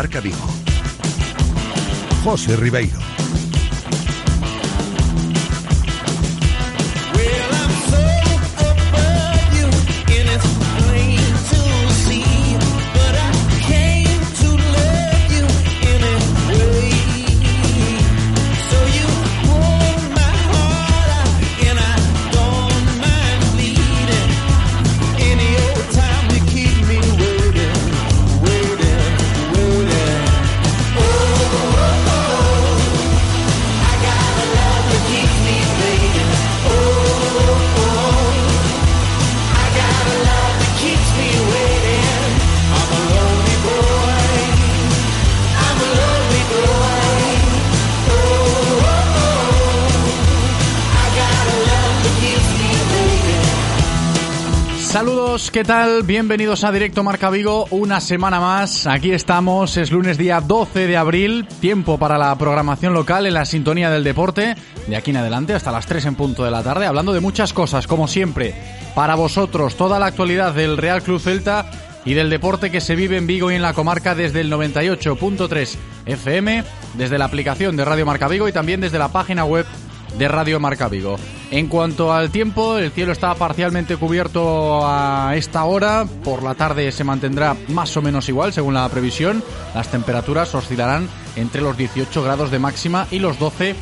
Marca Vigo. José Ribeiro. ¿Qué tal? Bienvenidos a Directo Marca Vigo, una semana más. Aquí estamos, es lunes día 12 de abril, tiempo para la programación local en la sintonía del deporte, de aquí en adelante hasta las 3 en punto de la tarde, hablando de muchas cosas, como siempre, para vosotros, toda la actualidad del Real Club Celta y del deporte que se vive en Vigo y en la comarca desde el 98.3 FM, desde la aplicación de Radio Marca Vigo y también desde la página web de Radio Marca Vigo. En cuanto al tiempo, el cielo está parcialmente cubierto a esta hora. Por la tarde se mantendrá más o menos igual, según la previsión. Las temperaturas oscilarán entre los 18 grados de máxima y los 12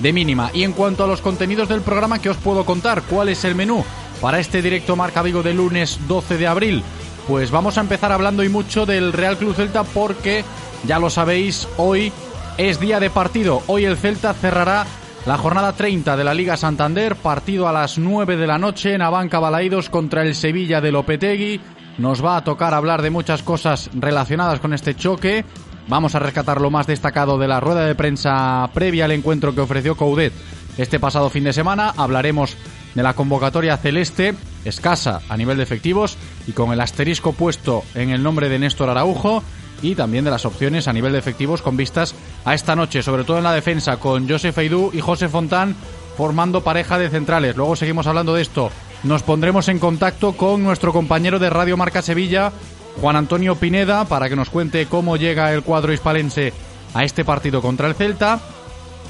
de mínima. Y en cuanto a los contenidos del programa, ¿qué os puedo contar? ¿Cuál es el menú para este directo Marca Vigo de lunes 12 de abril? Pues vamos a empezar hablando y mucho del Real Club Celta porque, ya lo sabéis, hoy es día de partido. Hoy el Celta cerrará la jornada 30 de la Liga Santander, partido a las 9 de la noche en Abanca Balaidos contra el Sevilla de Lopetegui. Nos va a tocar hablar de muchas cosas relacionadas con este choque. Vamos a rescatar lo más destacado de la rueda de prensa previa al encuentro que ofreció Coudet este pasado fin de semana. Hablaremos de la convocatoria celeste, escasa a nivel de efectivos y con el asterisco puesto en el nombre de Néstor Araujo y también de las opciones a nivel de efectivos con vistas a esta noche, sobre todo en la defensa con Josef Aidú y José Fontán formando pareja de centrales. Luego seguimos hablando de esto. Nos pondremos en contacto con nuestro compañero de Radio Marca Sevilla, Juan Antonio Pineda, para que nos cuente cómo llega el cuadro hispalense a este partido contra el Celta.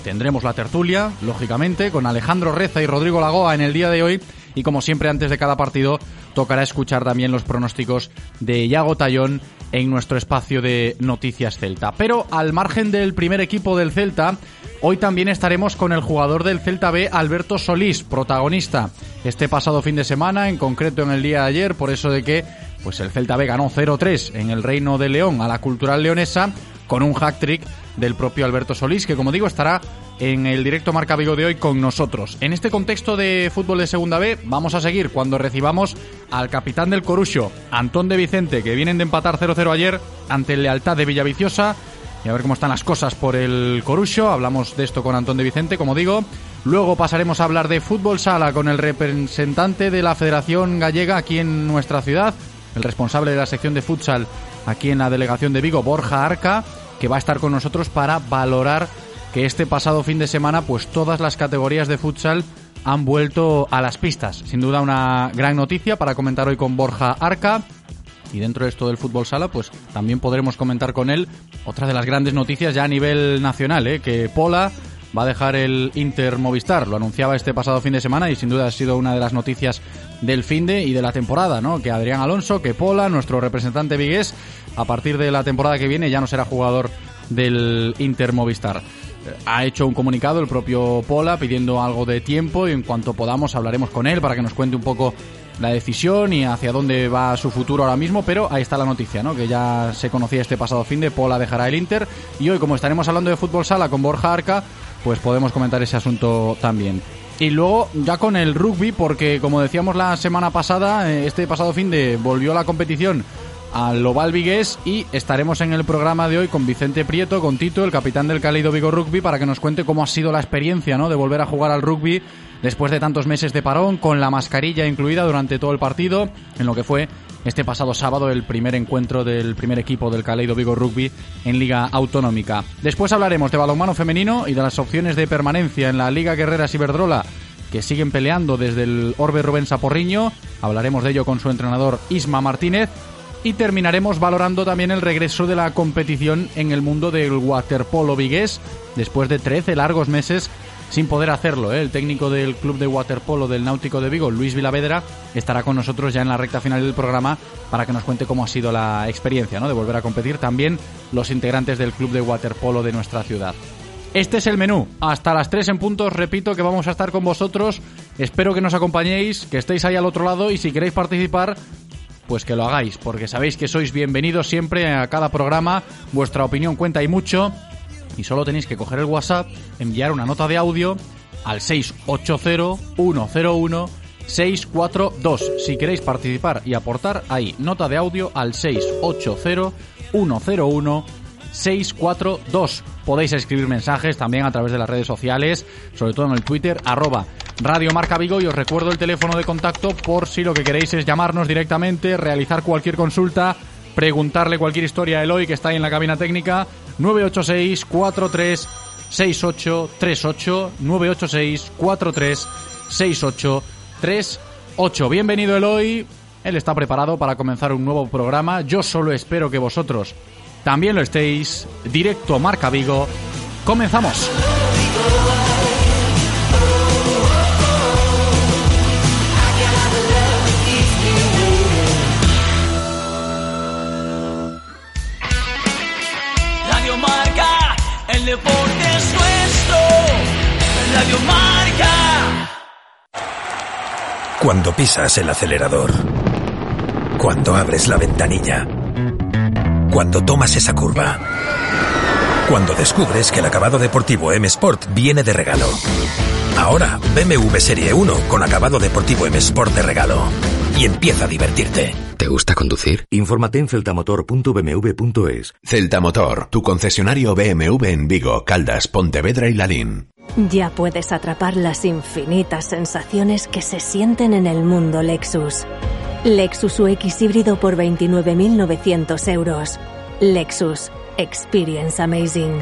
Tendremos la tertulia, lógicamente, con Alejandro Reza y Rodrigo Lagoa en el día de hoy. Y como siempre, antes de cada partido, tocará escuchar también los pronósticos de Iago Tallón en nuestro espacio de Noticias Celta. Pero al margen del primer equipo del Celta, hoy también estaremos con el jugador del Celta B, Alberto Solís, protagonista este pasado fin de semana, en concreto en el día de ayer, por eso de que pues el Celta B ganó 0-3 en el Reino de León a la Cultural Leonesa con un hack-trick del propio Alberto Solís, que como digo estará en el directo Marca Vigo de hoy con nosotros. En este contexto de fútbol de Segunda B, vamos a seguir cuando recibamos al capitán del Corucho, Antón de Vicente, que vienen de empatar 0-0 ayer ante Lealtad de Villaviciosa. Y a ver cómo están las cosas por el Corucho. Hablamos de esto con Antón de Vicente, como digo. Luego pasaremos a hablar de fútbol sala con el representante de la Federación Gallega aquí en nuestra ciudad, el responsable de la sección de futsal aquí en la delegación de Vigo, Borja Arca, que va a estar con nosotros para valorar que este pasado fin de semana pues todas las categorías de futsal han vuelto a las pistas. Sin duda una gran noticia para comentar hoy con Borja Arca. Y dentro de esto del fútbol sala, pues también podremos comentar con él otra de las grandes noticias ya a nivel nacional, ¿eh? que Pola va a dejar el Inter Movistar. Lo anunciaba este pasado fin de semana y sin duda ha sido una de las noticias del fin de y de la temporada, ¿no? Que Adrián Alonso, que Pola, nuestro representante vigués, a partir de la temporada que viene ya no será jugador del Inter Movistar. Ha hecho un comunicado el propio Pola pidiendo algo de tiempo y en cuanto podamos hablaremos con él para que nos cuente un poco la decisión y hacia dónde va su futuro ahora mismo, pero ahí está la noticia, ¿no? Que ya se conocía este pasado fin de Pola dejará el Inter y hoy como estaremos hablando de fútbol sala con Borja Arca, pues podemos comentar ese asunto también. Y luego ya con el rugby, porque como decíamos la semana pasada, este pasado fin de volvió la competición al Vigués y estaremos en el programa de hoy con Vicente Prieto, con Tito, el capitán del Caleido Vigo Rugby, para que nos cuente cómo ha sido la experiencia ¿no? de volver a jugar al rugby después de tantos meses de parón, con la mascarilla incluida durante todo el partido, en lo que fue este pasado sábado el primer encuentro del primer equipo del Caleido Vigo Rugby en Liga Autonómica. Después hablaremos de balonmano femenino y de las opciones de permanencia en la Liga Guerreras Iberdrola que siguen peleando desde el Orbe Rubén Saporriño. Hablaremos de ello con su entrenador Isma Martínez. Y terminaremos valorando también el regreso de la competición en el mundo del waterpolo vigués, después de 13 largos meses sin poder hacerlo. ¿eh? El técnico del club de waterpolo del Náutico de Vigo, Luis Vilavedra, estará con nosotros ya en la recta final del programa para que nos cuente cómo ha sido la experiencia ¿no? de volver a competir. También los integrantes del club de waterpolo de nuestra ciudad. Este es el menú. Hasta las 3 en puntos, repito que vamos a estar con vosotros. Espero que nos acompañéis, que estéis ahí al otro lado y si queréis participar, pues que lo hagáis, porque sabéis que sois bienvenidos siempre a cada programa. Vuestra opinión cuenta y mucho y solo tenéis que coger el WhatsApp, enviar una nota de audio al 680-101-642. Si queréis participar y aportar, ahí, nota de audio al 680-101-642. Podéis escribir mensajes también a través de las redes sociales, sobre todo en el Twitter, arroba Radio Marca Vigo y os recuerdo el teléfono de contacto por si lo que queréis es llamarnos directamente, realizar cualquier consulta, preguntarle cualquier historia a Eloy que está ahí en la cabina técnica 986 43 68 38 986 43 68 38. Bienvenido Eloy. Él está preparado para comenzar un nuevo programa. Yo solo espero que vosotros también lo estéis. Directo Marca Vigo. Comenzamos. deporte es nuestro. Radio Marca. Cuando pisas el acelerador. Cuando abres la ventanilla. Cuando tomas esa curva. Cuando descubres que el acabado deportivo M Sport viene de regalo. Ahora, BMW Serie 1 con acabado deportivo M Sport de regalo. Y empieza a divertirte. ¿Te gusta conducir? Infórmate en celtamotor.bmw.es. Celtamotor, tu concesionario BMW en Vigo, Caldas, Pontevedra y Lalín. Ya puedes atrapar las infinitas sensaciones que se sienten en el mundo Lexus. Lexus UX híbrido por 29.900 euros. Lexus. Experience Amazing.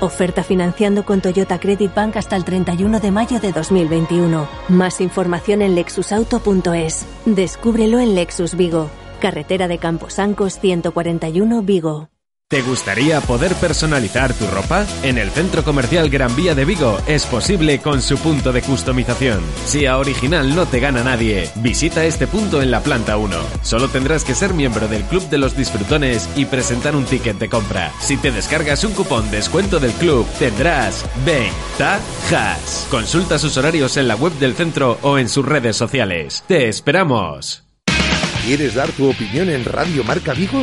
Oferta financiando con Toyota Credit Bank hasta el 31 de mayo de 2021. Más información en lexusauto.es. Descúbrelo en Lexus Vigo. Carretera de Camposancos 141 Vigo. ¿Te gustaría poder personalizar tu ropa? En el Centro Comercial Gran Vía de Vigo es posible con su punto de customización. Si a original no te gana nadie, visita este punto en la planta 1. Solo tendrás que ser miembro del Club de los Disfrutones y presentar un ticket de compra. Si te descargas un cupón descuento del club, tendrás ventajas. Consulta sus horarios en la web del centro o en sus redes sociales. ¡Te esperamos! ¿Quieres dar tu opinión en Radio Marca Vigo?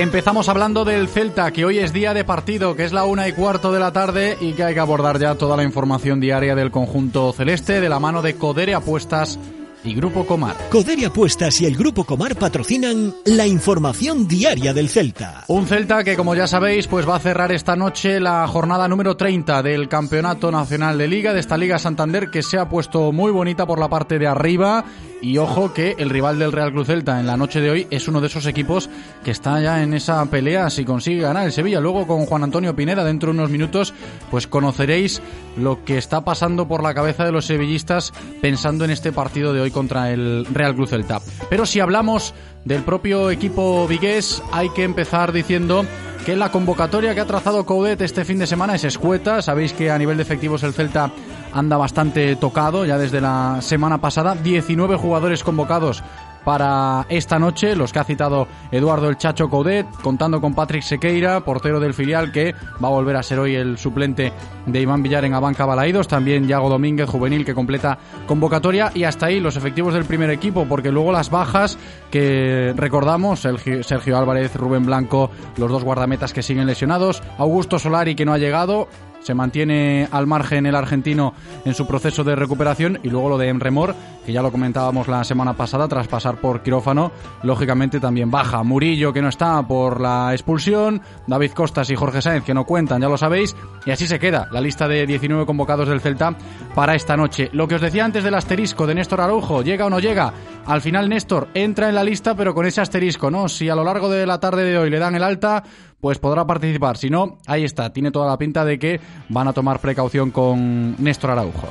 Que empezamos hablando del Celta, que hoy es día de partido, que es la una y cuarto de la tarde y que hay que abordar ya toda la información diaria del conjunto celeste de la mano de Codere Apuestas y Grupo Comar. Codere Apuestas y el Grupo Comar patrocinan la información diaria del Celta. Un Celta que, como ya sabéis, pues va a cerrar esta noche la jornada número 30 del Campeonato Nacional de Liga, de esta Liga Santander, que se ha puesto muy bonita por la parte de arriba Y ojo que el rival del Real Cruz Celta en la noche de hoy es uno de esos equipos que está ya en esa pelea si consigue ganar el Sevilla. Luego con Juan Antonio Pineda dentro de unos minutos pues conoceréis lo que está pasando por la cabeza de los sevillistas pensando en este partido de hoy contra el Real Cruz Celta. Pero si hablamos del propio equipo vigués hay que empezar diciendo que la convocatoria que ha trazado Coudet este fin de semana es escueta. Sabéis que a nivel de efectivos el Celta anda bastante tocado ya desde la semana pasada. 19 jugadores convocados para esta noche, los que ha citado Eduardo el Chacho Coudet, contando con Patrick Sequeira, portero del filial, que va a volver a ser hoy el suplente de Iván Villar en Abanca Balaídos, también Yago Domínguez, juvenil, que completa convocatoria, y hasta ahí los efectivos del primer equipo, porque luego las bajas que recordamos, Sergio, Sergio Álvarez, Rubén Blanco, los dos guardametas que siguen lesionados, Augusto Solari que no ha llegado, se mantiene al margen el argentino en su proceso de recuperación y luego lo de Emremor, que ya lo comentábamos la semana pasada tras pasar por quirófano, lógicamente también baja. Murillo que no está por la expulsión, David Costas y Jorge Sáenz que no cuentan, ya lo sabéis, y así se queda la lista de 19 convocados del Celta para esta noche. Lo que os decía antes del asterisco de Néstor Araujo, llega o no llega, al final Néstor entra en la lista pero con ese asterisco, ¿no? Si a lo largo de la tarde de hoy le dan el alta, pues podrá participar. Si no, ahí está, tiene toda la pinta de que van a tomar precaución con Néstor Araujo.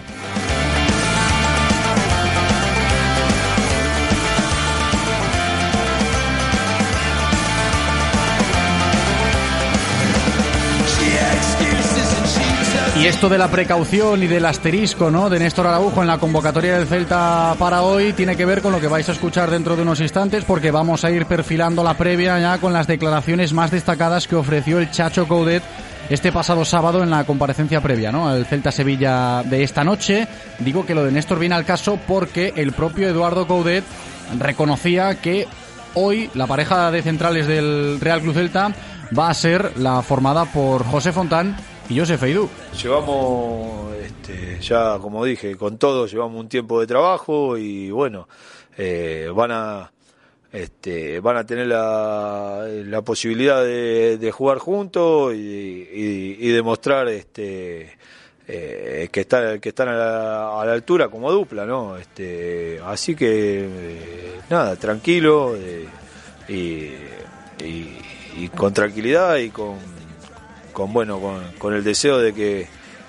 Y esto de la precaución y del asterisco, ¿no? De Néstor Araujo en la convocatoria del Celta para hoy tiene que ver con lo que vais a escuchar dentro de unos instantes, porque vamos a ir perfilando la previa ya con las declaraciones más destacadas que ofreció el Chacho Coudet este pasado sábado en la comparecencia previa, ¿no? Al Celta Sevilla de esta noche. Digo que lo de Néstor viene al caso porque el propio Eduardo Coudet reconocía que hoy la pareja de centrales del Real Cruz Celta va a ser la formada por José Fontán y Josef Eidú. Llevamos, este, ya como dije, con todo llevamos un tiempo de trabajo y bueno, eh, van a este, van a tener la, la posibilidad de, jugar juntos y, y, demostrar este, eh, que, está, que están a la, a la altura como dupla, ¿no? Este, así que eh, nada, tranquilo eh, y con tranquilidad y con con bueno con, con, el deseo de que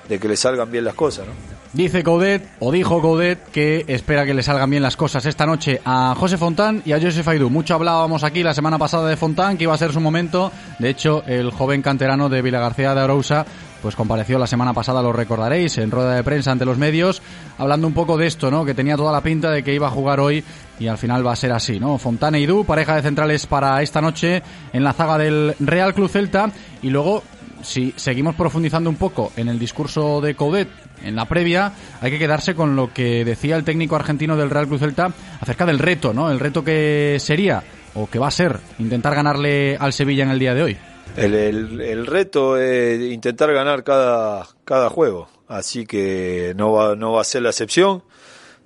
de que le salgan bien las cosas ¿no? dice Coudet o dijo Coudet que espera que le salgan bien las cosas esta noche a José Fontán y a Josef Aidú mucho hablábamos aquí la semana pasada de Fontán que iba a ser su momento de hecho el joven canterano de Vila García de Arousa pues compareció la semana pasada, lo recordaréis, en rueda de prensa ante los medios, hablando un poco de esto, ¿no? Que tenía toda la pinta de que iba a jugar hoy y al final va a ser así, ¿no? Fontana y Du, pareja de centrales para esta noche en la zaga del Real Club Celta y luego si seguimos profundizando un poco en el discurso de Coudet en la previa, hay que quedarse con lo que decía el técnico argentino del Real Cruz Celta acerca del reto, ¿no? El reto que sería o que va a ser intentar ganarle al Sevilla en el día de hoy. El, reto es intentar ganar cada, cada juego, así que no va, no va a ser la excepción.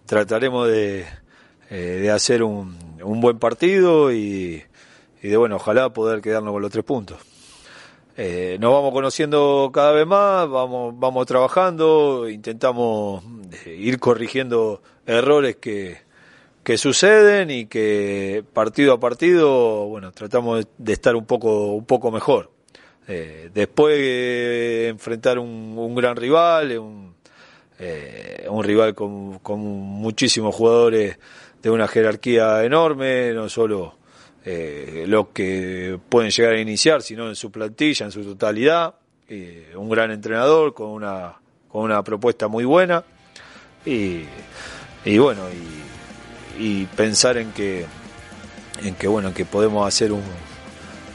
Trataremos de, eh, de hacer un, un, buen partido y, y de bueno, ojalá poder quedarnos con los tres puntos. Eh, nos vamos conociendo cada vez más, vamos, vamos trabajando, intentamos eh, ir corrigiendo errores que, que suceden y que partido a partido, bueno, tratamos de estar un poco, un poco mejor. Eh, después de enfrentar un, un, gran rival, un, eh, un rival con, con muchísimos jugadores de una jerarquía enorme, no solo eh, los que pueden llegar a iniciar, sino en su plantilla, en su totalidad. Eh, un gran entrenador con una, con una propuesta muy buena. Y, bueno, y, pensar en que, en que, bueno, que podemos hacer un,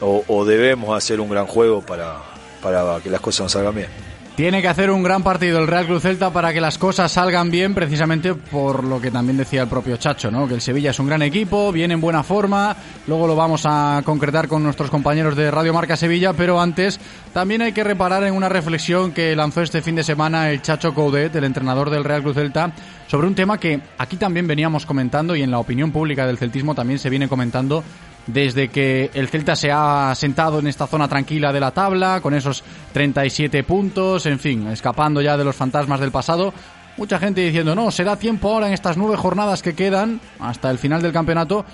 o, o debemos hacer un gran juego para, para que las cosas nos salgan bien. Tiene que hacer un gran partido el Real Cruz Celta para que las cosas salgan bien, precisamente por lo que también decía el propio Chacho, ¿no? Que el Sevilla es un gran equipo, viene en buena forma. Luego lo vamos a concretar con nuestros compañeros de Radio Marca Sevilla, pero antes también hay que reparar en una reflexión que lanzó este fin de semana el Chacho Coudet, el entrenador del Real Cruz Celta, sobre un tema que aquí también veníamos comentando y en la opinión pública del celtismo también se viene comentando desde que el Celta se ha sentado en esta zona tranquila de la tabla, con esos 37 puntos, en fin, escapando ya de los fantasmas del pasado. Mucha gente diciendo, no, se da tiempo ahora en estas nueve jornadas que quedan hasta el final del campeonato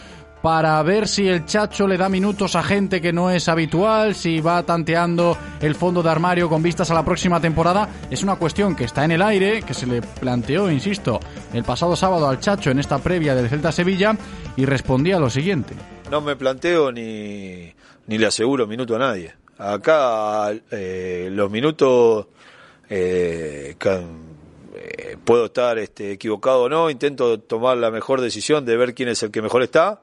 para ver si el Chacho le da minutos a gente que no es habitual, si va tanteando el fondo de armario con vistas a la próxima temporada. Es una cuestión que está en el aire, que se le planteó, insisto, el pasado sábado al Chacho en esta previa del Celta Sevilla y respondía lo siguiente. No me planteo ni, ni le aseguro minuto a nadie. Acá eh, los minutos eh, eh, puedo estar este, equivocado o no, intento tomar la mejor decisión de ver quién es el que mejor está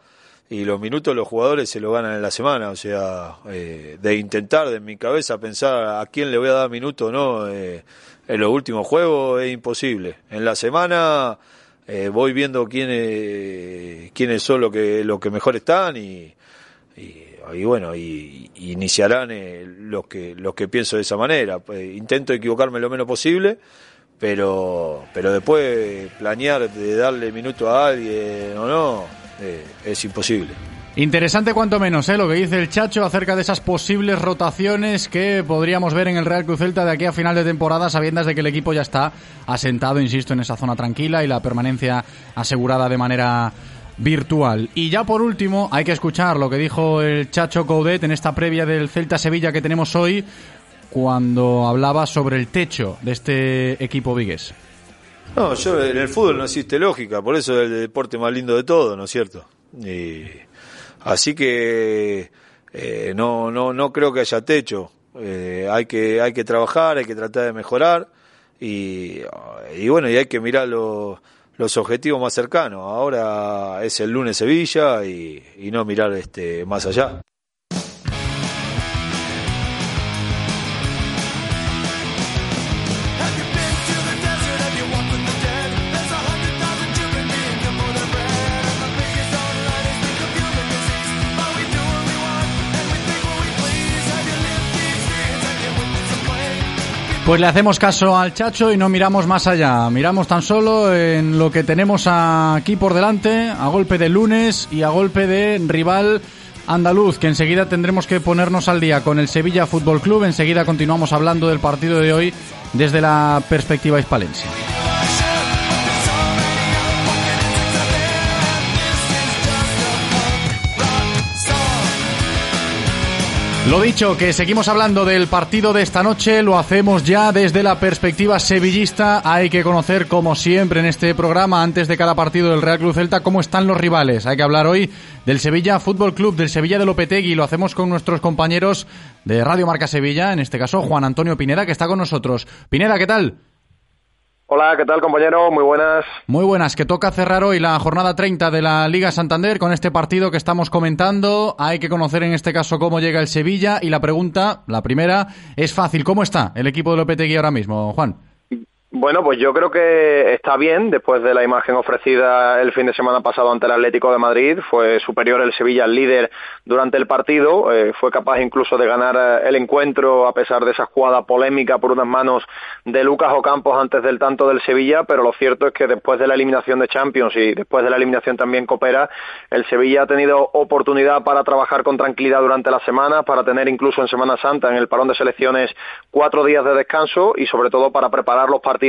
y los minutos los jugadores se lo ganan en la semana, o sea, de intentar de mi cabeza pensar a quién le voy a dar minuto o no en los últimos juegos es imposible. En la semana eh, voy viendo quiénes quiénes son los que los que mejor están y, bueno y, iniciarán eh, los que los que pienso de esa manera. Intento equivocarme lo menos posible pero pero después planear de darle minuto a alguien o no eh, es imposible. Interesante cuanto menos, ¿eh? lo que dice el Chacho acerca de esas posibles rotaciones que podríamos ver en el Real Cruz Celta de aquí a final de temporada, sabiendas de que el equipo ya está asentado, insisto, en esa zona tranquila y la permanencia asegurada de manera virtual. Y ya por último, hay que escuchar lo que dijo el Chacho Coudet en esta previa del Celta Sevilla que tenemos hoy, cuando hablaba sobre el techo de este equipo vigués. No, yo en el fútbol no existe lógica, por eso es el deporte más lindo de todo, ¿no es cierto? Así que eh, no, no, no creo que haya techo. Eh, hay que, hay que trabajar, hay que tratar de mejorar y, bueno, y hay que mirar los, los objetivos más cercanos. Ahora es el lunes Sevilla y, y no mirar este más allá. Pues le hacemos caso al Chacho y no miramos más allá. Miramos tan solo en lo que tenemos aquí por delante, a golpe de lunes y a golpe de rival andaluz, que enseguida tendremos que ponernos al día con el Sevilla Fútbol Club. Enseguida continuamos hablando del partido de hoy desde la perspectiva hispalense. Lo dicho, que seguimos hablando del partido de esta noche, lo hacemos ya desde la perspectiva sevillista. Hay que conocer, como siempre en este programa, antes de cada partido del Real Club Celta, cómo están los rivales. Hay que hablar hoy del Sevilla Fútbol Club, del Sevilla de Lopetegui. Lo hacemos con nuestros compañeros de Radio Marca Sevilla, en este caso Juan Antonio Pineda, que está con nosotros. Pineda, ¿qué tal? Hola, ¿qué tal compañero? Muy buenas. Muy buenas, que toca cerrar hoy la jornada 30 de la Liga Santander con este partido que estamos comentando. Hay que conocer en este caso cómo llega el Sevilla y la pregunta, la primera, es fácil. ¿Cómo está el equipo de Lopetegui ahora mismo, Juan? Bueno, pues yo creo que está bien después de la imagen ofrecida el fin de semana pasado ante el Atlético de Madrid. Fue superior el Sevilla al líder durante el partido. eh, fue capaz incluso de ganar eh, el encuentro a pesar de esa jugada polémica por unas manos de Lucas Ocampos antes del tanto del Sevilla. Pero lo cierto es que después de la eliminación de Champions y después de la eliminación también Copera, el Sevilla ha tenido oportunidad para trabajar con tranquilidad durante la semana, para tener incluso en Semana Santa, en el parón de selecciones, cuatro días de descanso y sobre todo para preparar los partidos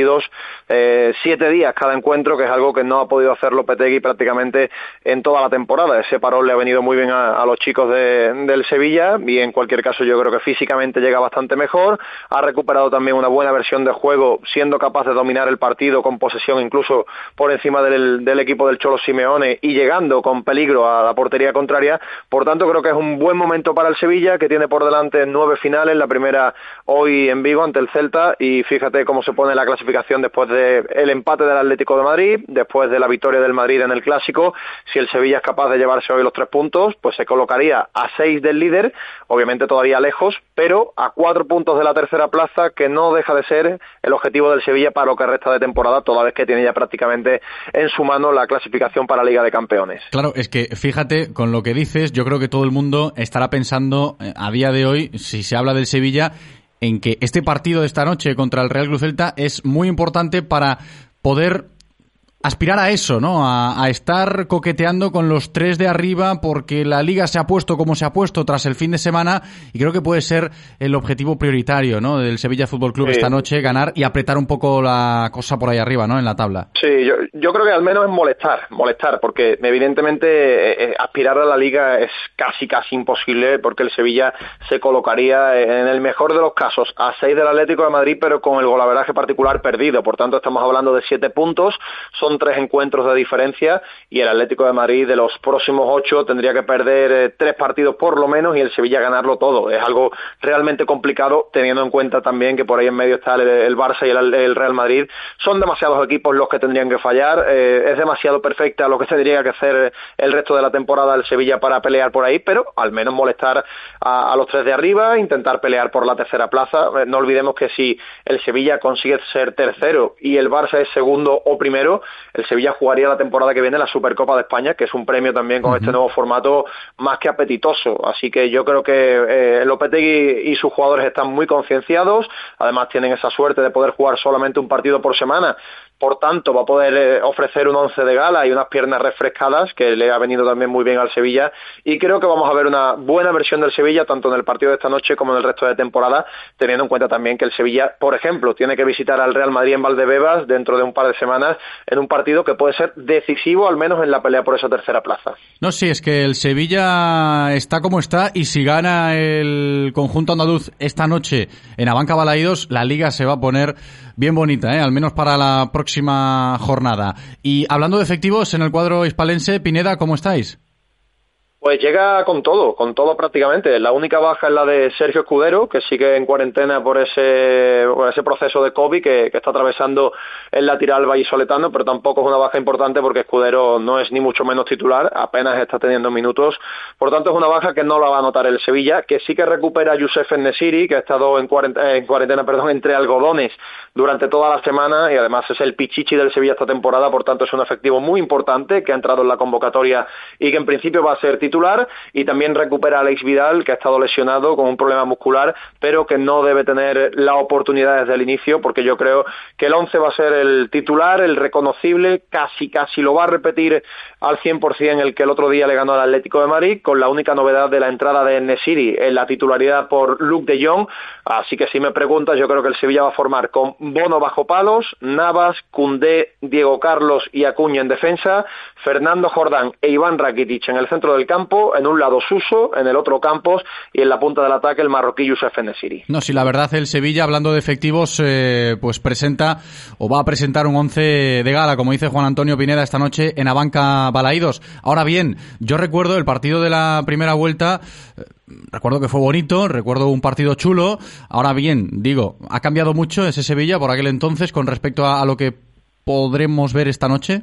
eh, siete días cada encuentro, que es algo que no ha podido hacer Lopetegui prácticamente en toda la temporada. Ese parón le ha venido muy bien a, los chicos de- del Sevilla y en cualquier caso yo creo que físicamente llega bastante mejor. Ha recuperado también una buena versión de juego, siendo capaz de dominar el partido con posesión incluso por encima del, del equipo del Cholo Simeone y llegando con peligro a la portería contraria. Por tanto, creo que es un buen momento para el Sevilla, que tiene por delante nueve finales, la primera hoy en Vigo ante el Celta y fíjate cómo se pone la clasificación después del empate del Atlético de Madrid, después de la victoria del Madrid en el Clásico. Si el Sevilla es capaz de llevarse hoy los tres puntos, pues se colocaría a seis del líder, obviamente todavía lejos, pero a cuatro puntos de la tercera plaza, que no deja de ser el objetivo del Sevilla para lo que resta de temporada, toda vez que tiene ya prácticamente en su mano la clasificación para Liga de Campeones. Claro, es que fíjate, con lo que dices, yo creo que todo el mundo estará pensando eh, a día de hoy, si se habla del Sevilla, en que este partido de esta noche contra el Real Cruz Celta es muy importante para poder aspirar a eso, ¿no? A, a, estar coqueteando con los tres de arriba porque la liga se ha puesto como se ha puesto tras el fin de semana y creo que puede ser el objetivo prioritario, ¿no? Del Sevilla Fútbol Club Sí. esta noche, ganar y apretar un poco la cosa por ahí arriba, ¿no? En la tabla. Sí, yo, yo creo que al menos es molestar, molestar, porque evidentemente eh, eh, aspirar a la liga es casi, casi imposible, porque el Sevilla se colocaría en el mejor de los casos a seis del Atlético de Madrid, pero con el golaveraje particular perdido. Por tanto, estamos hablando de siete puntos, son tres encuentros de diferencia, y el Atlético de Madrid de los próximos ocho tendría que perder eh, tres partidos por lo menos y el Sevilla ganarlo todo. Es algo realmente complicado, teniendo en cuenta también que por ahí en medio está el, Barça y el, Real Madrid. Son demasiados equipos los que tendrían que fallar, eh, es demasiado perfecta lo que tendría que hacer el resto de la temporada el Sevilla para pelear por ahí, pero al menos molestar a, a los tres de arriba, intentar pelear por la tercera plaza. Eh, No olvidemos que si el Sevilla consigue ser tercero y el Barça es segundo o primero, el Sevilla jugaría la temporada que viene la Supercopa de España, que es un premio también con este nuevo formato más que apetitoso. Así que yo creo que eh, Lopetegui y sus jugadores están muy concienciados, además tienen esa suerte de poder jugar solamente un partido por semana. Por tanto, va a poder eh, ofrecer un once de gala y unas piernas refrescadas, que le ha venido también muy bien al Sevilla. Y creo que vamos a ver una buena versión del Sevilla, tanto en el partido de esta noche como en el resto de temporada, teniendo en cuenta también que el Sevilla, por ejemplo, tiene que visitar al Real Madrid en Valdebebas dentro de un par de semanas, en un partido que puede ser decisivo, al menos en la pelea por esa tercera plaza. No, sí, es que el Sevilla está como está y si gana el conjunto andaluz esta noche en Abanca Balaídos, la liga se va a poner bien bonita, ¿eh? al menos para la próxima jornada. Y hablando de efectivos en el cuadro hispalense, Pineda, ¿cómo estáis? Pues llega con todo, con todo prácticamente. La única baja es la de Sergio Escudero, que sigue en cuarentena por ese, por ese proceso de COVID que, está atravesando el lateral vallisoletano, pero tampoco es una baja importante porque Escudero no es ni mucho menos titular, apenas está teniendo minutos. Por tanto, es una baja que no la va a notar el Sevilla, que sí que recupera a Youssef que ha estado en cuarentena, en cuarentena perdón, entre algodones durante toda la semana y además es el pichichi del Sevilla esta temporada, por tanto es un efectivo muy importante que ha entrado en la convocatoria y que en principio va a ser titular y también recupera a Alex Vidal que ha estado lesionado con un problema muscular pero que no debe tener la oportunidad desde el inicio porque yo creo que el 11 va a ser el titular, el reconocible, casi casi lo va a repetir al 100% el que el otro día le ganó al Atlético de Madrid con la única novedad de la entrada de Nesiri en la titularidad por Luke de Jong, así que si me preguntas yo creo que el Sevilla va a formar con Bono bajo palos, Navas, Cundé, Diego Carlos y Acuña en defensa, Fernando Jordán e Iván Rakitic en el centro del campo en un lado Suso, en el otro Campos y en la punta del ataque el marroquí Youssef Nesiri. No, si la verdad el Sevilla, hablando de efectivos, eh, pues presenta o va a presentar un once de gala, como dice Juan Antonio Pineda esta noche en Abanca Balaídos. Ahora bien, yo recuerdo el partido de la primera vuelta, eh, recuerdo que fue bonito, recuerdo un partido chulo. Ahora bien, digo, ¿ha cambiado mucho ese Sevilla por aquel entonces con respecto a lo que podremos ver esta noche?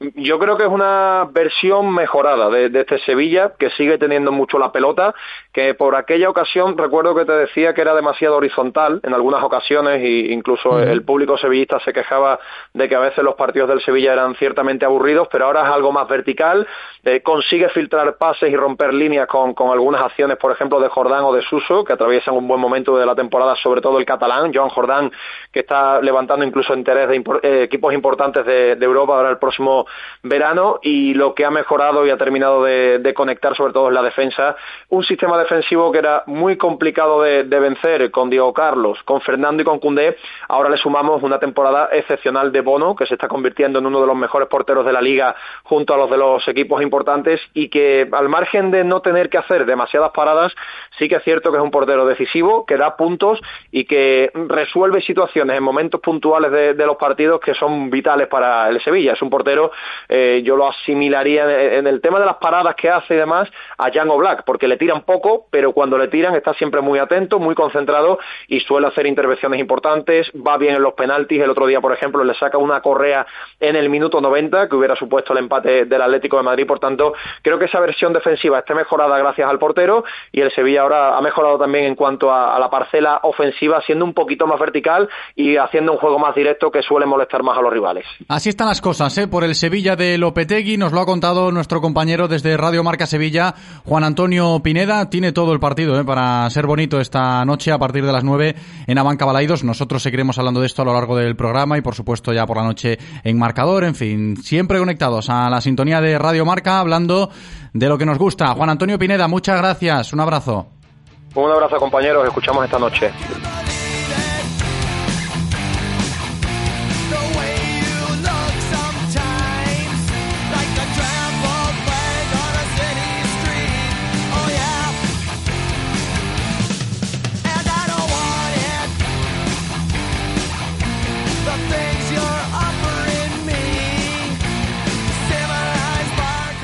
Yo creo que es una versión mejorada de, de, este Sevilla, que sigue teniendo mucho la pelota, que por aquella ocasión recuerdo que te decía que era demasiado horizontal en algunas ocasiones e incluso el público sevillista se quejaba de que a veces los partidos del Sevilla eran ciertamente aburridos, pero ahora es algo más vertical, eh, consigue filtrar pases y romper líneas con, con, algunas acciones, por ejemplo, de Jordán o de Suso, que atraviesan un buen momento de la temporada, sobre todo el catalán, Joan Jordán, que está levantando incluso interés de impor eh, equipos importantes de, de Europa ahora el próximo verano y lo que ha mejorado y ha terminado de, conectar sobre todo es la defensa. Un sistema defensivo que era muy complicado de, de, vencer con Diego Carlos, con Fernando y con Cundé. Ahora le sumamos una temporada excepcional de Bono, que se está convirtiendo en uno de los mejores porteros de la liga junto a los de los equipos importantes y que al margen de no tener que hacer demasiadas paradas, sí que es cierto que es un portero decisivo, que da puntos y que resuelve situaciones en momentos puntuales de, los partidos que son vitales para el Sevilla. Es un portero eh, yo lo asimilaría en, el tema de las paradas que hace y demás a Jan Black, porque le tiran poco, pero cuando le tiran está siempre muy atento, muy concentrado y suele hacer intervenciones importantes, va bien en los penaltis, el otro día, por ejemplo, le saca una correa en el minuto 90, que hubiera supuesto el empate del Atlético de Madrid, por tanto, creo que esa versión defensiva está mejorada gracias al portero y el Sevilla ahora ha mejorado también en cuanto a, la parcela ofensiva, siendo un poquito más vertical y haciendo un juego más directo que suele molestar más a los rivales. Así están las cosas, ¿eh? Por el Sevilla Sevilla de Lopetegui. Nos lo ha contado nuestro compañero desde Radio Marca Sevilla, Juan Antonio Pineda. Tiene todo el partido ¿eh? para ser bonito esta noche a partir de las 9 en Abanca Balaidos. Nosotros seguiremos hablando de esto a lo largo del programa y, por supuesto, ya por la noche en marcador. En fin, siempre conectados a la sintonía de Radio Marca, hablando de lo que nos gusta. Juan Antonio Pineda, muchas gracias. Un abrazo. Un abrazo compañeros, escuchamos esta noche.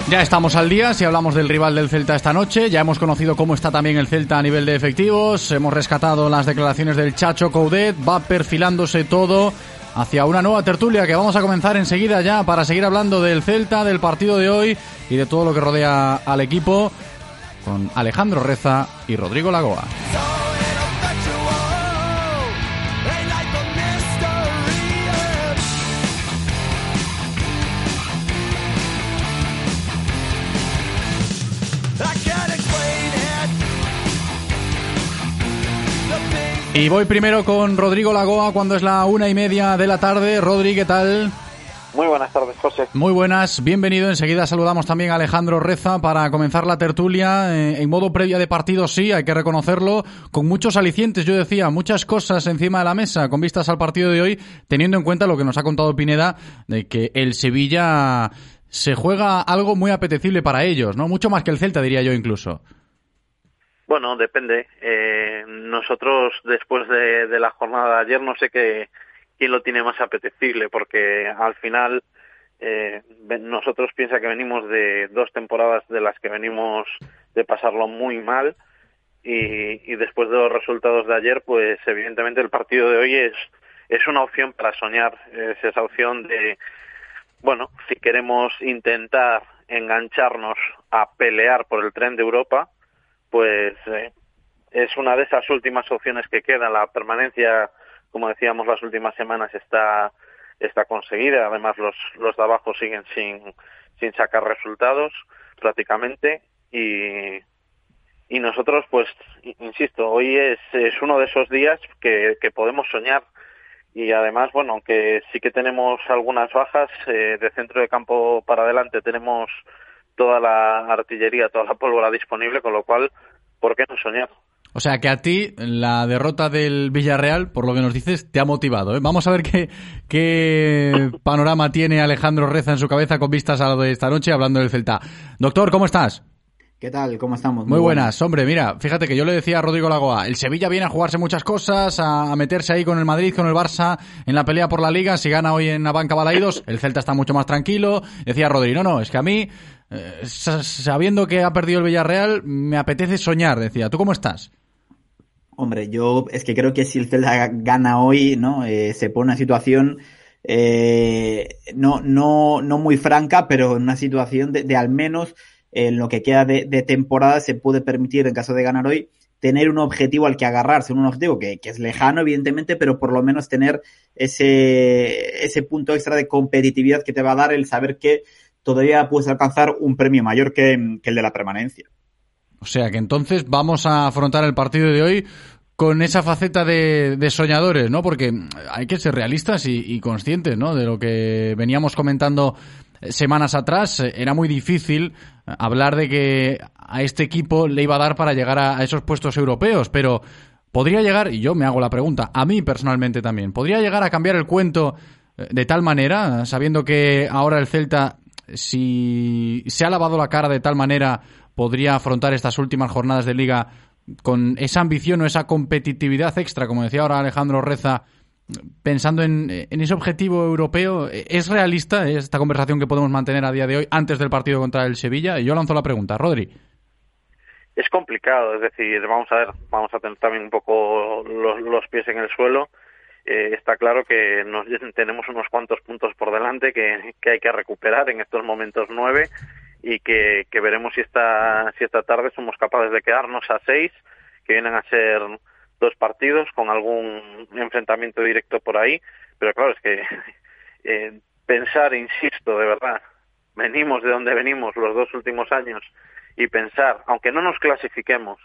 Ya estamos al día, si hablamos del rival del Celta esta noche, ya hemos conocido cómo está también el Celta a nivel de efectivos, hemos rescatado las declaraciones del Chacho Coudet, va perfilándose todo hacia una nueva tertulia que vamos a comenzar enseguida ya para seguir hablando del Celta, del partido de hoy y de todo lo que rodea al equipo con Alejandro Reza y Rodrigo Lagoa. Y voy primero con Rodrigo Lagoa cuando es la una y media de la tarde. Rodri, ¿qué tal? Muy buenas tardes, José. Muy buenas, bienvenido. Enseguida saludamos también a Alejandro Reza para comenzar la tertulia eh, en modo previa de partido, sí, hay que reconocerlo, con muchos alicientes, yo decía, muchas cosas encima de la mesa con vistas al partido de hoy, teniendo en cuenta lo que nos ha contado Pineda de que el Sevilla se juega algo muy apetecible para ellos, ¿no? Mucho más que el Celta, diría yo incluso. Bueno, depende. Eh, nosotros, después de, la jornada de ayer, no sé qué, quién lo tiene más apetecible, porque al final eh, nosotros piensa que venimos de dos temporadas de las que venimos de pasarlo muy mal y, y después de los resultados de ayer, pues evidentemente el partido de hoy es, es una opción para soñar. Es esa opción de, bueno, si queremos intentar engancharnos a pelear por el tren de Europa, pues eh, es una de esas últimas opciones que queda. La permanencia, como decíamos las últimas semanas, está está conseguida. Además, los, los de abajo siguen sin, sin sacar resultados prácticamente y, y nosotros, pues, insisto, hoy es, es uno de esos días que, que podemos soñar y además, bueno, aunque sí que tenemos algunas bajas, eh, de centro de campo para adelante tenemos toda la artillería, toda la pólvora disponible, con lo cual, ¿por qué no soñar? O sea que a ti la derrota del Villarreal, por lo que nos dices, te ha motivado. ¿eh? Vamos a ver qué, qué panorama tiene Alejandro Reza en su cabeza con vistas a lo de esta noche hablando del Celta. Doctor, ¿cómo estás? ¿Qué tal? ¿Cómo estamos? Muy, Muy buenas. buenas. Hombre, mira, fíjate que yo le decía a Rodrigo Lagoa, el Sevilla viene a jugarse muchas cosas, a, a, meterse ahí con el Madrid, con el Barça, en la pelea por la Liga. Si gana hoy en la banca Balaidos, el Celta está mucho más tranquilo. Decía Rodrigo, no, no, es que a mí, eh, sabiendo que ha perdido el Villarreal, me apetece soñar, decía. ¿Tú cómo estás? Hombre, yo es que creo que si el Celta gana hoy, ¿no? Eh, se pone una situación eh, no, no, no muy franca, pero en una situación de, al menos en lo que queda de, de, temporada se puede permitir, en caso de ganar hoy, tener un objetivo al que agarrarse, un objetivo que, que es lejano, evidentemente, pero por lo menos tener ese, ese punto extra de competitividad que te va a dar el saber que todavía puedes alcanzar un premio mayor que, el de la permanencia. O sea que entonces vamos a afrontar el partido de hoy con esa faceta de, de, soñadores, ¿no? Porque hay que ser realistas y, conscientes, ¿no? De lo que veníamos comentando semanas atrás. Era muy difícil hablar de que a este equipo le iba a dar para llegar a, a esos puestos europeos, pero podría llegar, y yo me hago la pregunta, a mí personalmente también, podría llegar a cambiar el cuento de tal manera, sabiendo que ahora el Celta, si se ha lavado la cara de tal manera, podría afrontar estas últimas jornadas de liga con esa ambición o esa competitividad extra, como decía ahora Alejandro Reza, pensando en, ese objetivo europeo, ¿es realista esta conversación que podemos mantener a día de hoy antes del partido contra el Sevilla? Y yo lanzo la pregunta, Rodri. Es complicado, es decir, vamos a ver, vamos a tener también un poco los pies en el suelo. Eh, está claro que nos, tenemos unos cuantos puntos por delante que, hay que recuperar en estos momentos nueve y que, que veremos si esta, si esta tarde somos capaces de quedarnos a seis, que vienen a ser dos partidos con algún enfrentamiento directo por ahí, pero claro, es que eh, pensar, insisto, de verdad, venimos de donde venimos los dos últimos años y pensar, aunque no nos clasifiquemos,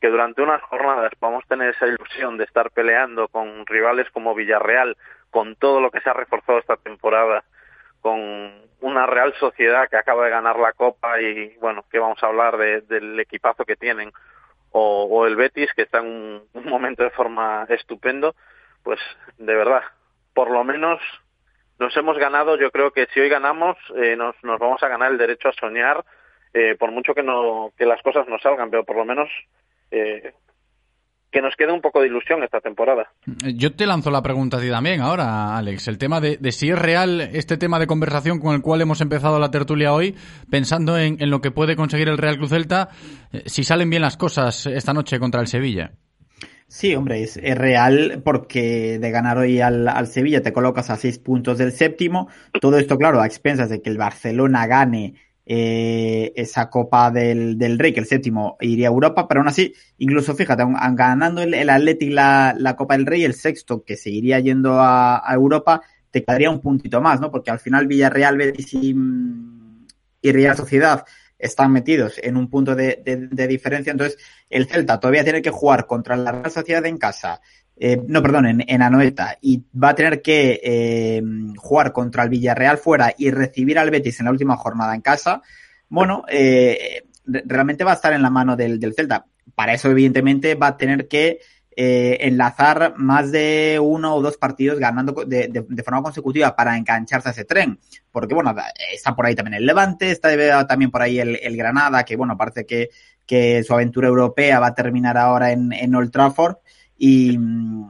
que durante unas jornadas podamos tener esa ilusión de estar peleando con rivales como Villarreal, con todo lo que se ha reforzado esta temporada, con una Real Sociedad que acaba de ganar la Copa y, bueno, que vamos a hablar de- del equipazo que tienen, o, el Betis, que está en un, un momento de forma estupendo, pues de verdad, por lo menos nos hemos ganado, yo creo que si hoy ganamos, eh, nos, nos vamos a ganar el derecho a soñar, eh, por mucho que, no, que las cosas no salgan, pero por lo menos eh, que nos quede un poco de ilusión esta temporada. Yo te lanzo la pregunta a ti también ahora, Alex. El tema de, de si es real este tema de conversación con el cual hemos empezado la tertulia hoy, pensando en, en lo que puede conseguir el Real Cruz Celta, eh, si salen bien las cosas esta noche contra el Sevilla. Sí, hombre, es, es real porque de ganar hoy al, al Sevilla te colocas a seis puntos del séptimo. Todo esto, claro, a expensas de que el Barcelona gane eh, esa Copa del, del Rey, que el séptimo iría a Europa, pero aún así, incluso fíjate, ganando el, el Athletic la, la Copa del Rey, el sexto que seguiría yendo a, a Europa, te quedaría un puntito más, ¿no? Porque al final Villarreal, Betis y, y Real Sociedad están metidos en un punto de, de- de diferencia. Entonces, el Celta todavía tiene que jugar contra la Real Sociedad en casa. Eh, no, perdón, en, Anoeta. Y va a tener que eh, jugar contra el Villarreal fuera y recibir al Betis en la última jornada en casa. Bueno, eh, re- realmente va a estar en la mano del, Celta. Para eso, evidentemente, va a tener que enlazar más de uno o dos partidos ganando de, forma consecutiva para engancharse a ese tren. Porque, bueno, está por ahí también el Levante, está también por ahí el, el Granada, que, bueno, parece que, que su aventura europea va a terminar ahora en, en Old Trafford y,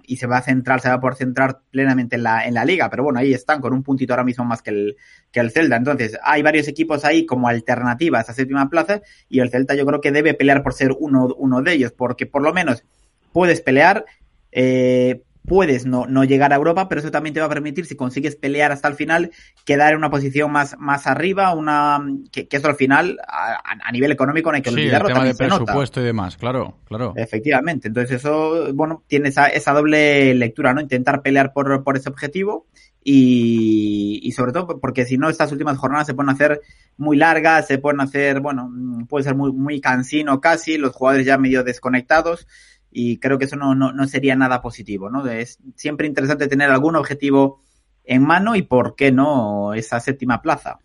y se va a centrar, se va a poder centrar plenamente en la, en la liga. Pero bueno, ahí están con un puntito ahora mismo más que el, que el Celta. Entonces, hay varios equipos ahí como alternativa a séptima plaza y el Celta yo creo que debe pelear por ser uno, uno de ellos, porque por lo menos puedes pelear, eh, puedes no, no llegar a Europa, pero eso también te va a permitir, si consigues pelear hasta el final, quedar en una posición más, más arriba, una que, que eso al final, a, a nivel económico no hay que Sí, el olvidarlo, tema de presupuesto y demás, claro, claro. Efectivamente, entonces eso, bueno, tiene esa, esa doble lectura, ¿no? Intentar pelear por, por ese objetivo y, y sobre todo porque si no estas últimas jornadas se pueden hacer muy largas, se pueden hacer, bueno, mm, puede ser muy, muy cansino casi, los jugadores ya medio desconectados y creo que eso no, no, no sería nada positivo, ¿no? Es siempre interesante tener algún objetivo en mano y por qué no esa séptima plaza.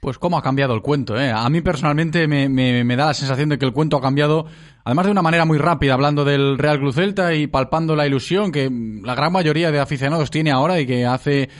Pues cómo ha cambiado el cuento, ¿eh? A mí personalmente me, me- me da la sensación de que el cuento ha cambiado, además de una manera muy rápida, hablando del Real Cruz Celta y palpando la ilusión que la gran mayoría de aficionados tiene ahora y que hace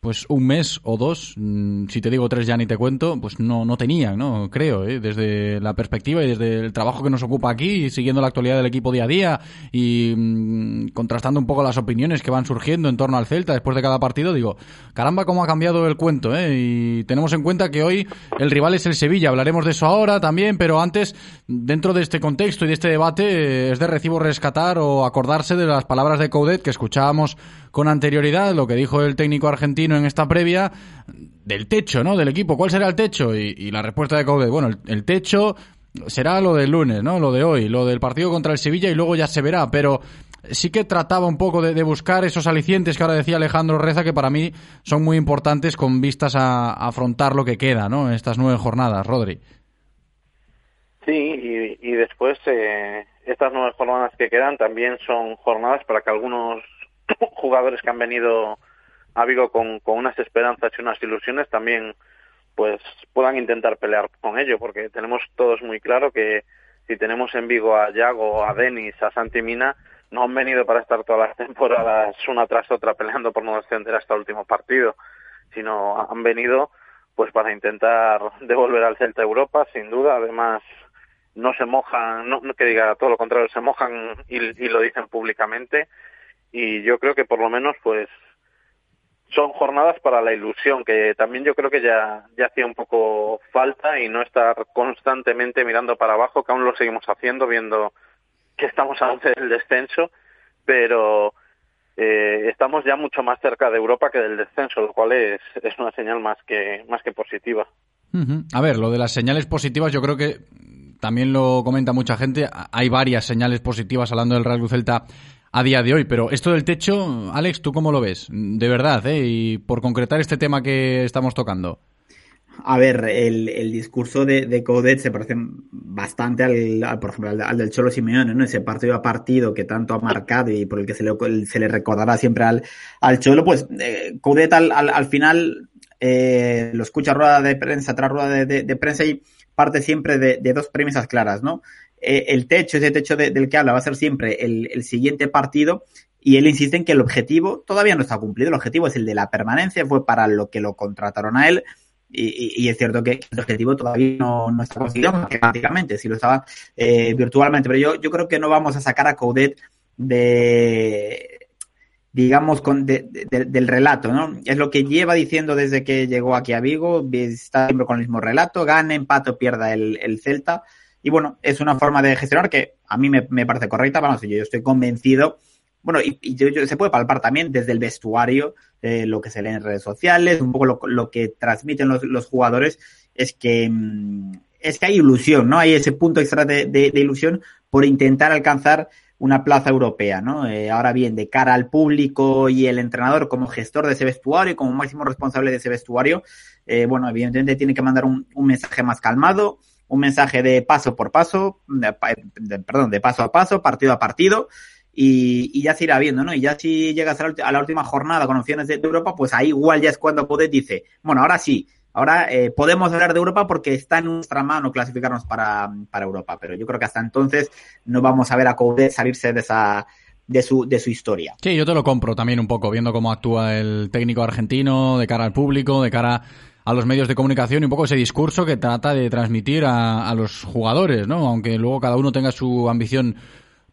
pues un mes o dos, mm, si te digo tres ya ni te cuento, pues no, no tenían, ¿no? Creo, ¿eh? desde la perspectiva y desde el trabajo que nos ocupa aquí, siguiendo la actualidad del equipo día a día y mm, contrastando un poco las opiniones que van surgiendo en torno al Celta después de cada partido, digo, caramba, cómo ha cambiado el cuento, ¿eh? Y tenemos en cuenta que hoy el rival es el Sevilla, hablaremos de eso ahora también, pero antes, dentro de este contexto y de este debate, eh, es de recibo rescatar o acordarse de las palabras de Coudet que escuchábamos con anterioridad, lo que dijo el técnico argentino en esta previa, del techo, ¿no? Del equipo. ¿Cuál será el techo? Y, la respuesta de Coudet, bueno, el, techo será lo del lunes, ¿no? Lo de hoy, lo del partido contra el Sevilla y luego ya se verá, pero sí que trataba un poco de, buscar esos alicientes que ahora decía Alejandro Reza, que para mí son muy importantes con vistas a, afrontar lo que queda, ¿no? En estas nueve jornadas, Rodri. Sí, y, y después eh, estas nueve jornadas que quedan también son jornadas para que algunos jugadores que han venido a Vigo con, con unas esperanzas y unas ilusiones también pues puedan intentar pelear con ello, porque tenemos todos muy claro que si tenemos en Vigo a Yago, a Denis, a Santi Mina, no han venido para estar todas las temporadas una tras otra peleando por no descender hasta el último partido, sino han venido pues para intentar devolver al Celta Europa, sin duda, además no se mojan, no que diga todo lo contrario, se mojan y, y lo dicen públicamente. Y yo creo que por lo menos pues son jornadas para la ilusión que también yo creo que ya ya hacía un poco falta y no estar constantemente mirando para abajo que aún lo seguimos haciendo viendo que estamos antes del descenso pero eh, estamos ya mucho más cerca de Europa que del descenso lo cual es, es una señal más que más que positiva. A ver, lo de las señales positivas, yo creo que también lo comenta mucha gente. Hay varias señales positivas hablando del Real Celta a día de hoy. Pero esto del techo, Alex, ¿tú cómo lo ves? De verdad, ¿eh? Y por concretar este tema que estamos tocando. A ver, el, discurso de, de Coudet se parece bastante al, por ejemplo, al, del Cholo Simeone, ¿no? Ese partido a partido que tanto ha marcado y por el que se le, se le recordará siempre al, al Cholo, pues eh, Coudet al, al, al final eh, lo escucha rueda de prensa tras rueda de prensa y parte siempre de, dos premisas claras, ¿no? Eh, el techo, ese techo de, del que habla, va a ser siempre el, siguiente partido y él insiste en que el objetivo todavía no está cumplido. El objetivo es el de la permanencia, fue para lo que lo contrataron a él. Y, es cierto que el objetivo todavía no, no está conseguido matemáticamente, si lo estaba eh, virtualmente, pero yo, yo creo que no vamos a sacar a Coudet de, digamos, con, de, de, del relato, ¿no? Es lo que lleva diciendo desde que llegó aquí a Vigo, está siempre con el mismo relato, gane, empate o pierda el, el Celta, y bueno, es una forma de gestionar que a mí me, me parece correcta, vamos, yo, estoy convencido bueno, y, yo, se puede palpar también desde el vestuario, eh, lo que se lee en redes sociales, un poco lo, lo que transmiten los, los, jugadores, es que, mm, es que hay ilusión, ¿no? Hay ese punto extra de, de ilusión por intentar alcanzar una plaza europea, ¿no? Eh, ahora bien, de cara al público y el entrenador como gestor de ese vestuario, como máximo responsable de ese vestuario, eh, bueno, evidentemente tiene que mandar un, mensaje más calmado, un mensaje de paso por paso, de, perdón, de paso a paso, partido a partido, y, ya se irá viendo, ¿no? Y ya si llegas a la, a la última jornada con opciones de, de, Europa, pues ahí igual ya es cuando Podet dice, bueno, ahora sí, ahora eh, podemos hablar de Europa porque está en nuestra mano clasificarnos para, para Europa, pero yo creo que hasta entonces no vamos a ver a Coudet salirse de esa de su, de su historia. Sí, yo te lo compro también un poco, viendo cómo actúa el técnico argentino de cara al público, de cara a los medios de comunicación y un poco ese discurso que trata de transmitir a, a los jugadores, ¿no? Aunque luego cada uno tenga su ambición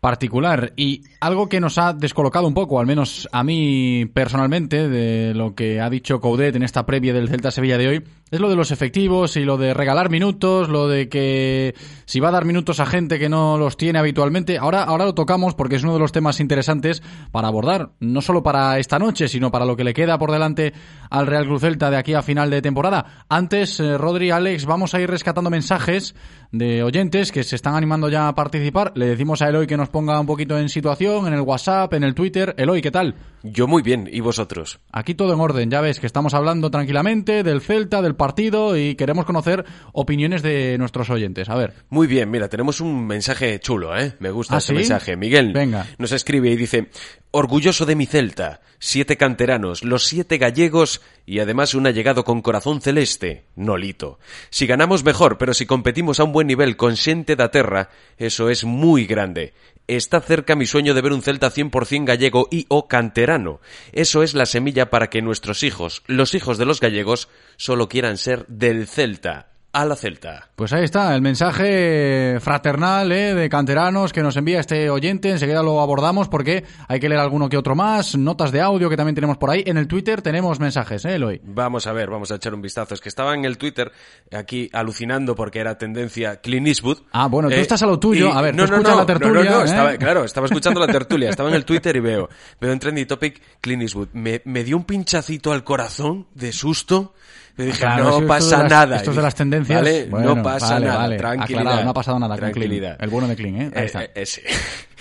particular. Y algo que nos ha descolocado un poco, al menos a mí personalmente, de lo que ha dicho Coudet en esta previa del Celta Sevilla de hoy, es lo de los efectivos y lo de regalar minutos, lo de que si va a dar minutos a gente que no los tiene habitualmente. Ahora, ahora lo tocamos porque es uno de los temas interesantes para abordar, no solo para esta noche, sino para lo que le queda por delante al Real Cruz Celta de aquí a final de temporada. Antes, eh, Rodri, Alex, vamos a ir rescatando mensajes de oyentes que se están animando ya a participar. Le decimos a Eloy que nos ponga un poquito en situación, en el WhatsApp, en el Twitter. Eloy, ¿qué tal? Yo muy bien, ¿y vosotros? Aquí todo en orden, ya ves que estamos hablando tranquilamente del Celta, del partido y queremos conocer opiniones de nuestros oyentes. A ver. Muy bien, mira, tenemos un mensaje chulo, ¿eh? Me gusta ¿Ah, ¿sí? mensaje. Miguel Venga. nos escribe y dice, orgulloso de mi Celta, siete canteranos, los siete gallegos y además un allegado con corazón celeste, Nolito. Si ganamos mejor, pero si competimos a un buen nivel con xente da terra, eso es muy grande. Está cerca mi sueño de ver un Celta 100% gallego y o canterano. Eso es la semilla para que nuestros hijos, los hijos de los gallegos, solo quieran ser del Celta a la Celta. Pues ahí está, el mensaje fraternal ¿eh? de canteranos que nos envía este oyente. Enseguida lo abordamos porque hay que leer alguno que otro más. Notas de audio que también tenemos por ahí. En el Twitter tenemos mensajes, ¿eh, Eloy? Vamos a ver, vamos a echar un vistazo. Es que estaba en el Twitter aquí alucinando porque era tendencia Clint Eastwood. Ah, bueno, tú Eh, estás a lo tuyo. y- A ver, no, tú no, escuchas no, la tertulia. No, no, no, ¿eh? estaba, claro, estaba escuchando la tertulia. Estaba en el Twitter y veo, veo en Trendy Topic Clint Eastwood. Me, me dio un pinchacito al corazón de susto. Dije, Claro, no esto pasa las- nada. Esto Y de las tendencias. Vale, bueno, no pasa vale, nada. vale, Tranquilidad. aclarado, no ha pasado nada Tranquilidad. El bueno de Clean, ¿eh? Ahí Eh, está. eh, eh, sí.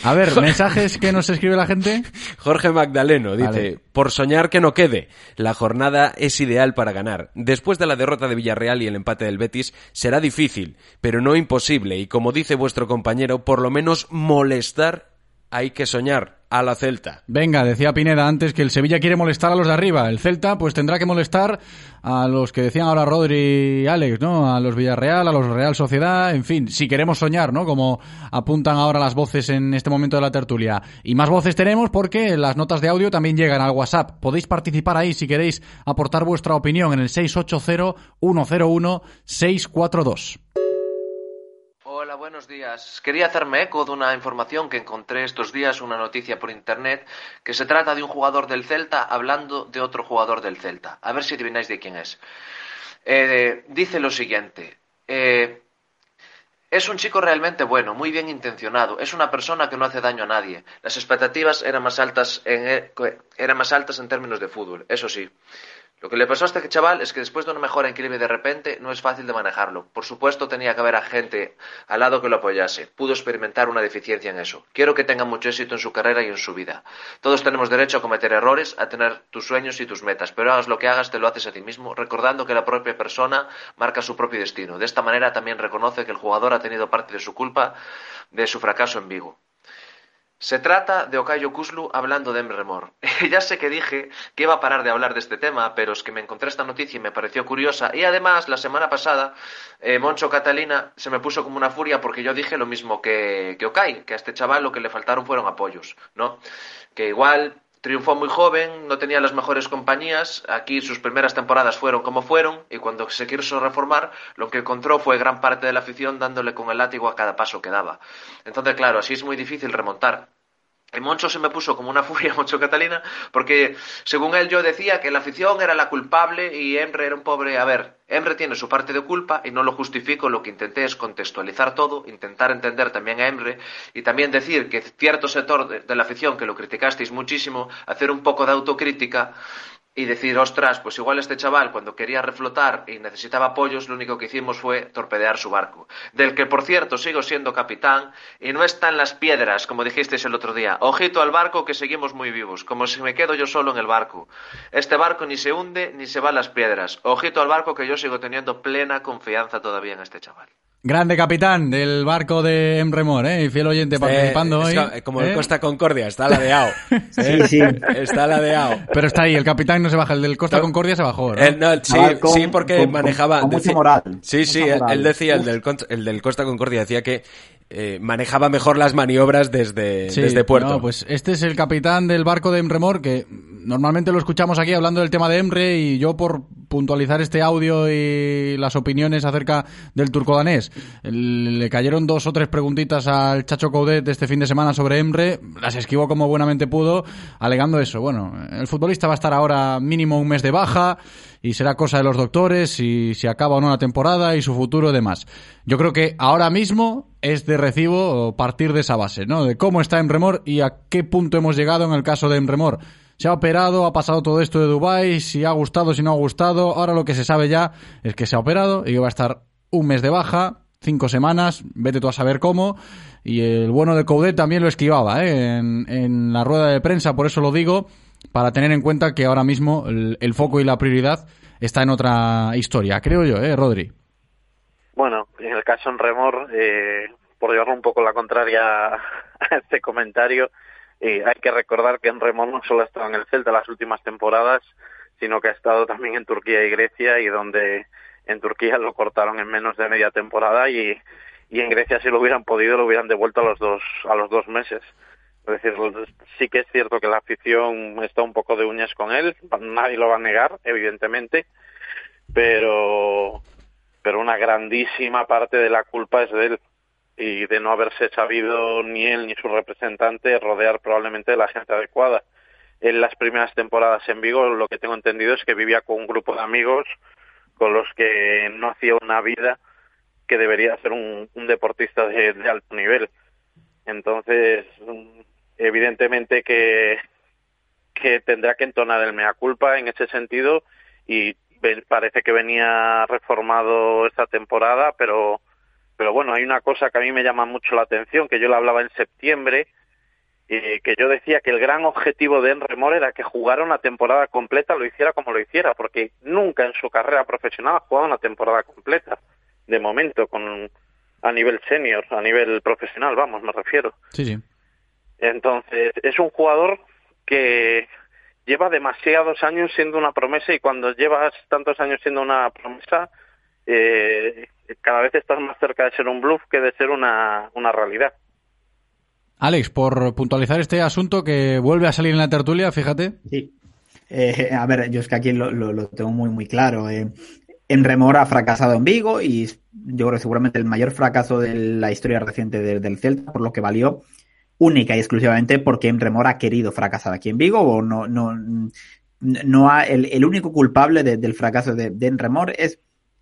A ver, mensajes que nos escribe la gente. Jorge Magdaleno dice, por soñar que no quede, la jornada es ideal para ganar. Después de la derrota de Villarreal y el empate del Betis, será difícil, pero no imposible, y como dice vuestro compañero, por lo menos molestar hay que soñar a la Celta. Venga, decía Pineda antes que el Sevilla quiere molestar a los de arriba. El Celta, pues tendrá que molestar a los que decían ahora Rodri y Alex, ¿no? A los Villarreal, a los Real Sociedad, en fin, si queremos soñar, ¿no? Como apuntan ahora las voces en este momento de la tertulia. Y más voces tenemos porque las notas de audio también llegan al WhatsApp. Podéis participar ahí si queréis aportar vuestra opinión en el 680-101-642. Hola, buenos días. Quería hacerme eco de una información que encontré estos días, una noticia por internet, que se trata de un jugador del Celta hablando de otro jugador del Celta. A ver si adivináis de quién es. Eh, dice lo siguiente. eh, es un chico realmente bueno, muy bien intencionado. Es una persona que no hace daño a nadie. Las expectativas eran más altas en, eran más altas en términos de fútbol, eso sí. Lo que le pasó a este chaval es que después de una mejora increíble de repente no es fácil de manejarlo. Por supuesto tenía que haber a gente al lado que lo apoyase. Pudo experimentar una deficiencia en eso. Quiero que tenga mucho éxito en su carrera y en su vida. Todos tenemos derecho a cometer errores, a tener tus sueños y tus metas, pero hagas lo que hagas te lo haces a ti mismo, recordando que la propia persona marca su propio destino. De esta manera también reconoce que el jugador ha tenido parte de su culpa de su fracaso en Vigo. Se trata de Okayo Kuslu hablando de Emre Mor. ya sé que dije que iba a parar de hablar de este tema, pero es que me encontré esta noticia y me pareció curiosa. Y además, la semana pasada, eh, Moncho Catalina se me puso como una furia porque yo dije lo mismo que, que Okay, que a este chaval lo que le faltaron fueron apoyos, ¿no? Que igual triunfó muy joven, no tenía las mejores compañías, aquí sus primeras temporadas fueron como fueron, y cuando se quiso reformar, lo que encontró fue gran parte de la afición dándole con el látigo a cada paso que daba. Entonces, claro, así es muy difícil remontar. Y Moncho se me puso como una furia, Moncho Catalina, porque según él yo decía que la afición era la culpable y Emre era un pobre. A ver, Emre tiene su parte de culpa y no lo justifico, lo que intenté es contextualizar todo, intentar entender también a Emre y también decir que cierto sector de la afición que lo criticasteis muchísimo, hacer un poco de autocrítica y decir, ostras, pues igual este chaval cuando quería reflotar y necesitaba apoyos, lo único que hicimos fue torpedear su barco, del que por cierto sigo siendo capitán y no está en las piedras, como dijisteis el otro día. Ojito al barco que seguimos muy vivos, como si me quedo yo solo en el barco. Este barco ni se hunde ni se va a las piedras. Ojito al barco que yo sigo teniendo plena confianza todavía en este chaval. Grande capitán del barco de Emremor, ¿eh? Y fiel oyente participando es hoy. co- como ¿eh? el Costa Concordia, está ladeado. Sí, sí. Está ladeado. Pero está ahí, el capitán no se baja, el del Costa Concordia se bajó, ¿no? Eh, no, sí, con- sí, porque con- manejaba. con moral, Sí, sí, él, él decía, el del, el del Costa Concordia decía que eh, manejaba mejor las maniobras desde, Sí, desde puerto. no, pues este es el capitán del barco de Emremor, que normalmente lo escuchamos aquí hablando del tema de Emre y yo por puntualizar este audio y las opiniones acerca del turco danés, le cayeron dos o tres preguntitas al Chacho Coudet de este fin de semana sobre Emre, las esquivó como buenamente pudo, alegando eso. Bueno, el futbolista va a estar ahora mínimo un mes de baja y será cosa de los doctores si, si acaba o no la temporada y su futuro y demás. Yo creo que ahora mismo es de recibo partir de esa base, ¿no? De cómo está Emremor y a qué punto hemos llegado en el caso de Emremor. Se ha operado, ha pasado todo esto de Dubai, si ha gustado, si no ha gustado. Ahora lo que se sabe ya es que se ha operado y que va a estar un mes de baja, cinco semanas, vete tú a saber cómo. Y el bueno de Coudet también lo esquivaba ¿eh? en, en la rueda de prensa, por eso lo digo, para tener en cuenta que ahora mismo el, el foco y la prioridad está en otra historia, creo yo, ¿eh, Rodri? Bueno, en el caso en Remor, eh, por llevarle un poco la contraria a este comentario, eh, hay que recordar que en Remor no solo ha estado en el Celta las últimas temporadas, sino que ha estado también en Turquía y Grecia, y donde en Turquía lo cortaron en menos de media temporada y, y en Grecia si lo hubieran podido lo hubieran devuelto a los dos a los dos meses. Es decir, sí que es cierto que la afición está un poco de uñas con él, nadie lo va a negar, evidentemente, pero pero una grandísima parte de la culpa es de él y de no haberse sabido ni él ni su representante rodear probablemente la gente adecuada. En las primeras temporadas en Vigo lo que tengo entendido es que vivía con un grupo de amigos con los que no hacía una vida que debería ser un, un deportista de, alto nivel. Entonces, evidentemente que, tendrá que entonar el mea culpa en ese sentido y parece que venía reformado esta temporada, pero pero bueno, hay una cosa que a mí me llama mucho la atención, que yo le hablaba en septiembre, eh, que yo decía que el gran objetivo de Enre Mor era que jugara una temporada completa, lo hiciera como lo hiciera, porque nunca en su carrera profesional ha jugado una temporada completa, de momento, con a nivel senior, a nivel profesional, vamos, me refiero. Sí. Entonces, es un jugador que lleva demasiados años siendo una promesa y cuando llevas tantos años siendo una promesa, eh, cada vez estás más cerca de ser un bluff que de ser una, una realidad. Alex, por puntualizar este asunto que vuelve a salir en la tertulia, fíjate. Sí. Eh, a ver, yo es que aquí lo, lo- lo tengo muy, muy claro. Eh, Enremor ha fracasado en Vigo y yo creo que seguramente el mayor fracaso de la historia reciente de- del Celta, por lo que valió única y exclusivamente porque Enremor ha querido fracasar aquí en Vigo o no, no, no ha, el, el único culpable de- del fracaso de, de Enremor es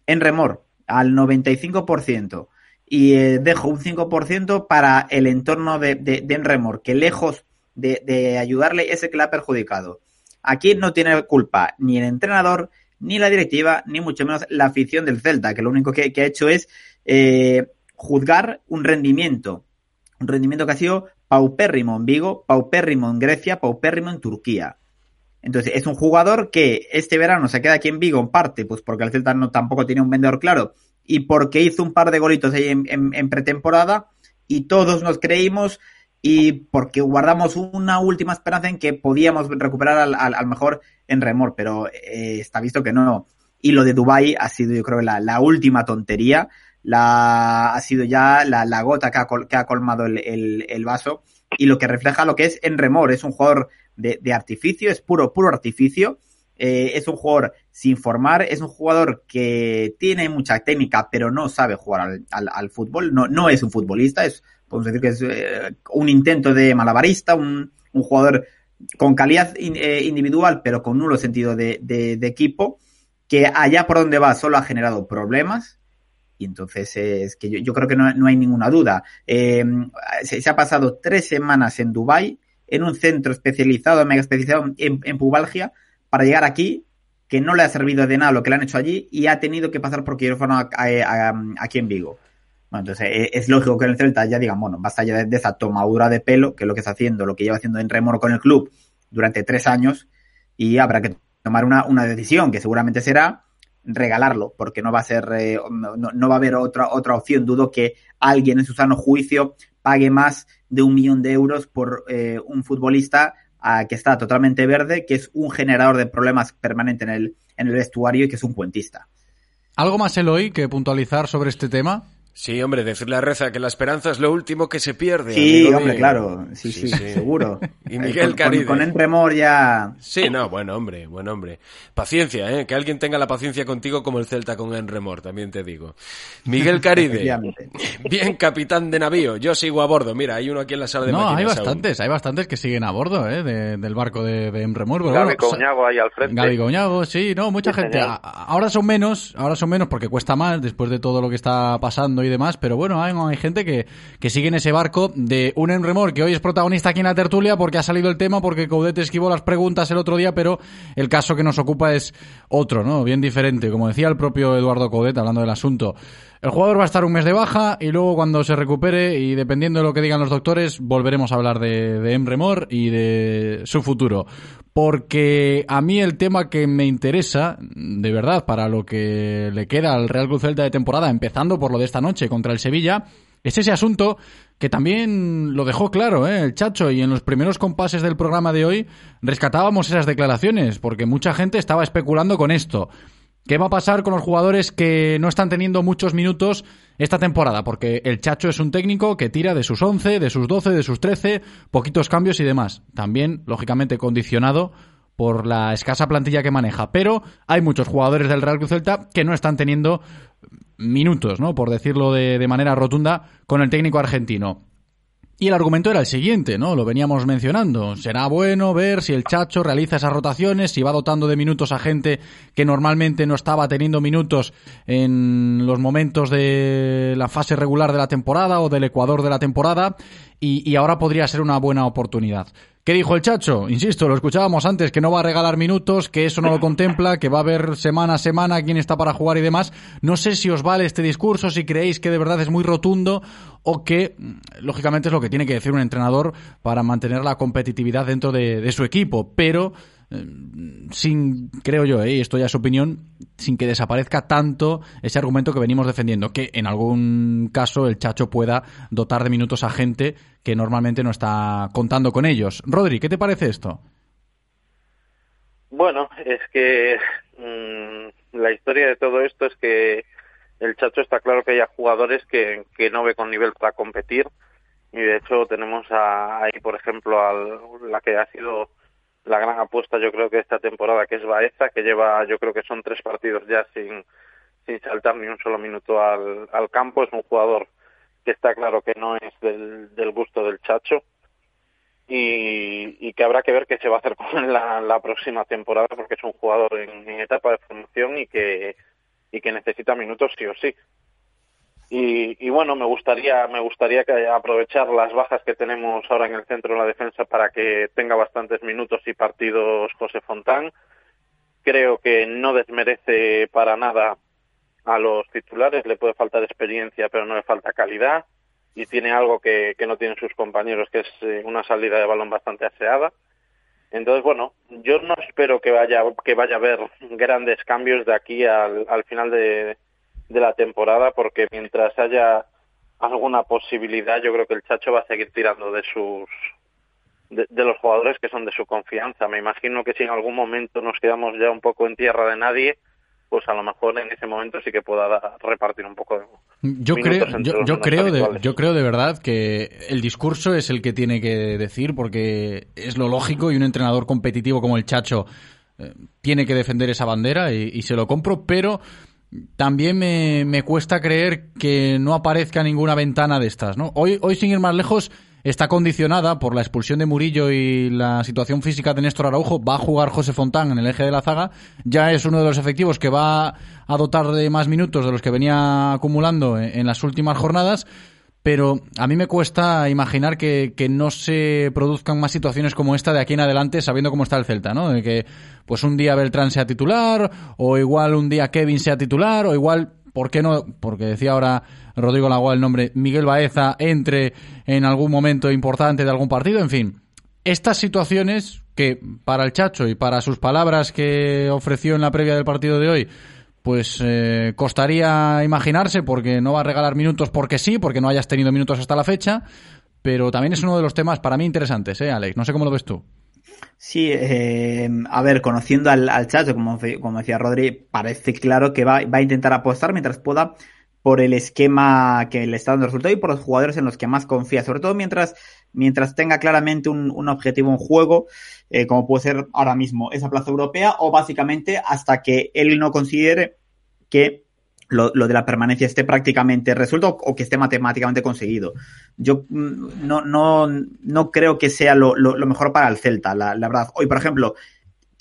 Enremor al 95% y eh, dejo un 5% para el entorno de, de, Enremor, que lejos de, ayudarle es el que le ha perjudicado. Aquí no tiene culpa ni el entrenador, ni la directiva, ni mucho menos la afición del Celta, que lo único que, que ha hecho es eh, juzgar un rendimiento, un rendimiento que ha sido paupérrimo en Vigo, paupérrimo en Grecia, paupérrimo en Turquía. Entonces, es un jugador que este verano se queda aquí en Vigo en parte, pues porque el Celta no tampoco tiene un vendedor claro y porque hizo un par de golitos ahí en, pretemporada y todos nos creímos y porque guardamos una última esperanza en que podíamos recuperar al, mejor en remor, pero eh, está visto que no. Y lo de Dubai ha sido, yo creo, la última tontería. La, ha sido ya la, gota que ha, col- que ha colmado el, vaso y lo que refleja lo que es en remor. Es un jugador de, artificio, es puro, puro artificio. Eh, es un jugador sin formar, es un jugador que tiene mucha técnica, pero no sabe jugar al, fútbol. No, no es un futbolista, es, podemos decir que es eh, un intento de malabarista, un, jugador con calidad eh, individual, pero con nulo sentido de- de equipo, que allá por donde va solo ha generado problemas. Entonces es que yo, creo que no, no hay ninguna duda. Eh, se, ha pasado tres semanas en Dubai en un centro especializado, mega especializado en, pubalgia, para llegar aquí, que no le ha servido de nada lo que le han hecho allí y ha tenido que pasar por quirófano a- aquí en Vigo. Bueno, entonces eh, es lógico que en el Celta ya digan, bueno, basta ya de, de esa tomadura de pelo, que es lo que está haciendo, lo que lleva haciendo en remoro con el club durante tres años, y habrá que tomar una, una decisión, que seguramente será regalarlo, porque no va a ser, eh, no, no va a haber otra, otra opción. Dudo que alguien en su sano juicio pague más de un millón de euros por eh, un futbolista ah, que está totalmente verde, que es un generador de problemas permanente en el, en el vestuario y que es un cuentista. ¿Algo más, Eloy, que puntualizar sobre este tema? Sí, hombre, decirle a Reza que la esperanza es lo último que se pierde. Sí, amigo hombre, mío. claro. Sí, sí, seguro. Y Miguel con- Caride. Con, con Enremor ya... Sí, no, buen hombre, buen hombre. Paciencia, ¿eh? Que alguien tenga la paciencia contigo como el Celta con Enremor, también te digo. Miguel Caride, bien capitán de navío. Yo sigo a bordo. Mira, hay uno aquí en la sala de No, máquinas. hay aún. bastantes, hay bastantes que siguen a bordo ¿eh? de- del barco de, de pero Gaby bueno, Coñago ahí al frente. Gaby Goñago, sí, no, mucha Sí, gente. señor. Ahora son menos, ahora son menos porque cuesta más después de todo lo que está pasando y demás, pero bueno, hay, gente que, que sigue en ese barco de un Enremor que hoy es protagonista aquí en la tertulia porque ha salido el tema, porque Coudet esquivó las preguntas el otro día, pero el caso que nos ocupa es otro, ¿no? Bien diferente, como decía el propio Eduardo Coudet hablando del asunto. El jugador va a estar un mes de baja y luego cuando se recupere y dependiendo de lo que digan los doctores volveremos a hablar de, de Emremor y de su futuro. Porque a mí el tema que me interesa, de verdad, para lo que le queda al Real Cruz Celta de temporada, empezando por lo de esta noche contra el Sevilla, es ese asunto que también lo dejó claro ¿eh? el Chacho y en los primeros compases del programa de hoy rescatábamos esas declaraciones porque mucha gente estaba especulando con esto. ¿Qué va a pasar con los jugadores que no están teniendo muchos minutos esta temporada? Porque el Chacho es un técnico que tira de sus 11, de sus 12, de sus 13, poquitos cambios y demás. También, lógicamente, condicionado por la escasa plantilla que maneja. Pero hay muchos jugadores del Real Cruz Celta que no están teniendo minutos, ¿no? Por decirlo de, de manera rotunda, con el técnico argentino. Y el argumento era el siguiente, ¿no? Lo veníamos mencionando. Será bueno ver si el Chacho realiza esas rotaciones, si va dotando de minutos a gente que normalmente no estaba teniendo minutos en los momentos de la fase regular de la temporada o del Ecuador de la temporada, y, y ahora podría ser una buena oportunidad. ¿Qué dijo el Chacho? Insisto, lo escuchábamos antes, que no va a regalar minutos, que eso no lo contempla, que va a ver semana a semana quién está para jugar y demás. No sé si os vale este discurso, si creéis que de verdad es muy rotundo o que, mm, lógicamente, es lo que tiene que decir un entrenador para mantener la competitividad dentro de, de su equipo. Pero, sin, creo yo, eh, y esto ya es opinión, sin que desaparezca tanto ese argumento que venimos defendiendo, que en algún caso el Chacho pueda dotar de minutos a gente que normalmente no está contando con ellos. Rodri, ¿qué te parece esto? Bueno, es que mm, la historia de todo esto es que el Chacho está claro que hay jugadores que, no ve con nivel para competir y de hecho tenemos a- ahí, por ejemplo, al, la que ha sido la gran apuesta yo creo que esta temporada, que es Baeza, que lleva, yo creo que son tres partidos ya sin, sin saltar ni un solo minuto al, al campo. Es un jugador que está claro que no es del, del gusto del Chacho y, y que habrá que ver qué se va a hacer con la, la próxima temporada porque es un jugador en, en etapa de formación y que, y que necesita minutos sí o sí. Y, y bueno, me gustaría, me gustaría que aprovechar las bajas que tenemos ahora en el centro de la defensa para que tenga bastantes minutos y partidos José Fontán. Creo que no desmerece para nada a los titulares, le puede faltar experiencia, pero no le falta calidad y tiene algo que, que no tienen sus compañeros, que es eh, una salida de balón bastante aseada. Entonces, bueno, yo no espero que vaya que vaya a haber grandes cambios de aquí al, al final de, de la temporada, porque mientras haya alguna posibilidad, yo creo que el Chacho va a seguir tirando de sus de, de los jugadores que son de su confianza. Me imagino que si en algún momento nos quedamos ya un poco en tierra de nadie, pues a lo mejor en ese momento sí que pueda dar- repartir un poco de Yo creo, yo, creo de, yo creo de verdad que el discurso es el que tiene que decir porque es lo lógico y un entrenador competitivo como el Chacho eh, tiene que defender esa bandera y, y se lo compro, pero también me, me cuesta creer que no aparezca ninguna ventana de estas, ¿no? Hoy, hoy sin ir más lejos está condicionada por la expulsión de Murillo y la situación física de Néstor Araujo. Va a jugar José Fontán en el eje de la zaga. Ya es uno de los efectivos que va a dotar de más minutos de los que venía acumulando en, en las últimas jornadas. Pero a mí me cuesta imaginar que, que no se produzcan más situaciones como esta de aquí en adelante, sabiendo cómo está el Celta, ¿no? De que pues un día Beltrán sea titular, o igual un día Kevin sea titular, o igual, ¿por qué no? Porque decía ahora Rodrigo Lagua el nombre, Miguel Baeza entre en algún momento importante de algún partido, en fin. Estas situaciones que para el Chacho y para sus palabras que ofreció en la previa del partido de hoy, pues eh, costaría imaginarse porque no va a regalar minutos porque sí, porque no hayas tenido minutos hasta la fecha, pero también es uno de los temas para mí interesantes, ¿eh, Alex? No sé cómo lo ves tú. Sí, eh, a ver, conociendo al, Chacho, como, como decía Rodri, parece claro que va, va a intentar apostar mientras pueda por el esquema que le está dando resultado y por los jugadores en los que más confía, sobre todo mientras, mientras tenga claramente un, objetivo en juego, eh, como puede ser ahora mismo esa plaza europea, o básicamente hasta que él no considere que lo, lo de la permanencia esté prácticamente resuelto o que esté matemáticamente conseguido. Yo mm, no, no, no creo que sea lo, lo- mejor para el Celta, la verdad. Hoy, por ejemplo,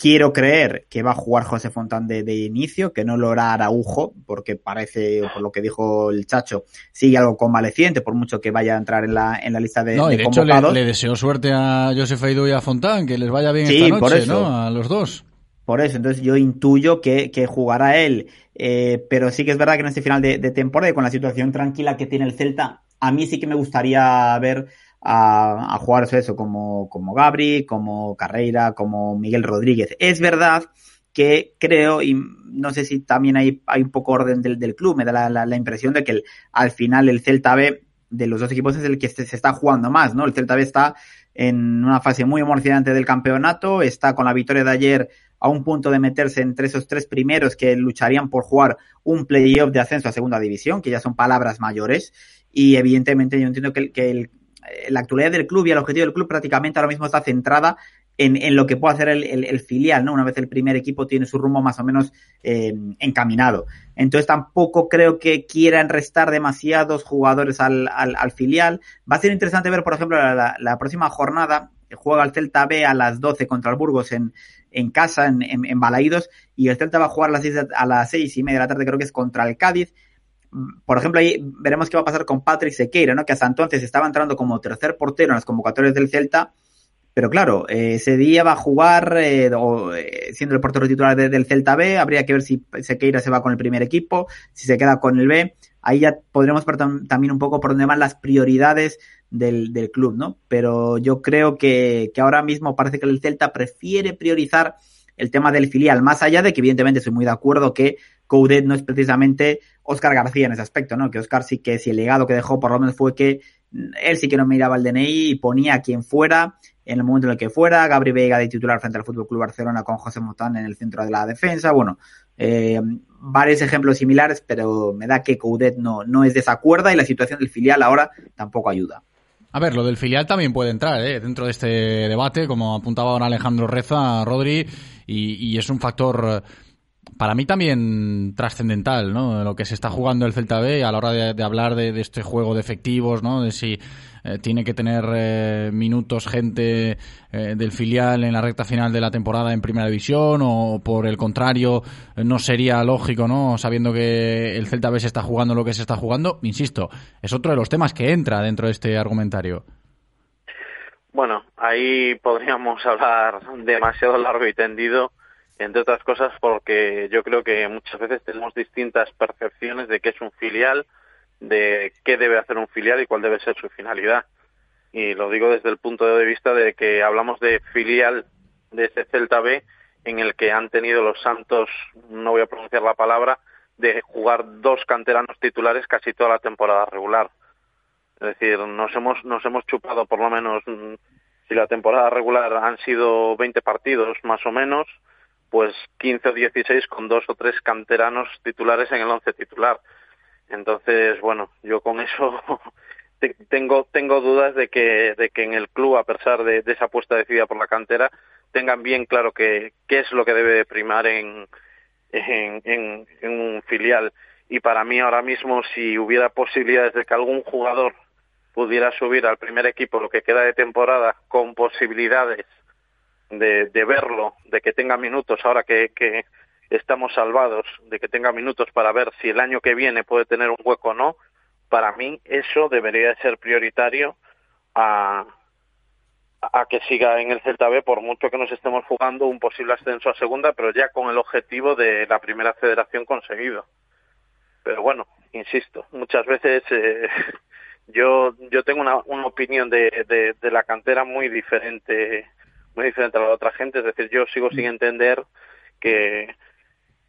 quiero creer que va a jugar José Fontán de, de inicio, que no lo hará Araujo, porque parece, por lo que dijo el Chacho, sigue algo convaleciente, por mucho que vaya a entrar en la, en la lista de, no, y de de hecho le, deseo suerte a Josef Aidu y a Fontán, que les vaya bien Sí, esta por noche, eso. ¿no? A los dos. Por eso, entonces yo intuyo que, que jugará él. Eh, pero sí que es verdad que en este final de, de temporada y con la situación tranquila que tiene el Celta, a mí sí que me gustaría ver a, a jugar eso, como, como Gabri, como Carreira, como Miguel Rodríguez. Es verdad que creo, y no sé si también hay, hay un poco orden del, del club, me da la, la- la impresión de que el- al final el Celta B de los dos equipos es el que se, se está jugando más, ¿no? El Celta B está en una fase muy emocionante del campeonato, está con la victoria de ayer a un punto de meterse entre esos tres primeros que lucharían por jugar un playoff de ascenso a segunda división, que ya son palabras mayores, y evidentemente yo entiendo que, el- que el- la actualidad del club y el objetivo del club prácticamente ahora mismo está centrada en, en lo que puede hacer el, el- filial, ¿no? Una vez el primer equipo tiene su rumbo más o menos eh, encaminado. Entonces tampoco creo que quieran restar demasiados jugadores al, al- al filial. Va a ser interesante ver, por ejemplo, la, la- próxima jornada, juega el Celta B a las 12 contra el Burgos en, en casa, en, en, en Balaídos, y el Celta va a jugar a las, seis, de- a las seis y media de la tarde, creo que es contra el Cádiz. Por ejemplo, ahí veremos qué va a pasar con Patrick Sequeira, ¿no? Que hasta entonces estaba entrando como tercer portero en las convocatorias del Celta, pero claro, eh, ese día va a jugar, eh, o, eh, siendo el portero titular de- del Celta B, habría que ver si Sequeira se va con el primer equipo, si se queda con el B. Ahí ya podremos ver tam- también un poco por dónde van las prioridades del, club, ¿no? Pero yo creo que ahora mismo parece que el Celta prefiere priorizar el tema del filial, más allá de que evidentemente estoy muy de acuerdo que Coudet no es precisamente Oscar García en ese aspecto, ¿no? Que Oscar sí que si el legado que dejó por lo menos fue que él sí que no miraba el DNI y ponía a quien fuera en el momento en el que fuera, Gabri Vega de titular frente al Fútbol Club Barcelona con José Motán en el centro de la defensa, bueno, eh, varios ejemplos similares, pero me da que Coudet no, no es de esa cuerda y la situación del filial ahora tampoco ayuda. A ver, lo del filial también puede entrar ¿eh? dentro de este debate, como apuntaba ahora Alejandro Reza, Rodri, y, y es un factor eh, para mí también trascendental, ¿no? Lo que se está jugando el Celta B a la hora de, de hablar de, de este juego de efectivos, ¿no? De si eh, tiene que tener eh, minutos gente del filial en la recta final de la temporada en primera división o por el contrario no sería lógico, ¿no? Sabiendo que el Celta B se está jugando lo que se está jugando, insisto, es otro de los temas que entra dentro de este argumentario. Bueno, ahí podríamos hablar demasiado largo y tendido, entre otras cosas porque yo creo que muchas veces tenemos distintas percepciones de qué es un filial, de qué debe hacer un filial y cuál debe ser su finalidad. Y lo digo desde el punto de vista de que hablamos de filial de ese Celta B en el que han tenido los Santos, no voy a pronunciar la palabra, de jugar dos canteranos titulares casi toda la temporada regular. Es decir, nos hemos, nos hemos chupado por lo menos, mm, si la temporada regular han sido 20 partidos más o menos, pues 15 o 16 con dos o tres canteranos titulares en el 11 titular. Entonces, bueno, yo con eso te- tengo, tengo dudas de que, de que en el club, a pesar de, de esa apuesta decidida por la cantera, tengan bien claro qué es lo que debe primar en, en, en un filial. Y para mí ahora mismo, si hubiera posibilidades de que algún jugador pudiera subir al primer equipo lo que queda de temporada con posibilidades de, de verlo, de que tenga minutos ahora que, estamos salvados, de que tenga minutos para ver si el año que viene puede tener un hueco o no, para mí eso debería de ser prioritario a, a que siga en el Celta B por mucho que nos estemos jugando un posible ascenso a segunda, pero ya con el objetivo de la primera federación conseguido. Pero bueno, insisto, muchas veces eh, yo yo tengo una, una opinión de, de, de la cantera muy diferente muy diferente a la de otra gente, es decir, yo sigo sin entender que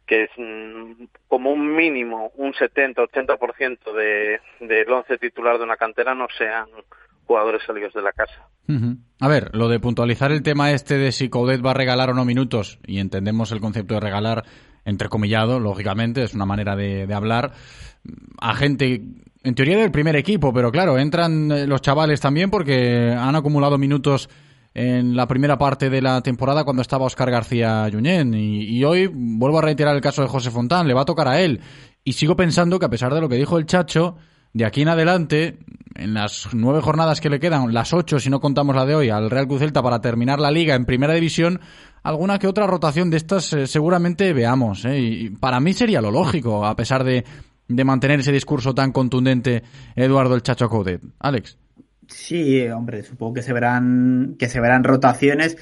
que es mm, como un mínimo un 70-80% de del once titular de una cantera no sean jugadores salidos de la casa. A ver, lo de puntualizar el tema este de si Coudet va a regalar o no minutos, y entendemos el concepto de regalar entrecomillado, lógicamente, es una manera de, de hablar, a gente, en teoría del primer equipo, pero claro, entran eh, los chavales también porque han acumulado minutos en la primera parte de la temporada cuando estaba Oscar García Junyent. Y, hoy vuelvo a reiterar el caso de José Fontán, le va a tocar a él. Y sigo pensando que a pesar de lo que dijo el Chacho, de aquí en adelante, en las nueve jornadas que le quedan, las ocho si no contamos la de hoy, al Real Cruz Celta para terminar la liga en primera división, alguna que otra rotación de estas eh, seguramente veamos. ¿eh? Y para mí sería lo lógico, a pesar de, de mantener ese discurso tan contundente Eduardo el Chacho Coudet. Alex. Sí, hombre, supongo que se verán, que se verán rotaciones.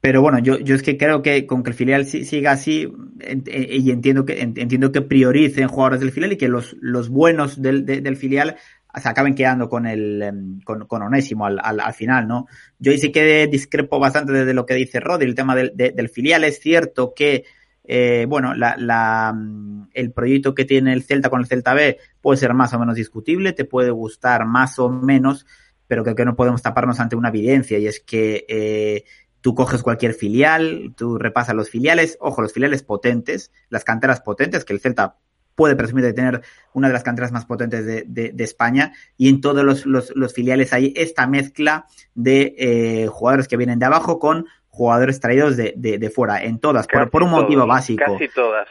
Pero bueno, yo, yo es que creo que con que el filial si- siga así, eh, y entiendo que, en- entiendo que prioricen jugadores del filial y que los, los buenos del, de- del filial se acaben quedando con el, em, con, con Onésimo al, al, al final, ¿no? Yo ahí sí que discrepo bastante desde lo que dice Rodri, el tema del, de- del filial. Es cierto que, eh, bueno, la, la, mm, el proyecto que tiene el Celta con el Celta B puede ser más o menos discutible, te puede gustar más o menos, pero creo que no podemos taparnos ante una evidencia y es que eh, tú coges cualquier filial, tú repasas los filiales, ojo, los filiales potentes, las canteras potentes, que el Celta puede presumir de tener una de las canteras más potentes de, de- de España y en todos los, filiales hay esta mezcla de eh, jugadores que vienen de abajo con jugadores traídos de, de- de fuera, en todas, por, por un motivo básico. Casi todas.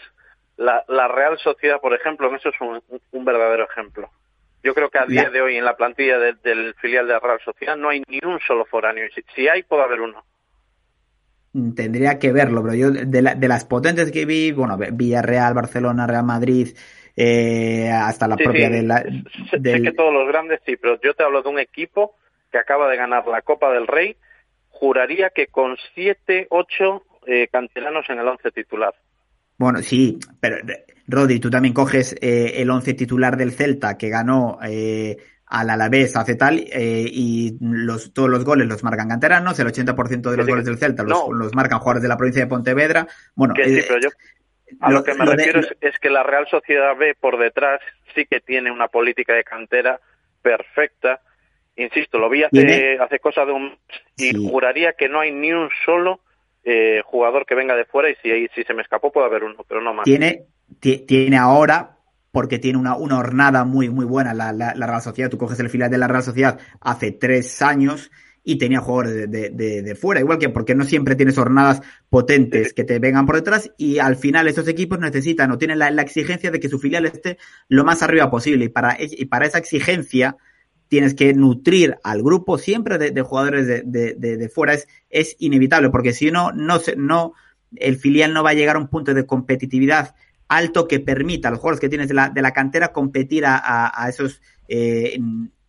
La, la Real Sociedad, por ejemplo, en eso es un, un verdadero ejemplo. Yo creo que a día La- de hoy en la plantilla de- del filial de la Real Sociedad no hay ni un solo foráneo. Si, si hay, puede haber uno. Mm, Tendría que verlo, pero yo de, la- de las potentes que vi, bueno, Villarreal, Barcelona, Real Madrid, eh, hasta la Sí, propia sí, de la, sé, sé del- que todos los grandes sí, pero yo te hablo de un equipo que acaba de ganar la Copa del Rey. Juraría que con siete, ocho eh, canteranos en el once titular. Bueno, sí, pero Rodri, tú también coges eh, el once titular del Celta que ganó eh, al Alavés hace tal eh, y los, todos los goles los marcan canteranos, el 80% de los sí, goles del Celta los, no. los marcan jugadores de la provincia de Pontevedra. Bueno, sí, eh, pero yo a lo- lo que me lo de- refiero es, es que la Real Sociedad B por detrás sí que tiene una política de cantera perfecta. Insisto, lo vi hace, hace cosa de un y Sí. juraría que no hay ni un solo eh, jugador que venga de fuera y si, si se me escapó puede haber uno, pero no más. tiene, ti- tiene ahora, porque tiene una, una hornada muy, muy buena la, la, la Real Sociedad. Tú coges el filial de la Real Sociedad hace tres años y tenía jugadores de, de, de- de fuera, igual que porque no siempre tienes hornadas potentes que te vengan por detrás y al final esos equipos necesitan o tienen la, la exigencia de que su filial esté lo más arriba posible y para, y para esa exigencia tienes que nutrir al grupo siempre de, jugadores de, de, de, fuera, es, es inevitable, porque si no, no, se- no, el filial no va a llegar a un punto de competitividad alto que permita a los jugadores que tienes de la, de la cantera competir a, a- a esos eh,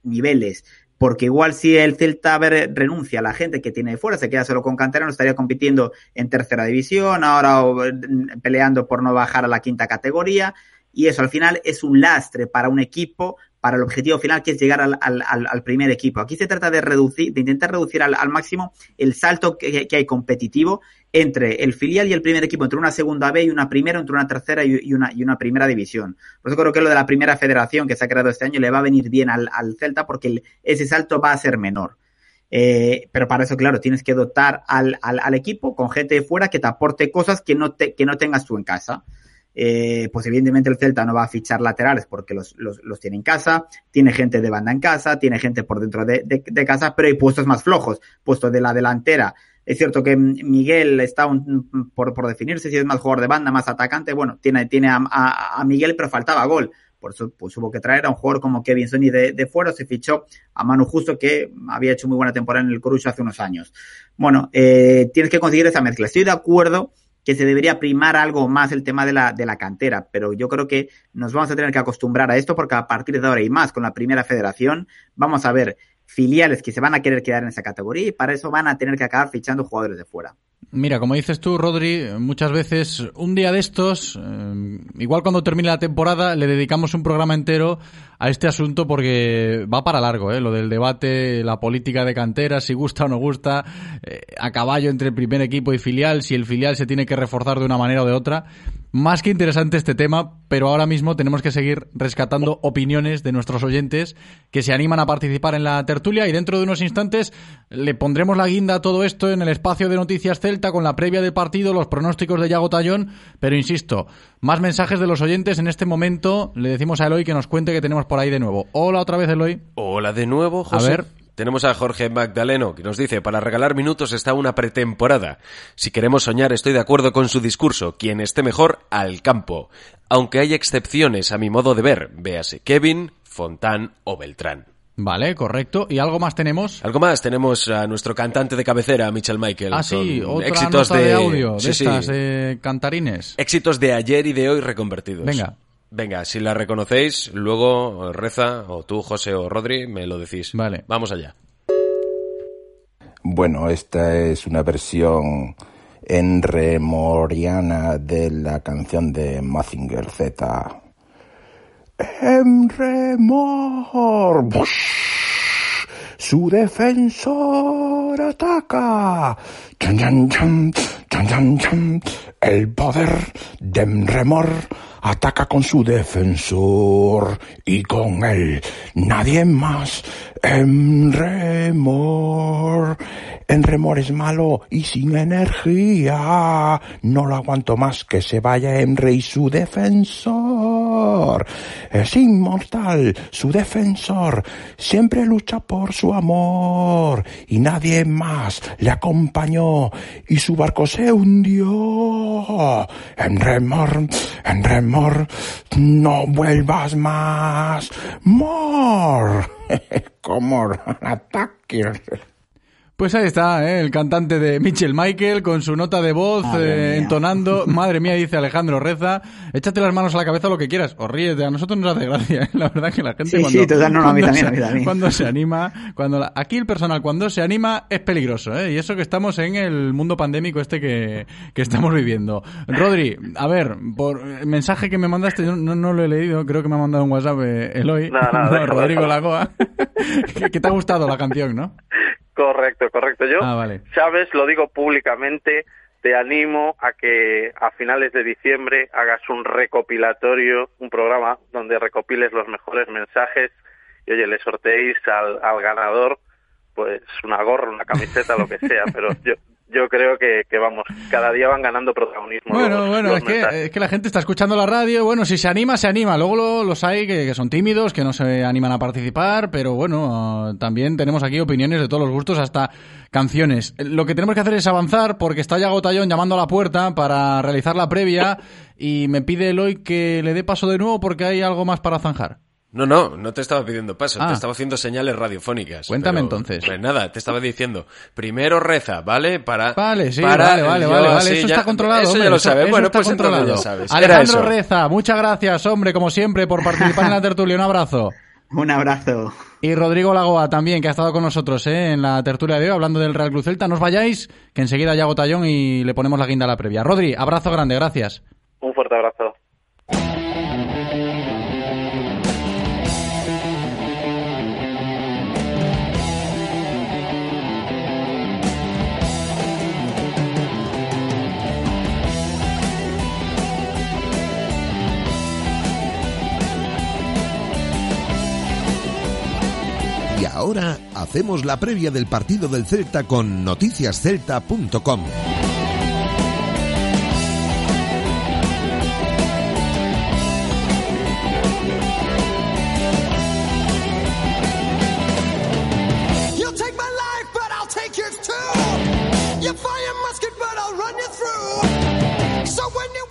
niveles. Porque igual si el Celta renuncia a la gente que tiene de fuera, se queda solo con cantera, no estaría compitiendo en tercera división, ahora o, peleando por no bajar a la quinta categoría. Y eso al final es un lastre para un equipo, para el objetivo final que es llegar al, al- al- primer equipo. Aquí se trata de reducir, de intentar reducir al, al máximo el salto que, que hay competitivo entre el filial y el primer equipo, entre una segunda B y una primera, entre una tercera y una, y una primera división. Por eso creo que lo de la primera federación que se ha creado este año le va a venir bien al, Celta porque ese salto va a ser menor. Eh, pero para eso, claro, tienes que dotar al, al, al equipo con gente de fuera que te aporte cosas que no, te, que no tengas tú en casa. Eh, pues evidentemente el Celta no va a fichar laterales porque los, los, los tiene en casa, tiene gente de banda en casa, tiene gente por dentro de, de, de casa, pero hay puestos más flojos, puestos de la delantera. Es cierto que Miguel está un- por, por definirse si es más jugador de banda, más atacante. Bueno, tiene, tiene a, a- Miguel, pero faltaba gol. Por eso pues, hubo que traer a un jugador como Kevin Sony de, de fuera. Se fichó a Manu Justo, que había hecho muy buena temporada en el Corucho hace unos años. Bueno, eh, tienes que conseguir esa mezcla. Estoy de acuerdo que se debería primar algo más el tema de la, de la cantera, pero yo creo que nos vamos a tener que acostumbrar a esto porque a partir de ahora y más con la primera federación vamos a ver filiales que se van a querer quedar en esa categoría y para eso van a tener que acabar fichando jugadores de fuera. Mira, como dices tú, Rodri, muchas veces un día de estos, eh, igual cuando termine la temporada, le dedicamos un programa entero a este asunto porque va para largo, ¿eh? lo del debate, la política de cantera, si gusta o no gusta, eh, a caballo entre el primer equipo y filial, si el filial se tiene que reforzar de una manera o de otra. Más que interesante este tema, pero ahora mismo tenemos que seguir rescatando opiniones de nuestros oyentes que se animan a participar en la tertulia y dentro de unos instantes le pondremos la guinda a todo esto en el espacio de Noticias Celta con la previa del partido, los pronósticos de Yago Tallón, pero insisto, más mensajes de los oyentes en este momento. Le decimos a Eloy que nos cuente que tenemos por ahí de nuevo. Hola otra vez, Eloy. Hola de nuevo, A José. ver. Tenemos a Jorge Magdaleno, que nos dice, para regalar minutos está una pretemporada. Si queremos soñar, estoy de acuerdo con su discurso. Quien esté mejor, al campo. Aunque hay excepciones a mi modo de ver, véase Kevin, Fontán o Beltrán. Vale, correcto. ¿Y algo más tenemos? Algo más, tenemos a nuestro cantante de cabecera, Michel Michael. Ah, sí, otra éxitos nota de, audio de Sí, sí. estas eh, cantarines. Éxitos de ayer y de hoy reconvertidos. Venga. Venga, si la reconocéis, luego Reza, o tú, José o Rodri, me lo decís. Vale. Vamos allá. Bueno, esta es una versión en remoriana de la canción de Mazinger Z. En remor. Bush. Su defensor ataca. Chan, chan, chan, chan, chan, chan. El poder de Remor ataca con su defensor y con él nadie más. En Remor. En Remor es malo y sin energía. No lo aguanto más que se vaya Emre y su defensor. Es inmortal, su defensor. Siempre lucha por su amor. Y nadie más le acompañó. Y su barco se hundió. En Remor, en Remor, no vuelvas más. More. Como ataque. Pues ahí está, ¿eh? el cantante de Mitchell Michael con su nota de voz Madre eh, entonando. Madre mía, dice Alejandro Reza, échate las manos a la cabeza lo que quieras o ríete. A nosotros nos hace gracia, ¿eh? la verdad que la gente Sí, cuando, sí, total, no, no, a mí cuando también, se, a mí también. cuando se anima, cuando la- aquí el personal cuando se anima es peligroso, ¿eh? y eso que estamos en el mundo pandémico este que, que estamos viviendo. Rodri, a ver, por el mensaje que me mandaste, yo no, no lo he leído, creo que me ha mandado un WhatsApp eh, Eloy, No, déjalo, Rodrigo. Lagoa, que, que te ha gustado la canción, ¿no? Correcto, correcto. Yo, Ah, vale. sabes, lo digo públicamente, te animo a que a finales de diciembre hagas un recopilatorio, un programa donde recopiles los mejores mensajes y, oye, le sorteéis al, al ganador pues una gorra, una camiseta, lo que sea, pero yo yo creo que, que vamos, cada día van ganando protagonismo. Bueno, los- bueno, los es que, es que la gente está escuchando la radio, bueno, si se anima, se anima. Luego lo- los hay que, que son tímidos, que no se animan a participar, pero bueno, también tenemos aquí opiniones de todos los gustos, hasta canciones. Lo que tenemos que hacer es avanzar, porque está Yago Tallón llamando a la puerta para realizar la previa, y me pide Eloy que le dé paso de nuevo porque hay algo más para zanjar. No, no, no te estaba pidiendo paso, Ah. te estaba haciendo señales radiofónicas. Cuéntame pero, entonces. Pues nada, te estaba diciendo, primero reza, ¿vale? Para. Vale, sí, para- vale, vale, yo vale, vale, eso ya- está controlado. Eso hombre, ya lo sabes. eso Bueno, está pues entonces controlado. ya sabes. Alejandro eso. Reza, muchas gracias, hombre, como siempre, por participar en la tertulia. Un abrazo. Un abrazo. Y Rodrigo Lagoa también, que ha estado con nosotros ¿eh? en la tertulia de hoy, hablando del Real Cruz Celta. No os vayáis, que enseguida ya Tallón y le ponemos la guinda a la previa. Rodri, abrazo grande, gracias. Un fuerte abrazo. Ahora hacemos la previa del partido del Celta con noticiascelta.com.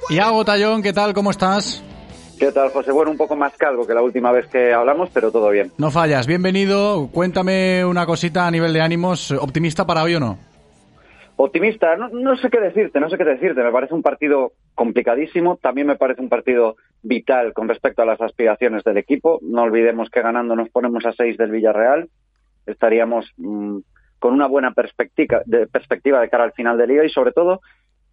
Iago Tallón, ¿qué tal? ¿Cómo estás? ¿Qué tal, José? Bueno, un poco más calvo que la última vez que hablamos, pero todo bien. No fallas, bienvenido. Cuéntame una cosita a nivel de ánimos. ¿Optimista para hoy o no? Optimista, no, no sé qué decirte, no sé qué decirte. Me parece un partido complicadísimo, también me parece un partido vital con respecto a las aspiraciones del equipo. No olvidemos que ganando nos ponemos a seis del Villarreal. Estaríamos mm, con una buena perspectiva de, perspectiva de cara al final de liga y sobre todo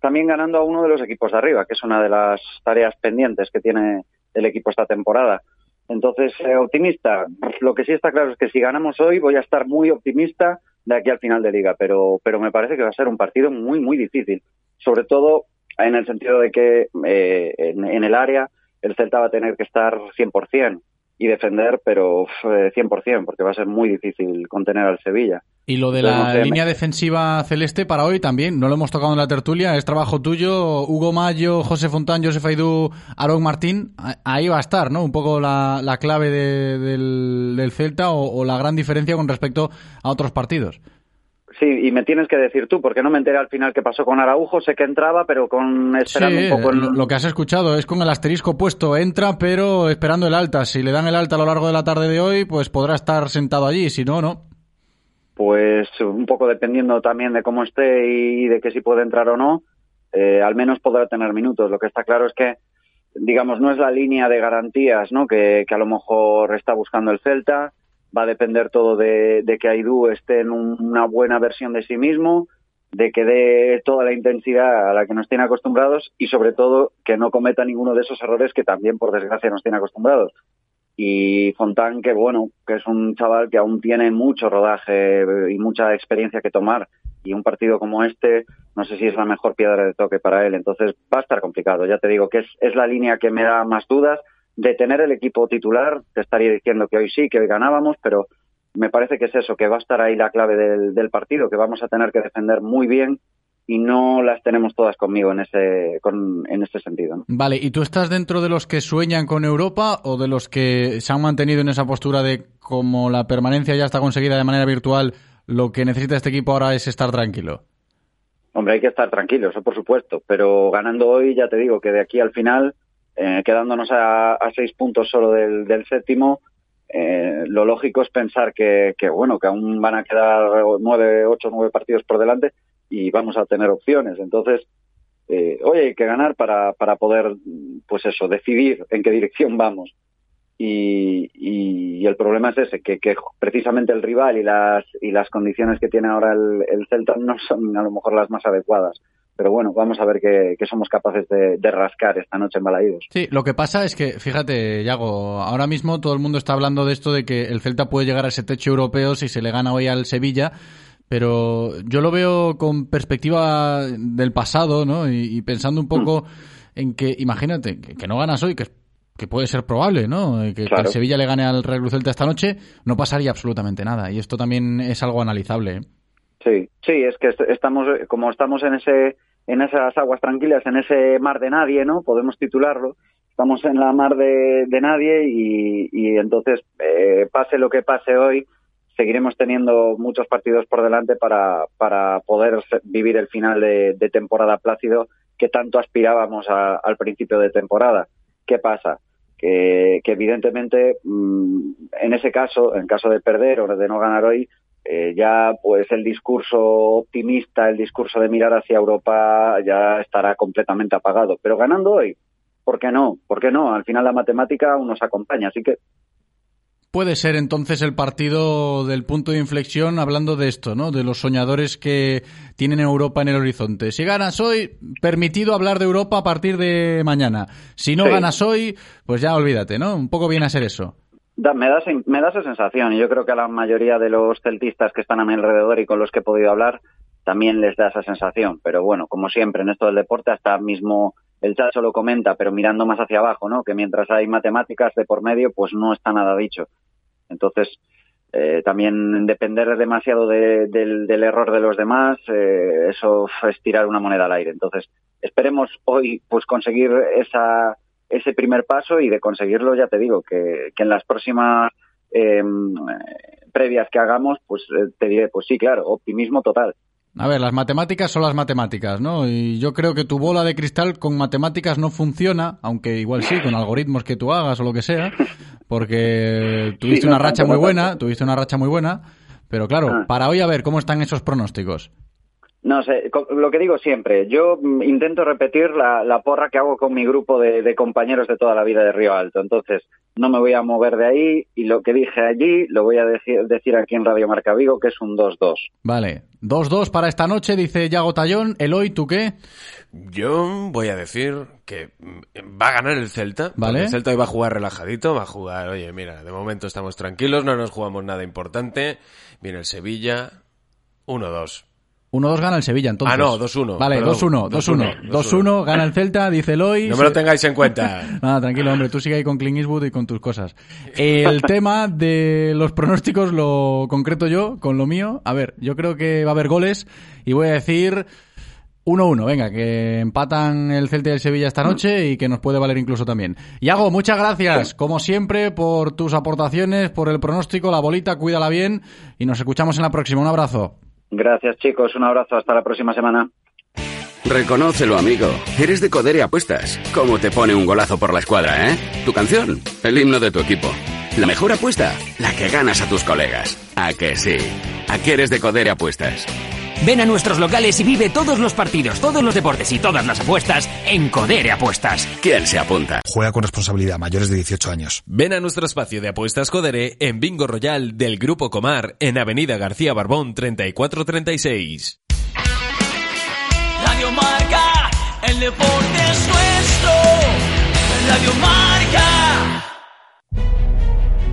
también ganando a uno de los equipos de arriba, que es una de las tareas pendientes que tiene el equipo esta temporada. Entonces, eh, optimista. Lo que sí está claro es que si ganamos hoy voy a estar muy optimista de aquí al final de liga, pero, pero me parece que va a ser un partido muy, muy difícil. Sobre todo en el sentido de que eh, en, el área el Celta va a tener que estar 100% y defender, pero uf, eh, 100%, porque va a ser muy difícil contener al Sevilla. Y lo de Entonces, la no sé, me- línea defensiva celeste para hoy también, no lo hemos tocado en la tertulia, es trabajo tuyo, Hugo Mayo, José Fontán, Josef Aidú, Aaron Martín, ahí va a estar, ¿no? Un poco la, la clave de- del, del Celta o, o la gran diferencia con respecto a otros partidos. Sí, y me tienes que decir tú, porque no me enteré al final qué pasó con Araujo. Sé que entraba, pero con Sí, esperando un poco. lo, lo que has escuchado es con el asterisco puesto, entra pero esperando el alta. Si le dan el alta a lo largo de la tarde de hoy, pues podrá estar sentado allí, si no, no. Pues un poco dependiendo también de cómo esté y de que si puede entrar o no, eh, al menos podrá tener minutos. Lo que está claro es que, digamos, no es la línea de garantías ¿no? que, que a lo mejor está buscando el Celta. Va a depender todo de, de que Aidú esté en un- una buena versión de sí mismo, de que dé toda la intensidad a la que nos tiene acostumbrados y sobre todo que no cometa ninguno de esos errores que también por desgracia nos tiene acostumbrados. Y Fontán, que bueno, que es un chaval que aún tiene mucho rodaje eh, y mucha experiencia que tomar. Y un partido como este, no sé si es la mejor piedra de toque para él. Entonces va a estar complicado. Ya te digo que es, es la línea que me da más dudas. De tener el equipo titular, te estaría diciendo que hoy sí, que hoy ganábamos, pero me parece que es eso, que va a estar ahí la clave del, del partido, que vamos a tener que defender muy bien y no las tenemos todas conmigo en ese, con, en ese sentido. ¿no? Vale, ¿y tú estás dentro de los que sueñan con Europa o de los que se han mantenido en esa postura de como la permanencia ya está conseguida de manera virtual, lo que necesita este equipo ahora es estar tranquilo? Hombre, hay que estar tranquilos, eso por supuesto, pero ganando hoy, ya te digo que de aquí al final, eh, quedándonos a, a seis puntos solo del, del séptimo, eh, lo lógico es pensar que, que, bueno, que aún van a quedar nueve, ocho, nueve partidos por delante y vamos a tener opciones. Entonces, eh, oye, hay que ganar para, para poder, pues eso, decidir en qué dirección vamos. Y, y el problema es ese, que, que precisamente el rival y las, y las condiciones que tiene ahora el, el Celta no son a lo mejor las más adecuadas. Pero bueno, vamos a ver qué somos capaces de, de rascar esta noche en Balaídos. Sí, lo que pasa es que, fíjate, Yago, ahora mismo todo el mundo está hablando de esto de que el Celta puede llegar a ese techo europeo si se le gana hoy al Sevilla, pero yo lo veo con perspectiva del pasado, ¿no? Y, y pensando un poco en que, imagínate, que, que no ganas hoy, que, que puede ser probable, ¿no? Que, que Claro. el Sevilla le gane al Real Cruz Celta esta noche, no pasaría absolutamente nada. Y esto también es algo analizable, ¿eh? Sí, sí, es que est- estamos, eh, como estamos en ese, en esas aguas tranquilas, en ese mar de nadie, ¿no? Podemos titularlo. Estamos en la mar de, de nadie y, y entonces, eh, pase lo que pase hoy, seguiremos teniendo muchos partidos por delante para, para poder vivir el final de, temporada plácido que tanto aspirábamos a- al principio de temporada. ¿Qué pasa? que, que evidentemente mm, en ese caso, en caso de perder o de no ganar hoy, eh, ya pues el discurso optimista, el discurso de mirar hacia Europa ya estará completamente apagado. Pero ganando hoy, ¿por qué no? ¿Por qué no? Al final la matemática aún nos acompaña, así que Puede ser entonces el partido del punto de inflexión hablando de esto, ¿no? De los soñadores que tienen Europa en el horizonte. Si ganas hoy, permitido hablar de Europa a partir de mañana. Si no Sí. ganas hoy, pues ya olvídate, ¿no? Un poco viene a ser eso. Da- me, da, esa- me da esa sensación y yo creo que a la mayoría de los celtistas que están a mi alrededor y con los que he podido hablar también les da esa sensación. Pero bueno, como siempre en esto del deporte, hasta mismo el Chacho lo comenta, pero mirando más hacia abajo, ¿no? Que mientras hay matemáticas de por medio, pues no está nada dicho. Entonces, eh, también depender demasiado de- del, del error de los demás, eh, eso es tirar una moneda al aire. Entonces, esperemos hoy pues conseguir esa, ese primer paso y de conseguirlo, ya te digo, que, que en las próximas eh, previas que hagamos, pues eh, te diré, pues sí, claro, optimismo total. A ver, las matemáticas son las matemáticas, ¿no? Y yo creo que tu bola de cristal con matemáticas no funciona, aunque igual sí, con algoritmos que tú hagas o lo que sea, porque tuviste Sí, no una racha muy buena, tuviste una racha muy buena, pero claro, Ah. para hoy a ver cómo están esos pronósticos. No sé, lo que digo siempre, yo intento repetir la, la porra que hago con mi grupo de, de compañeros de toda la vida de Río Alto. Entonces, no me voy a mover de ahí y lo que dije allí lo voy a decir, decir aquí en Radio Marca Vigo, que es un 2-2. Vale, 2-2 para esta noche, dice Yago Tallón. Eloy, ¿tú qué? Yo voy a decir que va a ganar el Celta. Vale. El Celta hoy va a jugar relajadito, va a jugar, oye, mira, de momento estamos tranquilos, no nos jugamos nada importante. Viene el Sevilla, 1-2. 1-2 gana el Sevilla, entonces. Ah, no, 2-1, Vale, perdón, 2-1, 2-1. 2-1, 2-1, gana el Celta, dice Eloy. No me lo tengáis en cuenta. Nada, tranquilo, hombre, tú sigue ahí con Clint Eastwood y con tus cosas. El tema de los pronósticos lo concreto yo con lo mío. A ver, yo creo que va a haber goles y voy a decir 1-1, venga, que empatan el Celta y el Sevilla esta noche y que nos puede valer incluso también. Yago, muchas gracias, como siempre, por tus aportaciones, por el pronóstico, la bolita, cuídala bien y nos escuchamos en la próxima. Un abrazo. Gracias chicos, un abrazo, hasta la próxima semana. Reconócelo, amigo. Eres de Codere Apuestas. ¿Cómo te pone un golazo por la escuadra, eh? Tu canción, el himno de tu equipo. La mejor apuesta, la que ganas a tus colegas. ¿A que sí? ¿A qué eres de Codere Apuestas? Ven a nuestros locales y vive todos los partidos, todos los deportes y todas las apuestas en Codere Apuestas. ¿Quién se apunta? Juega con responsabilidad, mayores de 18 años. Ven a nuestro espacio de apuestas Codere en Bingo Royal del Grupo Comar en Avenida García Barbón 3436. Radio Marca, el deporte es nuestro. Radio Marca.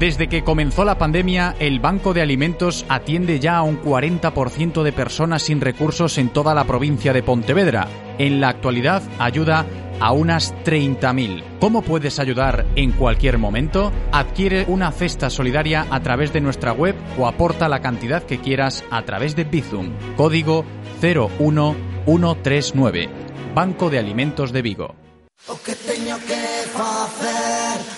Desde que comenzó la pandemia, el Banco de Alimentos atiende ya a un 40% de personas sin recursos en toda la provincia de Pontevedra. En la actualidad ayuda a unas 30.000. ¿Cómo puedes ayudar en cualquier momento? Adquiere una cesta solidaria a través de nuestra web o aporta la cantidad que quieras a través de Bizum. Código 01139. Banco de Alimentos de Vigo.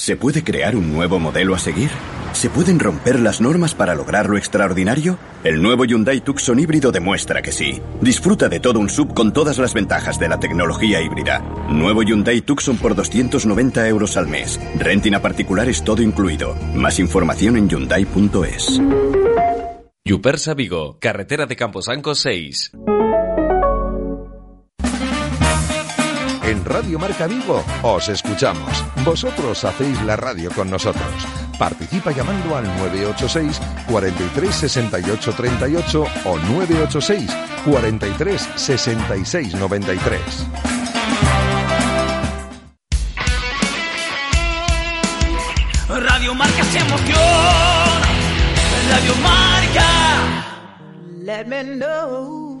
¿Se puede crear un nuevo modelo a seguir? ¿Se pueden romper las normas para lograr lo extraordinario? El nuevo Hyundai Tucson híbrido demuestra que sí. Disfruta de todo un sub con todas las ventajas de la tecnología híbrida. Nuevo Hyundai Tucson por 290 euros al mes. Renting a particulares todo incluido. Más información en hyundai.es. Yupersa Vigo, carretera de Camposanco 6. En Radio Marca Vigo os escuchamos. Vosotros hacéis la radio con nosotros. Participa llamando al 986 43 68 38 o 986 43 66 93. Radio Marca se emoción. Radio Marca. Let me know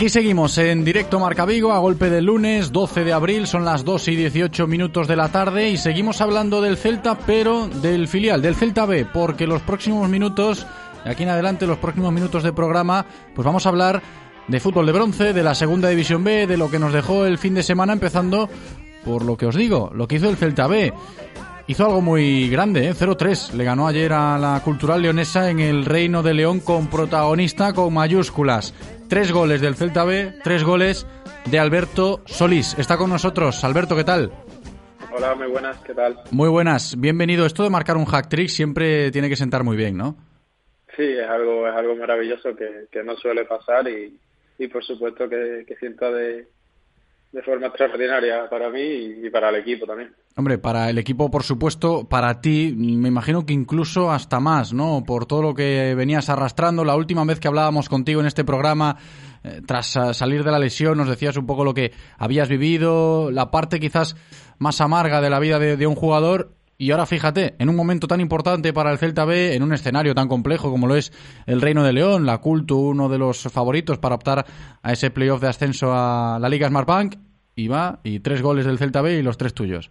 Aquí seguimos en directo Marca Vigo a golpe de lunes 12 de abril, son las 2 y 18 minutos de la tarde y seguimos hablando del Celta, pero del filial, del Celta B, porque los próximos minutos, de aquí en adelante, los próximos minutos de programa, pues vamos a hablar de fútbol de bronce, de la segunda división B, de lo que nos dejó el fin de semana, empezando por lo que os digo, lo que hizo el Celta B. Hizo algo muy grande, ¿eh? 0-3. Le ganó ayer a la Cultural Leonesa en el Reino de León con protagonista con mayúsculas. Tres goles del Celta B, tres goles de Alberto Solís. Está con nosotros. Alberto, ¿qué tal? Hola, muy buenas, ¿qué tal? Muy buenas, bienvenido. Esto de marcar un hack trick siempre tiene que sentar muy bien, ¿no? Sí, es algo, es algo maravilloso que, que no suele pasar y, y por supuesto que, que sienta de, de forma extraordinaria para mí y, para el equipo también. Hombre, para el equipo, por supuesto, para ti, me imagino que incluso hasta más, ¿no? Por todo lo que venías arrastrando. La última vez que hablábamos contigo en este programa, eh, tras salir de la lesión, nos decías un poco lo que habías vivido, la parte quizás más amarga de la vida de, de un jugador. Y ahora fíjate, en un momento tan importante para el Celta B, en un escenario tan complejo como lo es el Reino de León, la Culto, uno de los favoritos para optar a ese playoff de ascenso a la Liga Smartbank, y va, y tres goles del Celta B y los tres tuyos.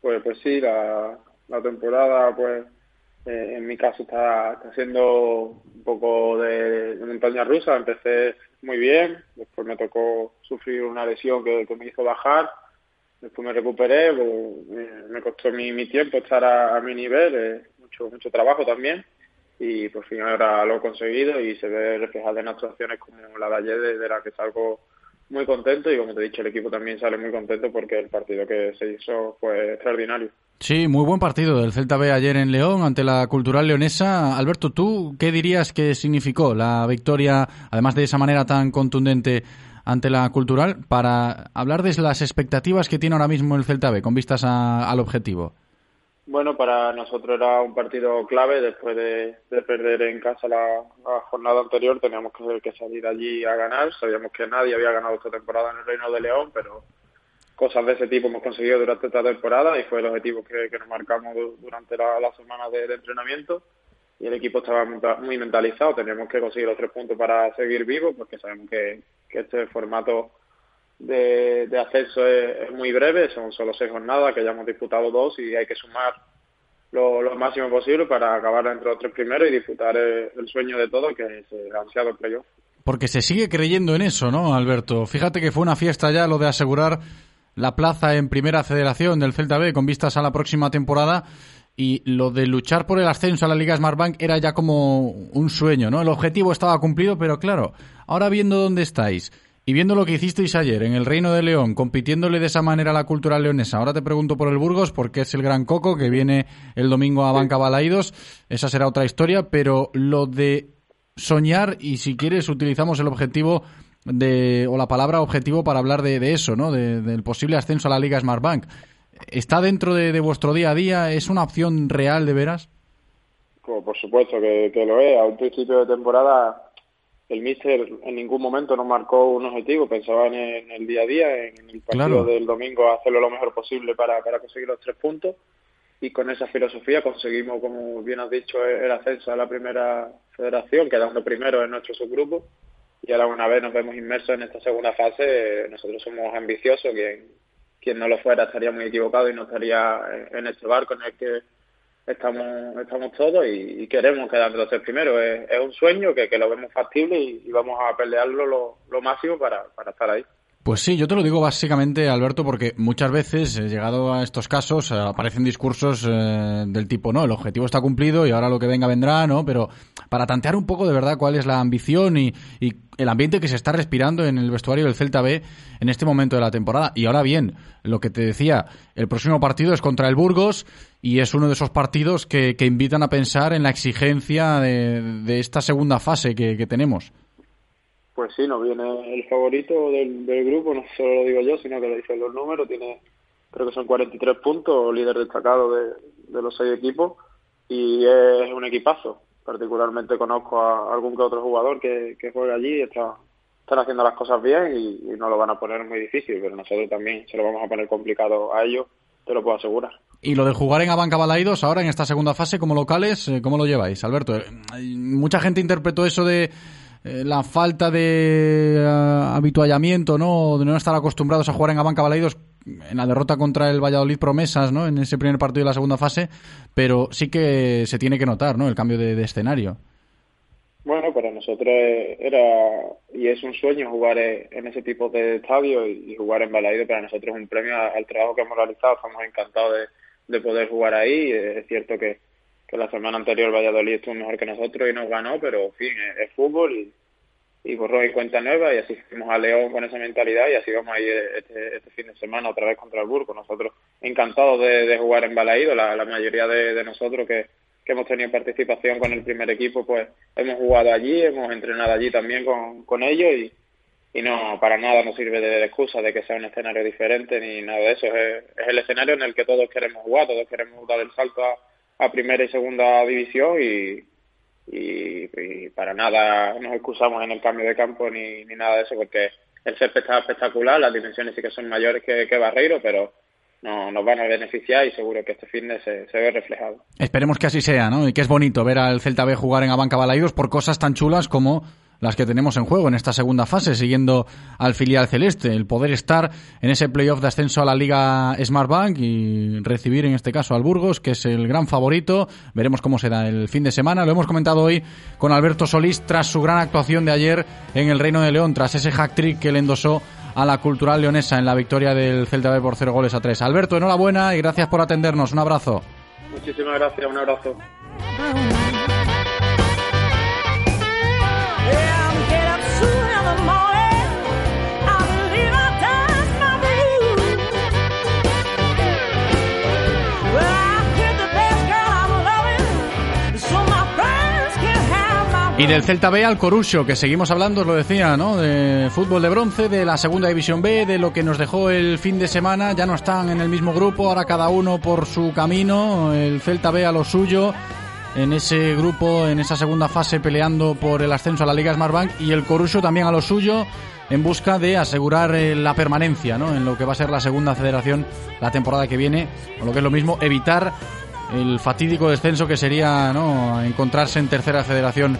Pues, pues sí, la, temporada, pues eh, en mi caso está, siendo un poco de, montaña rusa. Empecé muy bien, después me tocó sufrir una lesión que me hizo bajar, después me recuperé, me, me costó mi, mi tiempo estar a, a mi nivel, eh, mucho mucho trabajo también y por fin ahora lo he conseguido y se ve reflejado en actuaciones como la de ayer de, de la que salgo muy contento y como te he dicho el equipo también sale muy contento porque el partido que se hizo fue extraordinario. Sí, muy buen partido del Celta B ayer en León ante la Cultural Leonesa. Alberto, ¿tú qué dirías que significó la victoria, además de esa manera tan contundente ante la Cultural, para hablar de las expectativas que tiene ahora mismo el Celta B con vistas a- al objetivo? Bueno, para nosotros era un partido clave después de, de perder en casa la, jornada anterior. Teníamos que, salir allí a ganar. Sabíamos que nadie había ganado esta temporada en el Reino de León, pero cosas de ese tipo hemos conseguido durante esta temporada y fue el objetivo que, nos marcamos du- durante la, la semana de entrenamiento. Y el equipo estaba muy mentalizado. Teníamos que conseguir los tres puntos para seguir vivos porque sabemos que, este formato de, de ascenso es, muy breve, son solo seis jornadas, que ya hemos disputado dos y hay que sumar lo, lo máximo posible para acabar entre los tres primeros y disfrutar el, sueño de todo, que es el ansiado playoff. Porque se sigue creyendo en eso, ¿no, Alberto? Fíjate que fue una fiesta ya lo de asegurar la plaza en primera federación del Celta B con vistas a la próxima temporada y lo de luchar por el ascenso a la Liga Smartbank era ya como un sueño, ¿no? El objetivo estaba cumplido, pero claro, ahora viendo dónde estáis y viendo lo que hicisteis ayer en el Reino de León, compitiéndole de esa manera a la cultura leonesa, ahora te pregunto por el Burgos porque es el gran coco que viene el domingo a Banca Balaídos, esa será otra historia, pero lo de soñar y si quieres utilizamos el objetivo de o la palabra objetivo para hablar de, de eso, ¿no? De- del posible ascenso a la Liga Smartbank. ¿Está dentro de, de vuestro día a día? ¿Es una opción real de veras? Como por supuesto que, que lo es. A un principio de temporada el míster en ningún momento nos marcó un objetivo, pensaba en el, en el día a día, en el partido Claro. del domingo, hacerlo lo mejor posible para, para conseguir los tres puntos. Y con esa filosofía conseguimos, como bien has dicho, el ascenso a la primera federación, quedando primero en nuestro subgrupo. Y ahora una vez nos vemos inmersos en esta segunda fase, eh, nosotros somos ambiciosos, quien, quien no lo fuera estaría muy equivocado y no estaría en- este barco en el que estamos estamos todos y, queremos quedar los tres primeros. Es, un sueño que, que lo vemos factible y, y vamos a pelearlo lo, lo máximo para, para estar ahí. Pues sí, yo te lo digo básicamente, Alberto, porque muchas veces, eh, llegado a estos casos, eh, aparecen discursos eh, del tipo, no, el objetivo está cumplido y ahora lo que venga vendrá, ¿no? Pero para tantear un poco de verdad cuál es la ambición y, y el ambiente que se está respirando en el vestuario del Celta B en este momento de la temporada. Y ahora bien, lo que te decía, el próximo partido es contra el Burgos y es uno de esos partidos que, que invitan a pensar en la exigencia de, de esta segunda fase que, que tenemos. Pues sí, nos viene el favorito del, del grupo, no solo lo digo yo, sino que lo dicen los números, tiene creo que son 43 puntos, líder destacado de, los seis equipos y es un equipazo. Particularmente conozco a algún que otro jugador que, que juega allí y está, están haciendo las cosas bien y, y no lo van a poner muy difícil, pero nosotros también se lo vamos a poner complicado a ellos, te lo puedo asegurar. Y lo de jugar en Abanca Balaidos ahora en esta segunda fase como locales, eh, ¿cómo lo lleváis, Alberto? Eh, Mucha gente interpretó eso de eh, la falta de eh, habituallamiento, ¿no? De no estar acostumbrados a jugar en Abanca Balaidos en la derrota contra el Valladolid Promesas, ¿no? En ese primer partido de la segunda fase, pero sí que se tiene que notar, ¿no? El cambio de, escenario. Bueno, para nosotros era y es un sueño jugar en ese tipo de estadio y jugar en Balaido para nosotros es un premio al trabajo que hemos realizado. Estamos encantados de, de poder jugar ahí. Es cierto que, la semana anterior Valladolid estuvo mejor que nosotros y nos ganó, pero en fin, es, fútbol y, y borró y cuenta nueva y así fuimos a León con esa mentalidad y así vamos a ir este, este fin de semana otra vez contra el Burgo. Nosotros encantados de, jugar en Balaído, la, mayoría de, nosotros que, hemos tenido participación con el primer equipo, pues hemos jugado allí, hemos entrenado allí también con, con ellos y, y no, para nada nos sirve de, de excusa de que sea un escenario diferente ni nada de eso. Es, es el escenario en el que todos queremos jugar, todos queremos dar el salto a, a primera y segunda división y, y, para nada nos excusamos en el cambio de campo ni, ni nada de eso porque el césped está espectacular, las dimensiones sí que son mayores que, que Barreiro, pero no, nos van a beneficiar y seguro que este fin de se, se ve reflejado. Esperemos que así sea, ¿no? Y que es bonito ver al Celta B jugar en Abanca Balaidos por cosas tan chulas como las que tenemos en juego en esta segunda fase, siguiendo al filial celeste, el poder estar en ese playoff de ascenso a la Liga Smartbank y recibir en este caso al Burgos, que es el gran favorito. Veremos cómo se da el fin de semana. Lo hemos comentado hoy con Alberto Solís tras su gran actuación de ayer en el Reino de León, tras ese hack trick que le endosó a la cultural leonesa en la victoria del Celta B por cero goles a tres. Alberto, enhorabuena y gracias por atendernos. Un abrazo. Muchísimas gracias, un abrazo. Y del Celta B al Corucho, que seguimos hablando, os lo decía, ¿no? De fútbol de bronce, de la segunda división B, de lo que nos dejó el fin de semana. Ya no están en el mismo grupo, ahora cada uno por su camino. El Celta B a lo suyo, en ese grupo, en esa segunda fase, peleando por el ascenso a la Liga Smartbank. Y el Corucho también a lo suyo, en busca de asegurar eh, la permanencia, ¿no? En lo que va a ser la segunda federación la temporada que viene, o lo que es lo mismo, evitar el fatídico descenso que sería, ¿no? Encontrarse en tercera federación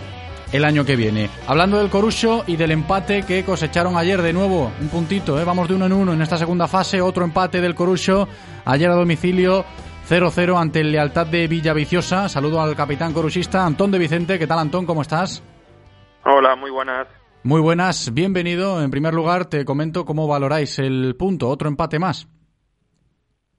el año que viene. Hablando del Corucho y del empate que cosecharon ayer de nuevo, un puntito, ¿eh? vamos de uno en uno en esta segunda fase, otro empate del Corucho, ayer a domicilio 0-0 ante el Lealtad de Villaviciosa. Saludo al capitán coruchista Antón de Vicente. ¿Qué tal Antón? ¿Cómo estás? Hola, muy buenas. Muy buenas, bienvenido. En primer lugar, te comento cómo valoráis el punto, otro empate más.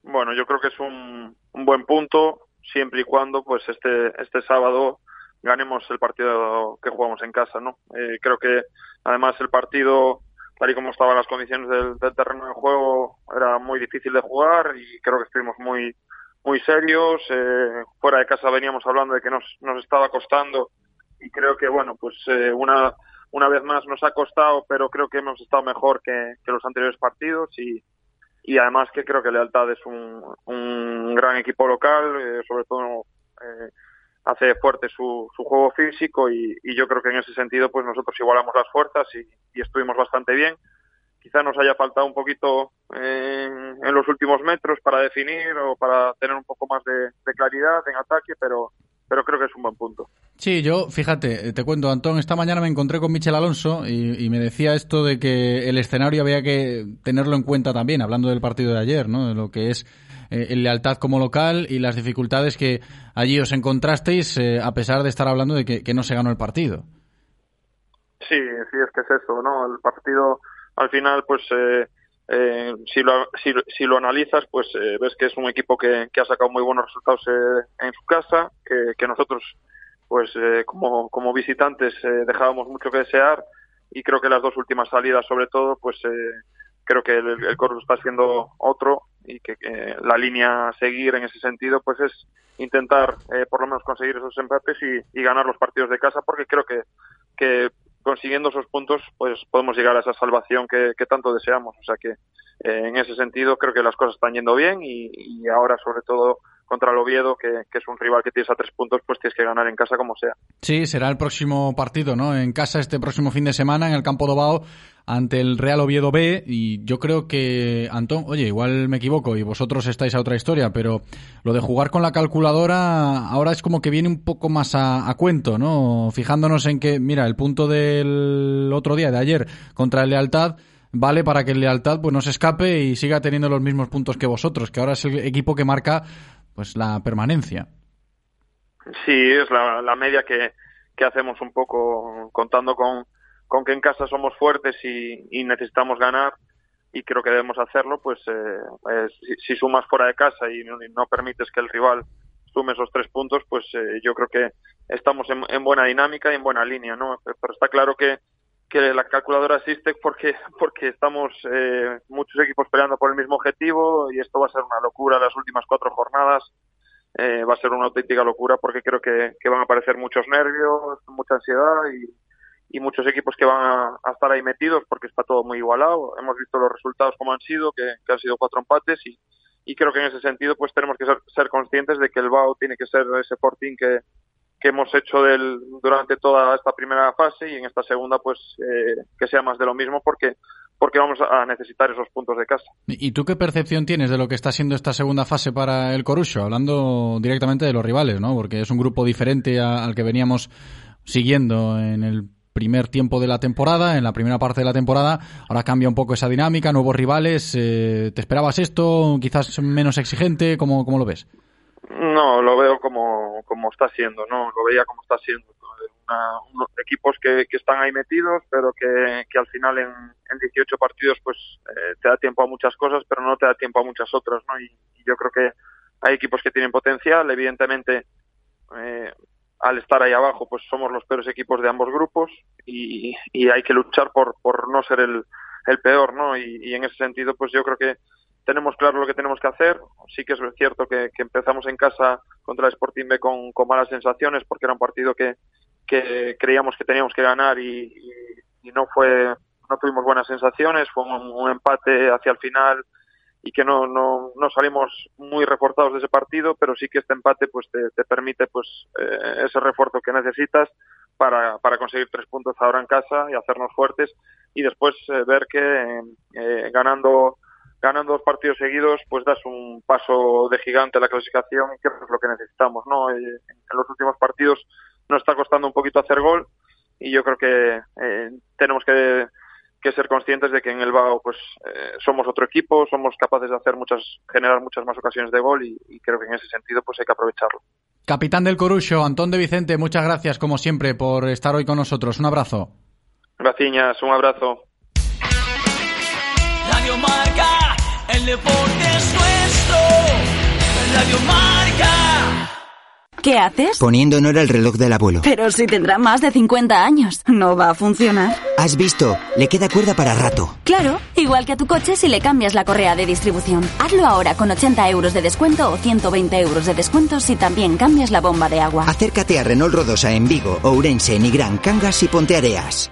Bueno, yo creo que es un, un buen punto siempre y cuando pues este este sábado ganemos el partido que jugamos en casa, ¿no? Eh, creo que además el partido tal y como estaban las condiciones del, del terreno de juego era muy difícil de jugar y creo que estuvimos muy muy serios. Eh, fuera de casa veníamos hablando de que nos, nos estaba costando y creo que bueno pues eh, una una vez más nos ha costado, pero creo que hemos estado mejor que, que los anteriores partidos y y además que creo que Lealtad es un, un gran equipo local, eh, sobre todo eh, hace fuerte su, su juego físico y, y, yo creo que en ese sentido pues nosotros igualamos las fuerzas y, y estuvimos bastante bien. Quizá nos haya faltado un poquito en, en, los últimos metros para definir o para tener un poco más de, claridad en ataque, pero pero creo que es un buen punto. Sí, yo, fíjate, te cuento, Antón, esta mañana me encontré con Michel Alonso y, me decía esto de que el escenario había que tenerlo en cuenta también, hablando del partido de ayer, ¿no? De lo que es eh, lealtad como local y las dificultades que allí os encontrasteis, eh, a pesar de estar hablando de que, no se ganó el partido. Sí, sí, es que es eso, ¿no? El partido, al final, pues... Eh eh, si, lo, si, si, lo analizas, pues ves que es un equipo que, que ha sacado muy buenos resultados en su casa, que, nosotros, pues como, como visitantes, dejábamos mucho que desear y creo que las dos últimas salidas, sobre todo, pues eh, creo que el, el Corus está siendo otro y que, la línea a seguir en ese sentido, pues es intentar por lo menos conseguir esos empates y, y ganar los partidos de casa, porque creo que, que consiguiendo esos puntos, pues podemos llegar a esa salvación que, que tanto deseamos. O sea que eh, en ese sentido creo que las cosas están yendo bien y, y ahora sobre todo contra el Oviedo, que, que, es un rival que tienes a tres puntos, pues tienes que ganar en casa como sea. Sí, será el próximo partido, ¿no? En casa este próximo fin de semana en el campo de Bao ante el Real Oviedo B y yo creo que, Antón, oye, igual me equivoco y vosotros estáis a otra historia, pero lo de jugar con la calculadora ahora es como que viene un poco más a cuento, ¿no? Fijándonos en que, mira, el punto del otro día, de ayer, contra el Lealtad, vale para que el Lealtad pues no se escape y siga teniendo los mismos puntos que vosotros, que ahora es el equipo que marca pues la permanencia. Sí, es la, la media que, hacemos un poco contando con, que en casa somos fuertes y, y necesitamos ganar y creo que debemos hacerlo, pues eh, si, si, sumas fuera de casa y no, y no, permites que el rival sume esos tres puntos, pues eh, yo creo que estamos en, en, buena dinámica y en buena línea, ¿no? Pero está claro que, que la calculadora existe porque porque estamos eh, muchos equipos peleando por el mismo objetivo y esto va a ser una locura las últimas cuatro jornadas. Eh, va a ser una auténtica locura porque creo que, que van a aparecer muchos nervios, mucha ansiedad y, muchos equipos que van a, estar ahí metidos porque está todo muy igualado. Hemos visto los resultados como han sido, que, que han sido cuatro empates y, y, creo que en ese sentido pues tenemos que ser, ser conscientes de que el BAO tiene que ser ese fortín que, que hemos hecho del, durante toda esta primera fase y en esta segunda pues eh, que sea más de lo mismo porque porque vamos a necesitar esos puntos de casa. ¿Y tú qué percepción tienes de lo que está siendo esta segunda fase para el Corucho? Hablando directamente de los rivales, ¿no? Porque es un grupo diferente al que veníamos siguiendo en el primer tiempo de la temporada, en la primera parte de la temporada. Ahora cambia un poco esa dinámica, nuevos rivales. Eh, ¿Te esperabas esto? ¿Quizás menos exigente? ¿Cómo, cómo lo ves? No, lo veo como, como está siendo, ¿no? Lo veía como está siendo. Una, unos equipos que, que están ahí metidos, pero que, al final en, en 18 partidos pues eh, te da tiempo a muchas cosas, pero no te da tiempo a muchas otras, ¿no? Y, y yo creo que hay equipos que tienen potencial, evidentemente eh, al estar ahí abajo pues somos los peores equipos de ambos grupos y, y hay que luchar por, por no ser el, el peor, ¿no? Y, y en ese sentido pues yo creo que tenemos claro lo que tenemos que hacer. Sí que es cierto que, que empezamos en casa contra el Sporting B con, con, malas sensaciones porque era un partido que, que creíamos que teníamos que ganar y, no fue no tuvimos buenas sensaciones. Fue un, un empate hacia el final y que no, no, no salimos muy reforzados de ese partido, pero sí que este empate pues te, te permite pues eh, ese refuerzo que necesitas para, para conseguir tres puntos ahora en casa y hacernos fuertes y después eh, ver que eh, ganando ganando dos partidos seguidos, pues das un paso de gigante a la clasificación y que es lo que necesitamos, ¿no? En los últimos partidos nos está costando un poquito hacer gol y yo creo que eh, tenemos que, que, ser conscientes de que en el BAO pues eh, somos otro equipo, somos capaces de hacer muchas, generar muchas más ocasiones de gol y, y creo que en ese sentido pues hay que aprovecharlo. Capitán del Corucho, Antón de Vicente, muchas gracias como siempre por estar hoy con nosotros. Un abrazo. Gracias, un abrazo. Radio el deporte es nuestro. Radio Marca. ¿Qué haces? Poniendo en hora el reloj del abuelo. Pero si tendrá más de 50 años, no va a funcionar. ¿Has visto? Le queda cuerda para rato. Claro, igual que a tu coche si le cambias la correa de distribución. Hazlo ahora con 80 euros de descuento o 120 euros de descuento si también cambias la bomba de agua. Acércate a Renault Rodosa en Vigo, Ourense, Nigrán, Cangas y Ponteareas.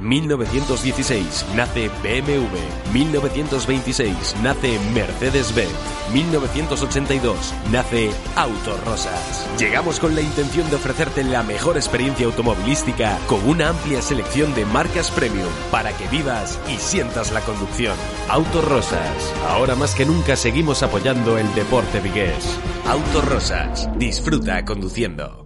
1916 nace BMW. 1926 nace Mercedes-Benz. 1982 nace Autos Rosas. Llegamos con la intención de ofrecerte la mejor experiencia automovilística con una amplia selección de marcas premium para que vivas y sientas la conducción. Autos Rosas. Ahora más que nunca seguimos apoyando el deporte vigués. Autos Rosas. Disfruta conduciendo.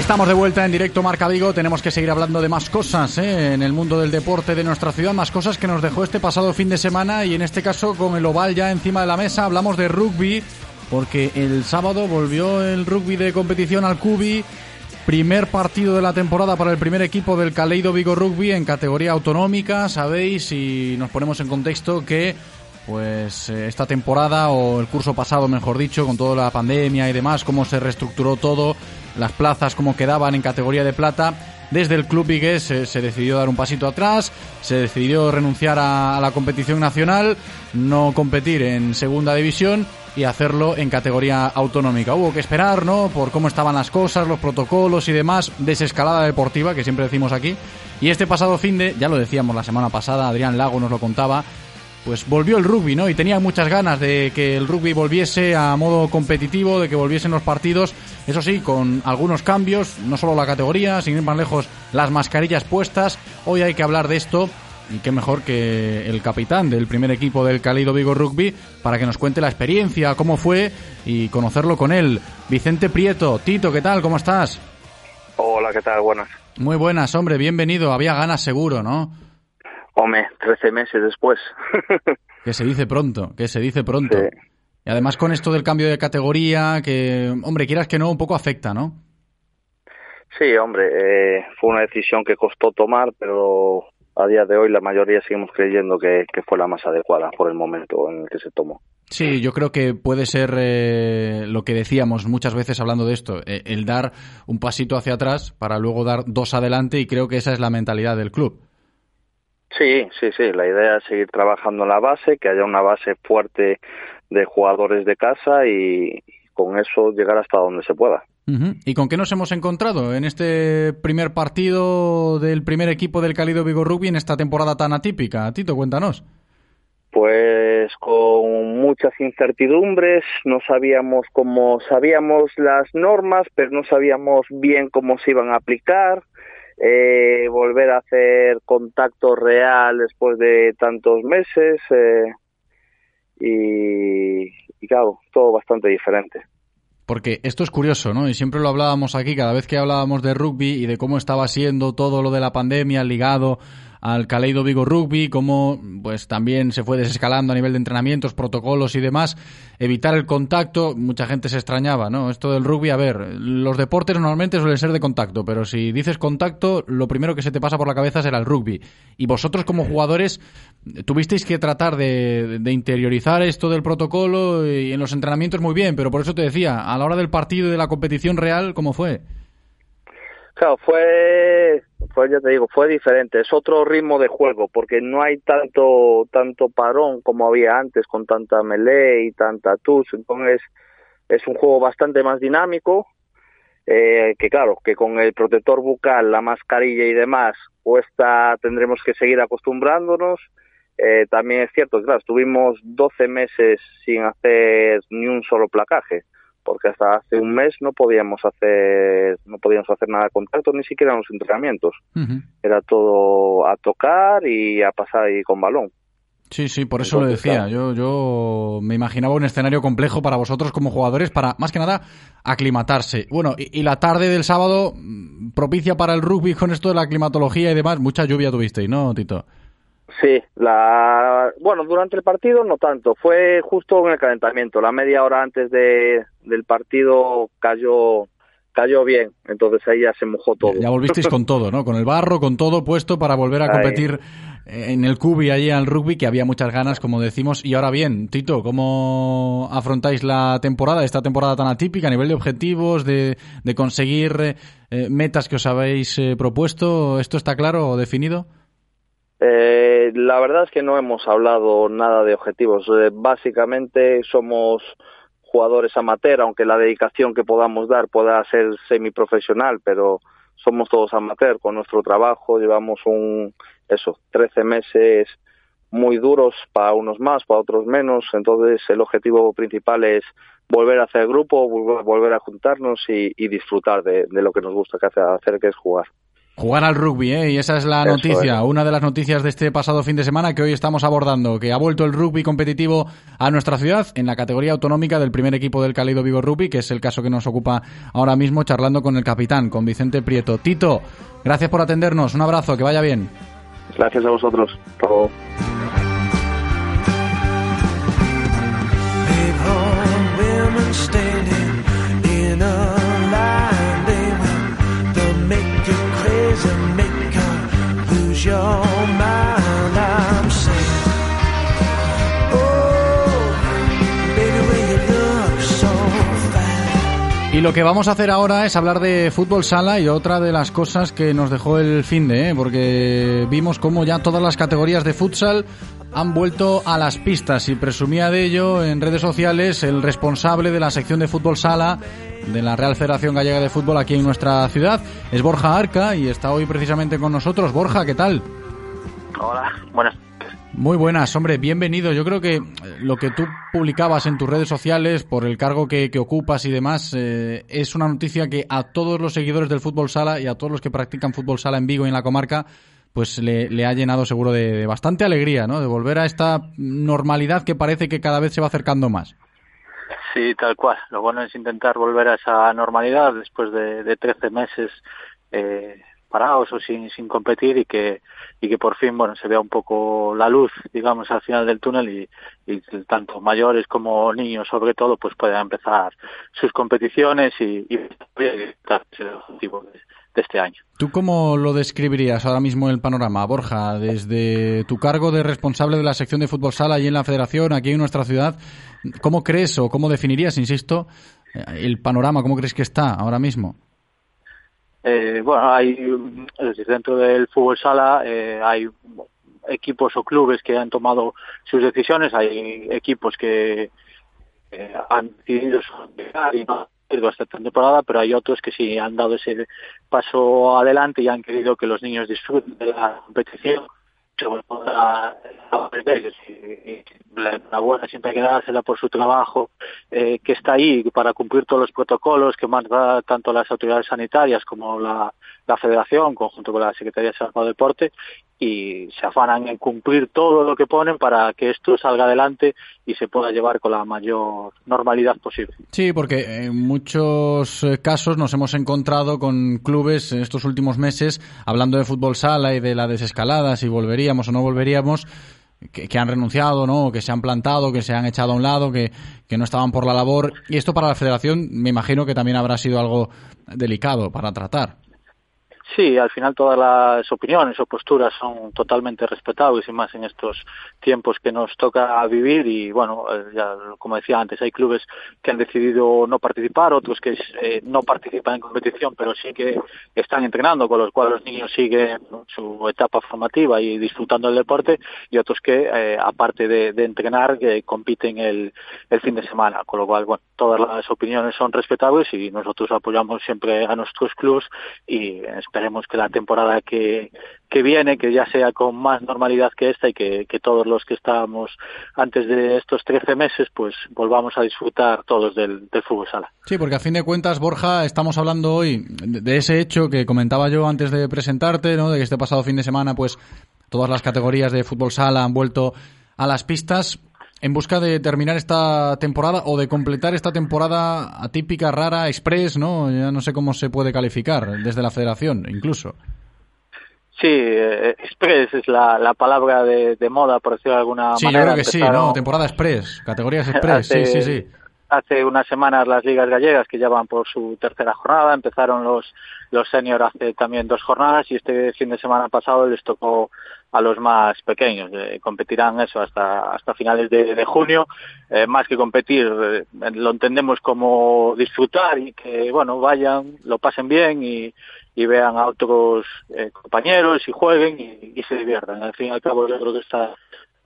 Estamos de vuelta en directo Marca Vigo. Tenemos que seguir hablando de más cosas ¿eh? en el mundo del deporte de nuestra ciudad, más cosas que nos dejó este pasado fin de semana y en este caso con el oval ya encima de la mesa hablamos de rugby porque el sábado volvió el rugby de competición al Cubi. Primer partido de la temporada para el primer equipo del Caleido Vigo Rugby en categoría autonómica. Sabéis, y nos ponemos en contexto, que pues eh, esta temporada o el curso pasado, mejor dicho, con toda la pandemia y demás, cómo se reestructuró todo, las plazas cómo quedaban en categoría de plata. Desde el club vigués eh, se decidió dar un pasito atrás, se decidió renunciar a, a la competición nacional, no competir en segunda división y hacerlo en categoría autonómica. Hubo que esperar, ¿no? Por cómo estaban las cosas, los protocolos y demás, desescalada deportiva, que siempre decimos aquí. Y este pasado fin de, ya lo decíamos la semana pasada, Adrián Lago nos lo contaba, pues volvió el rugby, ¿no? Y tenía muchas ganas de que el rugby volviese a modo competitivo, de que volviesen los partidos, eso sí, con algunos cambios, no solo la categoría, sin ir más lejos, las mascarillas puestas. Hoy hay que hablar de esto y qué mejor que el capitán del primer equipo del Calido Vigo Rugby para que nos cuente la experiencia, cómo fue y conocerlo con él. Vicente Prieto, Tito, ¿qué tal? ¿Cómo estás? Hola, ¿qué tal? Buenas. Muy buenas, hombre, bienvenido. Había ganas seguro, ¿no? Hombre, 13 meses después. Que se dice pronto, que se dice pronto. Y además con esto del cambio de categoría, que, hombre, quieras que no, un poco afecta, ¿no? Sí, hombre, eh, fue una decisión que costó tomar, pero a día de hoy la mayoría seguimos creyendo que, que fue la más adecuada por el momento en el que se tomó. Sí, yo creo que puede ser eh, lo que decíamos muchas veces hablando de esto, eh, el dar un pasito hacia atrás para luego dar dos adelante y creo que esa es la mentalidad del club. Sí, sí, sí. La idea es seguir trabajando en la base, que haya una base fuerte de jugadores de casa y con eso llegar hasta donde se pueda. ¿Y con qué nos hemos encontrado en este primer partido del primer equipo del Cálido Vigo Rugby en esta temporada tan atípica? Tito, cuéntanos. Pues con muchas incertidumbres, no sabíamos cómo, sabíamos las normas, pero no sabíamos bien cómo se iban a aplicar. Eh, volver a hacer contacto real después de tantos meses eh, y, claro, todo bastante diferente. Porque esto es curioso, ¿no? Y siempre lo hablábamos aquí, cada vez que hablábamos de rugby y de cómo estaba siendo todo lo de la pandemia ligado al Caleido Vigo Rugby, cómo pues también se fue desescalando a nivel de entrenamientos, protocolos y demás, evitar el contacto, mucha gente se extrañaba, ¿no? Esto del rugby, a ver, los deportes normalmente suelen ser de contacto, pero si dices contacto, lo primero que se te pasa por la cabeza será el rugby. Y vosotros como jugadores tuvisteis que tratar de, de interiorizar esto del protocolo y en los entrenamientos muy bien, pero por eso te decía, a la hora del partido y de la competición real, ¿cómo fue? Claro, fue, fue, ya te digo, fue diferente. Es otro ritmo de juego porque no hay tanto, tanto parón como había antes con tanta melee y tanta tus. Entonces, es un juego bastante más dinámico. Eh, que claro, que con el protector bucal, la mascarilla y demás, cuesta, tendremos que seguir acostumbrándonos. Eh, también es cierto, claro, estuvimos 12 meses sin hacer ni un solo placaje porque hasta hace un mes no podíamos hacer no podíamos hacer nada de contacto ni siquiera en los entrenamientos era todo a tocar y a pasar ahí con balón Sí, sí, por eso lo decía. Yo, yo me imaginaba un escenario complejo para vosotros como jugadores, para más que nada aclimatarse. Bueno, y, y la tarde del sábado propicia para el rugby con esto de la climatología y demás. Mucha lluvia tuvisteis, ¿no, Tito? Sí, la, bueno, durante el partido no tanto, fue justo en el calentamiento, la media hora antes de, del partido cayó cayó bien, entonces ahí ya se mojó todo. Ya volvisteis con todo, ¿no? Con el barro, con todo puesto para volver a Ahí. competir en el cubi allí al rugby, que había muchas ganas, como decimos. Y ahora bien, Tito, ¿cómo afrontáis la temporada, esta temporada tan atípica a nivel de objetivos, de, de conseguir eh, eh, metas que os habéis eh, propuesto? ¿Esto está claro o definido? Eh, la verdad es que no hemos hablado nada de objetivos. Eh, básicamente somos jugadores amateur, aunque la dedicación que podamos dar pueda ser semiprofesional, pero somos todos amateur con nuestro trabajo. Llevamos un, eso, 13 meses muy duros para unos más, para otros menos. Entonces el objetivo principal es volver a hacer grupo, volver, a juntarnos y, disfrutar de, de lo que nos gusta hacer, que es jugar. Jugar al rugby, ¿eh? Y esa es la Eso noticia, es. una de las noticias de este pasado fin de semana que hoy estamos abordando, que ha vuelto el rugby competitivo a nuestra ciudad en la categoría autonómica del primer equipo del Caleido Vigo Rugby, que es el caso que nos ocupa ahora mismo charlando con el capitán, con Vicente Prieto. Tito, gracias por atendernos, un abrazo, que vaya bien. Gracias a vosotros. Hasta oh. Y lo que vamos a hacer ahora es hablar de fútbol sala y otra de las cosas que nos dejó el fin de, ¿eh? porque vimos cómo ya todas las categorías de futsal han vuelto a las pistas y presumía de ello en redes sociales el responsable de la sección de fútbol sala de la Real Federación Gallega de Fútbol aquí en nuestra ciudad. Es Borja Arca y está hoy precisamente con nosotros. Borja, ¿qué tal? Hola, buenas. Muy buenas, hombre, bienvenido. Yo creo que eh, lo que tú publicabas en tus redes sociales por el cargo que, que ocupas y demás eh, es una noticia que a todos los seguidores del fútbol sala y a todos los que practican fútbol sala en Vigo y en la comarca pues le, le ha llenado seguro de, de bastante alegría, ¿no? De volver a esta normalidad que parece que cada vez se va acercando más. Sí, tal cual. Lo bueno es intentar volver a esa normalidad después de, de 13 meses eh, parados o sin, sin competir y que, y que por fin, bueno, se vea un poco la luz, digamos, al final del túnel y, y tanto mayores como niños, sobre todo, pues puedan empezar sus competiciones y, y ese es el objetivo de, de este año. ¿Tú cómo lo describirías ahora mismo el panorama, Borja? Desde tu cargo de responsable de la sección de fútbol sala y en la federación, aquí en nuestra ciudad, ¿cómo crees o cómo definirías, insisto, eh, el panorama? ¿Cómo crees que está ahora mismo? Eh, bueno, hay dentro del fútbol sala eh, hay equipos o clubes que han tomado sus decisiones, hay equipos que eh, han decidido y no ido esta temporada, pero hay otros que sí han dado ese paso adelante y han querido que los niños disfruten de la competición sobre todo a, a aprender. Y, y la enhorabuena siempre hay que dársela por su trabajo eh, que está ahí para cumplir todos los protocolos que manda tanto las autoridades sanitarias como la, la federación conjunto con la Secretaría de Salud Deporte y se afanan en cumplir todo lo que ponen para que esto salga adelante y se pueda llevar con la mayor normalidad posible. Sí, porque en muchos eh, casos nos hemos encontrado con clubes en estos últimos meses hablando de fútbol sala y de la desescalada, si volveríamos o no volveríamos, que, que han renunciado, ¿no? que se han plantado, que se han echado a un lado, que, que no estaban por la labor. Y esto para la federación me imagino que también habrá sido algo delicado para tratar. Sí, al final todas las opiniones o posturas son totalmente respetables y más en estos tiempos que nos toca vivir y bueno, eh, ya como decía antes, hay clubes que han decidido no participar, otros que eh, no participan en competición pero sí que están entrenando, con los cuales los niños siguen su etapa formativa y disfrutando del deporte y otros que eh, aparte de, de entrenar que compiten el, fin de semana, con lo cual bueno, todas las opiniones son respetables y nosotros apoyamos siempre a nuestros clubes y esperemos que la temporada que, que viene, que ya sea con más normalidad que esta y que, que todos los que estábamos antes de estos 13 meses, pues volvamos a disfrutar todos del, del fútbol sala. Sí, porque a fin de cuentas, Borja, estamos hablando hoy de ese hecho que comentaba yo antes de presentarte, ¿no? De que este pasado fin de semana, pues, todas las categorías de fútbol sala han vuelto a las pistas. En busca de terminar esta temporada o de completar esta temporada atípica, rara, express, ¿no? Ya no sé cómo se puede calificar desde la federación, incluso. Sí, eh, express es la, la palabra de, de moda, por decirlo de alguna Sí, yo manera. creo que sí, ¿no? Temporada express, categorías express, sí, sí, sí. Hace unas semanas las ligas gallegas que ya van por su tercera jornada, empezaron los los senior hace también dos jornadas y este fin de semana pasado les tocó a los más pequeños. Eh, competirán eso hasta hasta finales de, de junio. Eh, más que competir, eh, lo entendemos como disfrutar y que bueno vayan, lo pasen bien y, y vean a otros compañeros y jueguen y, y se diviertan. Al fin y al cabo yo creo que esta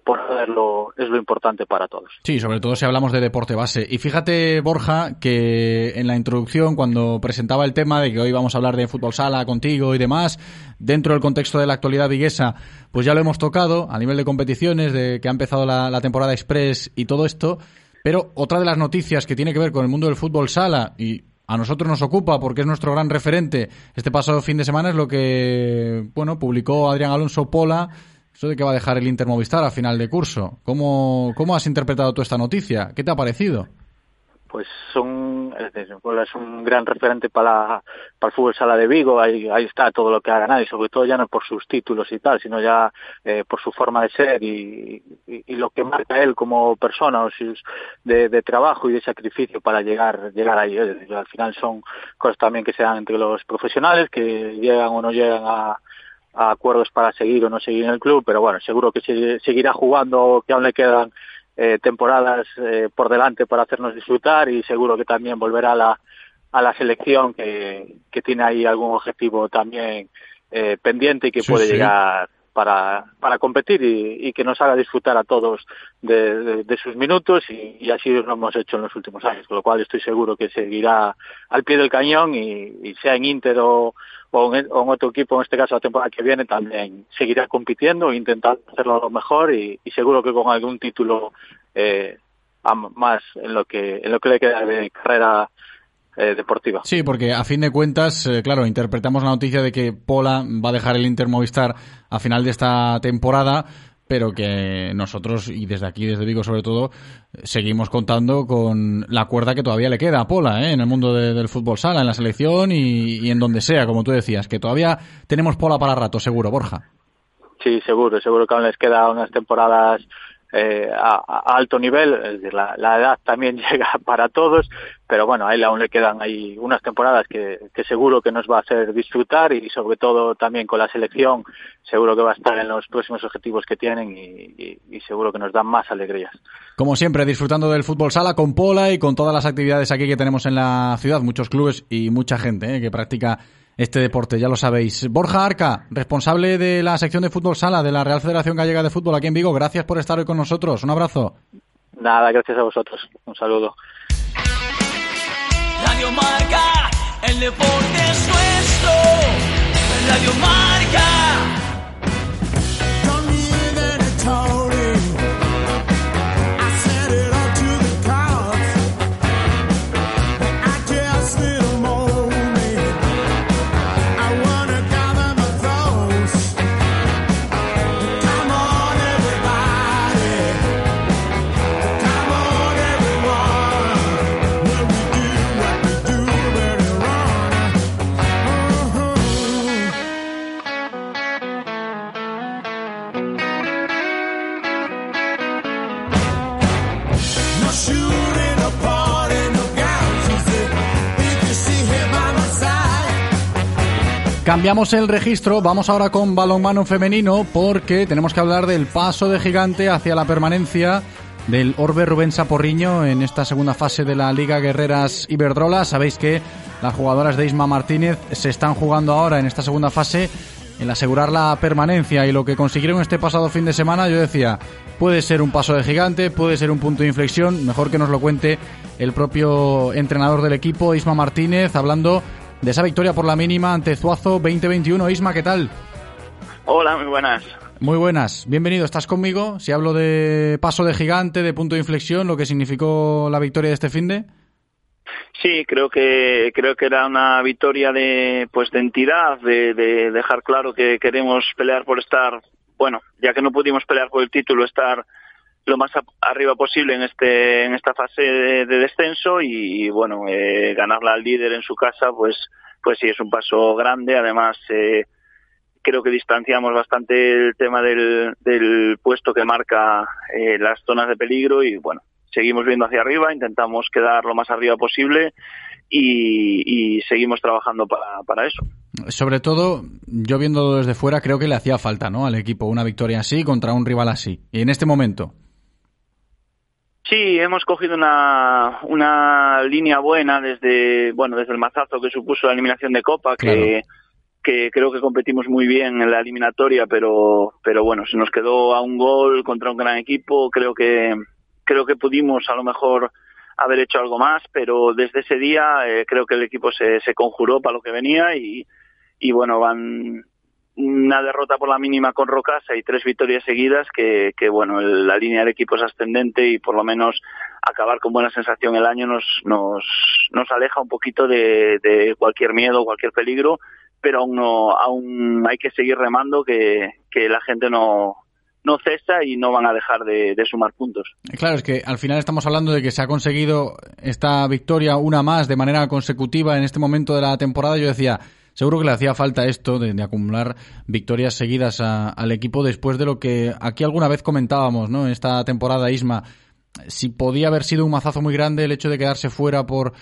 temporada es lo, es lo importante para todos. Sí, sobre todo si hablamos de deporte base. Y fíjate, Borja, que en la introducción, cuando presentaba el tema de que hoy vamos a hablar de fútbol sala contigo y demás, dentro del contexto de la actualidad viguesa, pues ya lo hemos tocado a nivel de competiciones, de que ha empezado la, la temporada express y todo esto. Pero otra de las noticias que tiene que ver con el mundo del fútbol sala y a nosotros nos ocupa porque es nuestro gran referente este pasado fin de semana es lo que, bueno, publicó Adrián Alonso Pola eso de que va a dejar el Inter Movistar a final de curso. ¿Cómo, cómo has interpretado tú esta noticia? ¿Qué te ha parecido? pues son es un gran referente para, para el fútbol sala de Vigo ahí, ahí está todo lo que ha ganado sobre todo ya no por sus títulos y tal sino ya eh, por su forma de ser y, lo que marca él como persona o sus de, de trabajo y de sacrificio para llegar llegar ahí al final son cosas también que se dan entre los profesionales que llegan o no llegan a a acuerdos para seguir o no seguir en el club, pero bueno, seguro que se- seguirá jugando, que aún le quedan eh, temporadas eh, por delante para hacernos disfrutar y seguro que también volverá a la, a la selección que, que tiene ahí algún objetivo también eh, pendiente y que Sí, puede sí. llegar para, para competir y, y que nos haga disfrutar a todos de, de- de sus minutos y, y así lo hemos hecho en los últimos años, con lo cual estoy seguro que seguirá al pie del cañón y, y sea en Inter o, o, en, en otro equipo, en este caso la temporada que viene, también seguirá compitiendo e intentando hacerlo lo mejor y, seguro que con algún título eh, más en lo que en lo que le queda de carrera eh, deportiva. Sí, porque a fin de cuentas, eh, claro, interpretamos la noticia de que Pola va a dejar el Inter Movistar a final de esta temporada, pero que nosotros, y desde aquí, desde Vigo sobre todo, seguimos contando con la cuerda que todavía le queda a Pola, ¿eh? en el mundo de- del fútbol sala, en la selección y, y en donde sea, como tú decías, que todavía tenemos Pola para rato, seguro, Borja. Sí, seguro, seguro que aún les queda unas temporadas eh, a, alto nivel, es decir, la, edad también llega para todos, pero bueno, a él aún le quedan ahí unas temporadas que, seguro que nos va a hacer disfrutar y sobre todo también con la selección, seguro que va a estar en los próximos objetivos que tienen y seguro que nos dan más alegrías. Como siempre, disfrutando del fútbol sala con Pola y con todas las actividades aquí que tenemos en la ciudad, muchos clubes y mucha gente ¿eh? que practica este deporte, ya lo sabéis. Borja Arca, responsable de la sección de fútbol sala de la Real Federación Gallega de Fútbol aquí en Vigo, gracias por estar hoy con nosotros. Un abrazo. Nada, gracias a vosotros. Un saludo. Radio Marca, el deporte es nuestro. Radio Marca. Cambiamos el registro, vamos ahora con balonmano femenino porque tenemos que hablar del paso de gigante hacia la permanencia del Orbe Rubén Saporriño en esta segunda fase de la Liga Guerreras Iberdrola. Sabéis que las jugadoras de Isma Martínez se están jugando ahora en esta segunda fase el asegurar la permanencia y lo que consiguieron este pasado fin de semana, yo decía, puede ser un paso de gigante, puede ser un punto de inflexión, mejor que nos lo cuente el propio entrenador del equipo, Isma Martínez, hablando de esa victoria por la mínima ante Zuazo 2021. Isma, ¿qué tal? Hola, muy buenas. Muy buenas, bienvenido, ¿estás conmigo? Si hablo de paso de gigante, de punto de inflexión, lo que significó la victoria de este fin de... Sí, creo que creo que era una victoria de pues de entidad, de, de dejar claro que queremos pelear por estar, bueno, ya que no pudimos pelear por el título, estar lo más arriba posible en este en esta fase de, descenso y, bueno eh, ganarla al líder en su casa pues pues sí es un paso grande además eh, creo que distanciamos bastante el tema del, del puesto que marca eh, las zonas de peligro y bueno seguimos viendo hacia arriba intentamos quedar lo más arriba posible y, seguimos trabajando para, para eso sobre todo, yo viendo desde fuera, creo que le hacía falta, ¿no? Al equipo una victoria así contra un rival así. Y en este momento. Sí, hemos cogido una, una línea buena desde, bueno, desde el mazazo que supuso la eliminación de Copa, que, que creo que competimos muy bien en la eliminatoria, pero, pero bueno, se nos quedó a un gol contra un gran equipo. Creo que, creo que pudimos a lo mejor haber hecho algo más, pero desde ese día eh, creo que el equipo se, se conjuró para lo que venía y, y bueno, van una derrota por la mínima con Rocasa y tres victorias seguidas que, bueno, la línea del equipo es ascendente y por lo menos acabar con buena sensación el año nos, nos, nos aleja un poquito de, de cualquier miedo, cualquier peligro, pero aún no, aún hay que seguir remando que, que la gente no, no cesa y no van a dejar de, de, sumar puntos. Claro, es que al final estamos hablando de que se ha conseguido esta victoria una más de manera consecutiva en este momento de la temporada. Yo decía, seguro que le hacía falta esto de, acumular victorias seguidas al equipo después de lo que aquí alguna vez comentábamos, ¿no? En esta temporada, Isma, si podía haber sido un mazazo muy grande el hecho de quedarse fuera por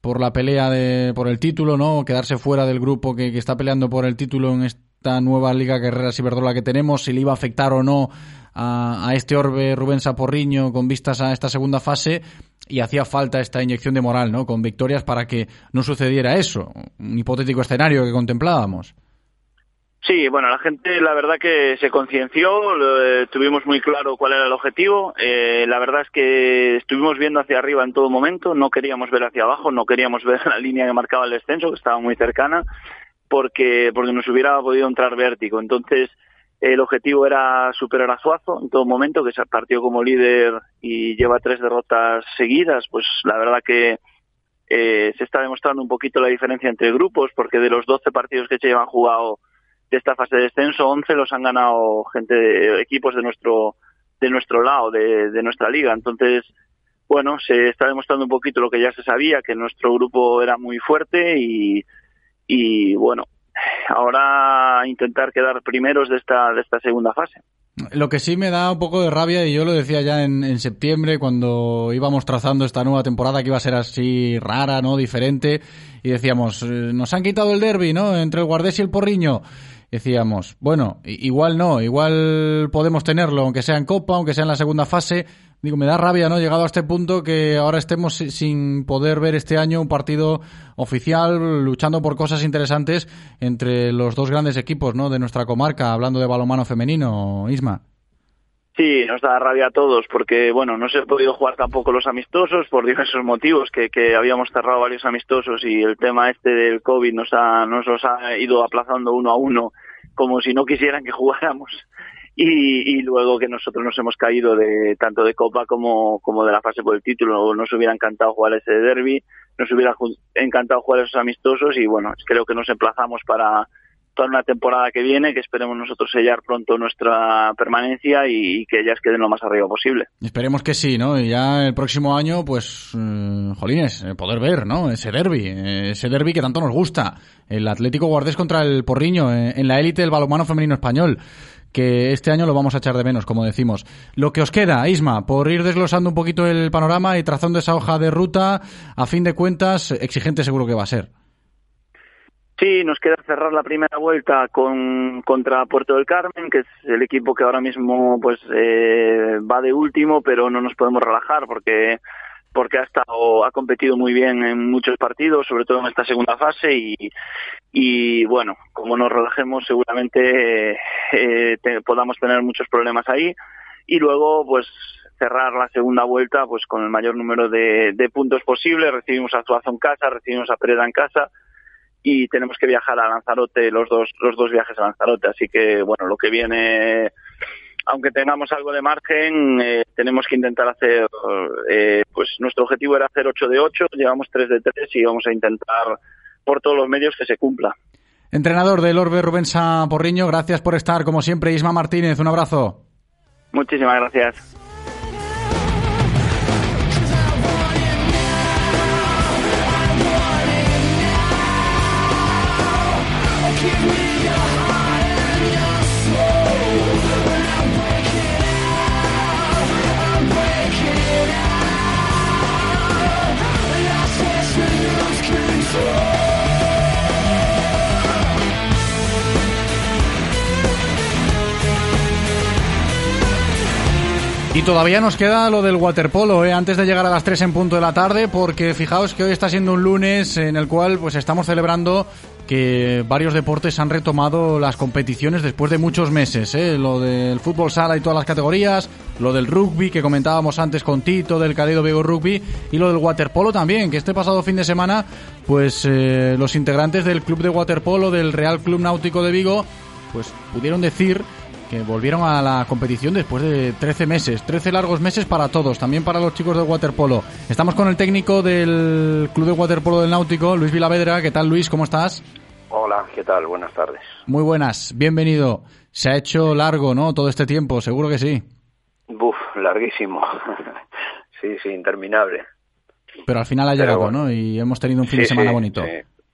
por la pelea de por el título, ¿no? Quedarse fuera del grupo que, está peleando por el título en esta nueva Liga Guerreras Iberdrola que tenemos, si le iba a afectar o no a, este Orbe Rubén Saporriño con vistas a esta segunda fase y hacía falta esta inyección de moral, ¿no? Con victorias para que no sucediera eso, un hipotético escenario que contemplábamos. Sí, bueno, la gente la verdad que se concienció, eh, tuvimos muy claro cuál era el objetivo, eh, la verdad es que estuvimos viendo hacia arriba en todo momento, no queríamos ver hacia abajo, no queríamos ver la línea que marcaba el descenso, que estaba muy cercana, porque, porque nos hubiera podido entrar vértigo. Entonces, el objetivo era superar a Suazo en todo momento, que se partió como líder y lleva tres derrotas seguidas. Pues la verdad que eh, se está demostrando un poquito la diferencia entre grupos, porque de los 12 partidos que se llevan jugado de esta fase de descenso, 11 los han ganado gente, equipos de nuestro de nuestro lado, de, de nuestra liga. Entonces, bueno, se está demostrando un poquito lo que ya se sabía, que nuestro grupo era muy fuerte y, y bueno, ahora intentar quedar primeros de esta, de esta segunda fase. Lo que sí me da un poco de rabia, y yo lo decía ya en, en, septiembre, cuando íbamos trazando esta nueva temporada que iba a ser así rara, ¿no? Diferente, y decíamos, eh, nos han quitado el derby, ¿no? Entre el Guardés y el Porriño. Decíamos, bueno, igual no, igual podemos tenerlo, aunque sea en Copa, aunque sea en la segunda fase, digo, me da rabia, ¿no? Llegado a este punto que ahora estemos sin poder ver este año un partido oficial luchando por cosas interesantes entre los dos grandes equipos, ¿no? De nuestra comarca, hablando de balomano femenino, Isma. Sí, nos da rabia a todos porque, bueno, no se ha podido jugar tampoco los amistosos por diversos motivos, que, que habíamos cerrado varios amistosos y el tema este del COVID nos, ha, nos los ha ido aplazando uno a uno como si no quisieran que jugáramos y, y, luego que nosotros nos hemos caído de tanto de Copa como, como de la fase por el título. Nos hubiera encantado jugar ese derby, nos hubiera encantado jugar esos amistosos y bueno, creo que nos emplazamos para toda una temporada que viene, que esperemos nosotros sellar pronto nuestra permanencia y, que ellas queden lo más arriba posible. Esperemos que sí, ¿no? Y ya el próximo año, pues, eh, jolines, poder ver, ¿no? Ese derby, eh, ese derby que tanto nos gusta. El Atlético Guardés contra el Porriño eh, en la élite del balonmano femenino español que este año lo vamos a echar de menos, como decimos. Lo que os queda, Isma, por ir desglosando un poquito el panorama y trazando esa hoja de ruta, a fin de cuentas, exigente seguro que va a ser. Sí, nos queda cerrar la primera vuelta con contra Puerto del Carmen, que es el equipo que ahora mismo pues eh, va de último, pero no nos podemos relajar porque porque ha estado ha competido muy bien en muchos partidos, sobre todo en esta segunda fase y, y bueno, como nos relajemos seguramente eh, te, podamos tener muchos problemas ahí. Y luego pues cerrar la segunda vuelta pues con el mayor número de, de puntos posible, recibimos a Zuazo en casa, recibimos a Pereda en casa y tenemos que viajar a Lanzarote, los dos los dos viajes a Lanzarote, así que bueno, lo que viene aunque tengamos algo de margen, eh, tenemos que intentar hacer, eh, pues nuestro objetivo era hacer 8 de 8, llevamos 3 de 3 y vamos a intentar por todos los medios que se cumpla. Entrenador del Orbe Rubén Porriño, gracias por estar como siempre. Isma Martínez, un abrazo. Muchísimas gracias. Todavía nos queda lo del waterpolo, ¿eh? antes de llegar a las 3 en punto de la tarde, porque fijaos que hoy está siendo un lunes en el cual pues estamos celebrando que varios deportes han retomado las competiciones después de muchos meses. ¿eh? Lo del fútbol sala y todas las categorías, lo del rugby que comentábamos antes con Tito, del Cadedo Vigo Rugby, y lo del waterpolo también, que este pasado fin de semana, pues eh, los integrantes del club de waterpolo del Real Club Náutico de Vigo, pues pudieron decir que volvieron a la competición después de 13 meses, 13 largos meses para todos, también para los chicos de waterpolo. Estamos con el técnico del Club de Waterpolo del Náutico, Luis Vilavedra. ¿Qué tal, Luis? ¿Cómo estás? Hola, ¿qué tal? Buenas tardes. Muy buenas, bienvenido. Se ha hecho largo, ¿no? Todo este tiempo, seguro que sí. Buf, larguísimo. sí, sí, interminable. Pero al final ha llegado, bueno. ¿no? Y hemos tenido un fin Sí, de semana sí, bonito. sí.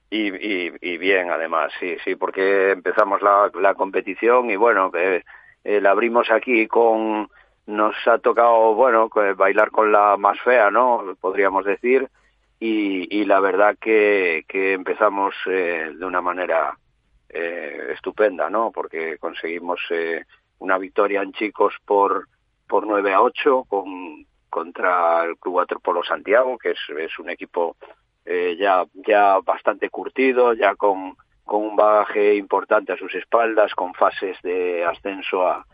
Y, y, y bien, además, sí, sí, porque empezamos la, la competición y bueno, eh, la abrimos aquí con, nos ha tocado, bueno, bailar con la más fea, ¿no? Podríamos decir, y, y la verdad que, que empezamos eh, de una manera eh, estupenda, ¿no? Porque conseguimos eh, una victoria en chicos por, por 9 a 8 con, contra el Club Waterpolo Santiago, que es un equipo eh, ya, ya bastante curtido, ya con, con un bagaje importante a sus espaldas, con fases de ascenso a,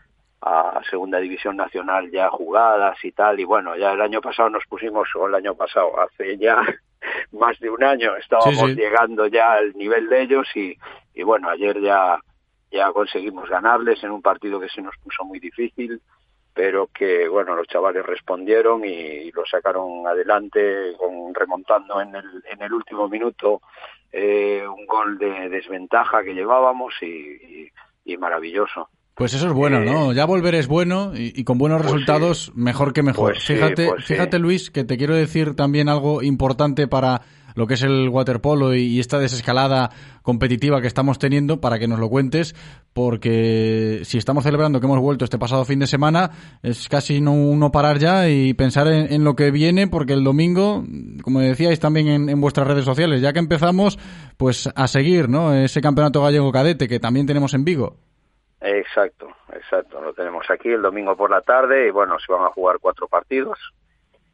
a Segunda División Nacional ya jugadas y tal. Y bueno, ya el año pasado nos pusimos, o el año pasado, hace ya más de un año, estábamos Sí, sí. llegando ya al nivel de ellos y, y bueno, ayer ya, ya conseguimos ganarles en un partido que se nos puso muy difícil pero que bueno los chavales respondieron y, lo sacaron adelante con remontando en el en el último minuto eh, un gol de desventaja que llevábamos y, y- y maravilloso Pues eso es bueno, ¿no? Ya volver es bueno y, y con buenos Eh, Pues resultados mejor que mejor. Pues sí, fíjate, pues sí. fíjate Luis, que te quiero decir también algo importante para lo que es el waterpolo y, esta desescalada competitiva que estamos teniendo para que nos lo cuentes, porque si estamos celebrando que hemos vuelto este pasado fin de semana, es casi no, no parar ya y pensar en, en lo que viene, porque el domingo, como decíais también en, en vuestras redes sociales, ya que empezamos, pues a seguir, ¿no? Ese campeonato gallego cadete que también tenemos en Vigo. Exacto, exacto. Lo tenemos aquí el domingo por la tarde y bueno, se van a jugar cuatro partidos,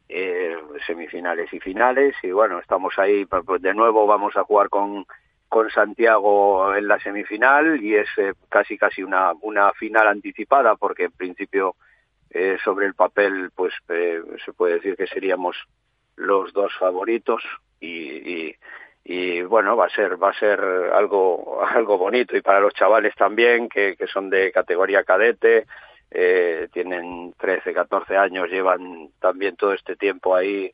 eh, semifinales y finales y bueno, estamos ahí, pa- pues de nuevo vamos a jugar con, con Santiago en la semifinal y es eh, casi casi una, una final anticipada porque en principio eh, sobre el papel pues eh, se puede decir que seríamos los dos favoritos y, y, y, bueno va a ser va a ser algo algo bonito y para los chavales también que, que son de categoría cadete eh, tienen 13 14 años llevan también todo este tiempo ahí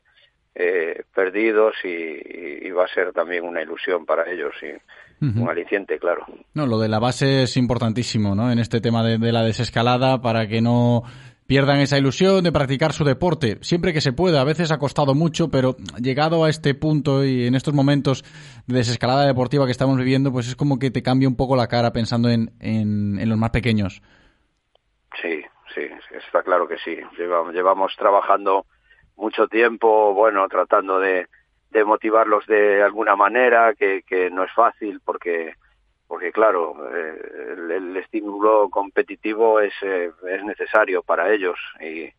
eh, perdidos y, va a ser también una ilusión para ellos y un aliciente claro No, lo de la base es importantísimo, ¿no? En este tema de, de la desescalada para que no pierdan esa ilusión de practicar su deporte, siempre que se pueda. A veces ha costado mucho, pero llegado a este punto y en estos momentos de desescalada deportiva que estamos viviendo, pues es como que te cambia un poco la cara pensando en, en, en los más pequeños. Sí, sí, está claro que sí. Llevamos, llevamos trabajando mucho tiempo, bueno, tratando de, de motivarlos de alguna manera, que, que no es fácil porque, porque claro, eh, el, estímulo competitivo es, eh, es necesario para ellos y,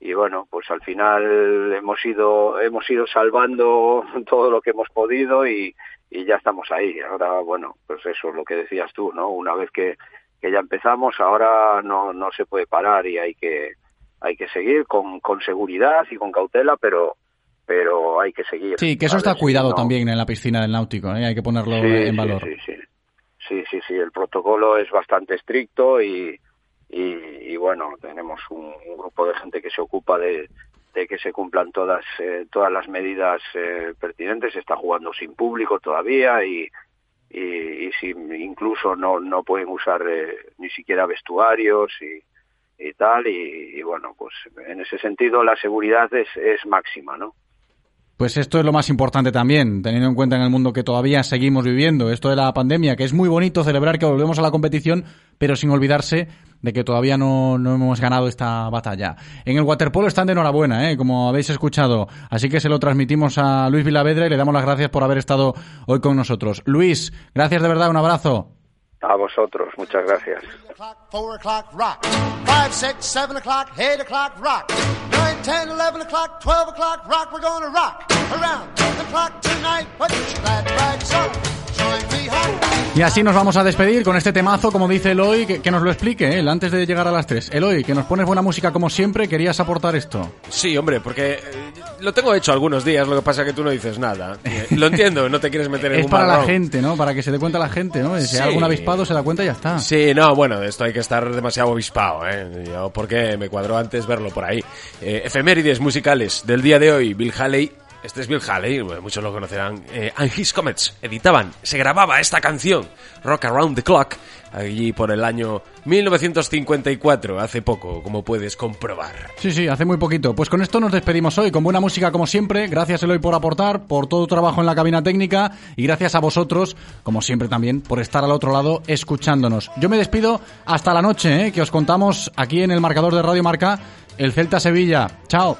y bueno, pues al final hemos ido, hemos ido salvando todo lo que hemos podido y, y ya estamos ahí. Ahora, bueno, pues eso es lo que decías tú, ¿no? Una vez que, que ya empezamos, ahora no, no se puede parar y hay que, hay que seguir con, con seguridad y con cautela, pero, pero hay que seguir. Sí, que eso ¿sabes? está cuidado No- también en la piscina del náutico, ¿eh? hay que ponerlo Sí, en sí, valor. Sí, sí, sí, sí, sí, el protocolo es bastante estricto y, y, y bueno, tenemos un, un grupo de gente que se ocupa de, de que se cumplan todas eh, todas las medidas eh, pertinentes. Se está jugando sin público todavía y, y, sin- incluso no, no pueden usar eh, ni siquiera vestuarios y, y tal. Y, y bueno, pues en ese sentido la seguridad es, es máxima, ¿no? Pues esto es lo más importante también, teniendo en cuenta en el mundo que todavía seguimos viviendo, esto de la pandemia, que es muy bonito celebrar que volvemos a la competición, pero sin olvidarse de que todavía no, no hemos ganado esta batalla. En el waterpolo están de enhorabuena, ¿eh? como habéis escuchado, así que se lo transmitimos a Luis Vilavedra y le damos las gracias por haber estado hoy con nosotros. Luis, gracias de verdad, un abrazo. A vosotros, muchas gracias. Y así nos vamos a despedir con este temazo, como dice Eloy, que, que nos lo explique él antes de llegar a las 3. Eloy, que nos pones buena música como siempre, querías aportar esto. Sí, hombre, porque eh, lo tengo hecho algunos días, lo que pasa es que tú no dices nada. Eh, Lo entiendo, no te quieres meter en Es un para la gente, ¿no? Para que se dé cuenta la gente, ¿no? Si Sí. hay algún avispado se da cuenta y ya está. Sí, no, bueno, de esto hay que estar demasiado obispado, ¿eh? Yo porque me cuadró antes verlo por ahí. Eh, efemérides musicales del día de hoy, Bill Haley. Este es Bill Haley, bueno, muchos lo conocerán. Eh, and His Comets editaban, se grababa esta canción, Rock Around the Clock, allí por el año 1954, hace poco, como puedes comprobar. Sí, sí, hace muy poquito. Pues con esto nos despedimos hoy, con buena música como siempre. Gracias Eloy por aportar, por todo tu trabajo en la cabina técnica y gracias a vosotros, como siempre también, por estar al otro lado escuchándonos. Yo me despido hasta la noche, ¿eh? que os contamos aquí en el marcador de Radio Marca el Celta Sevilla. Chao.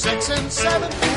Six, and seven, we'll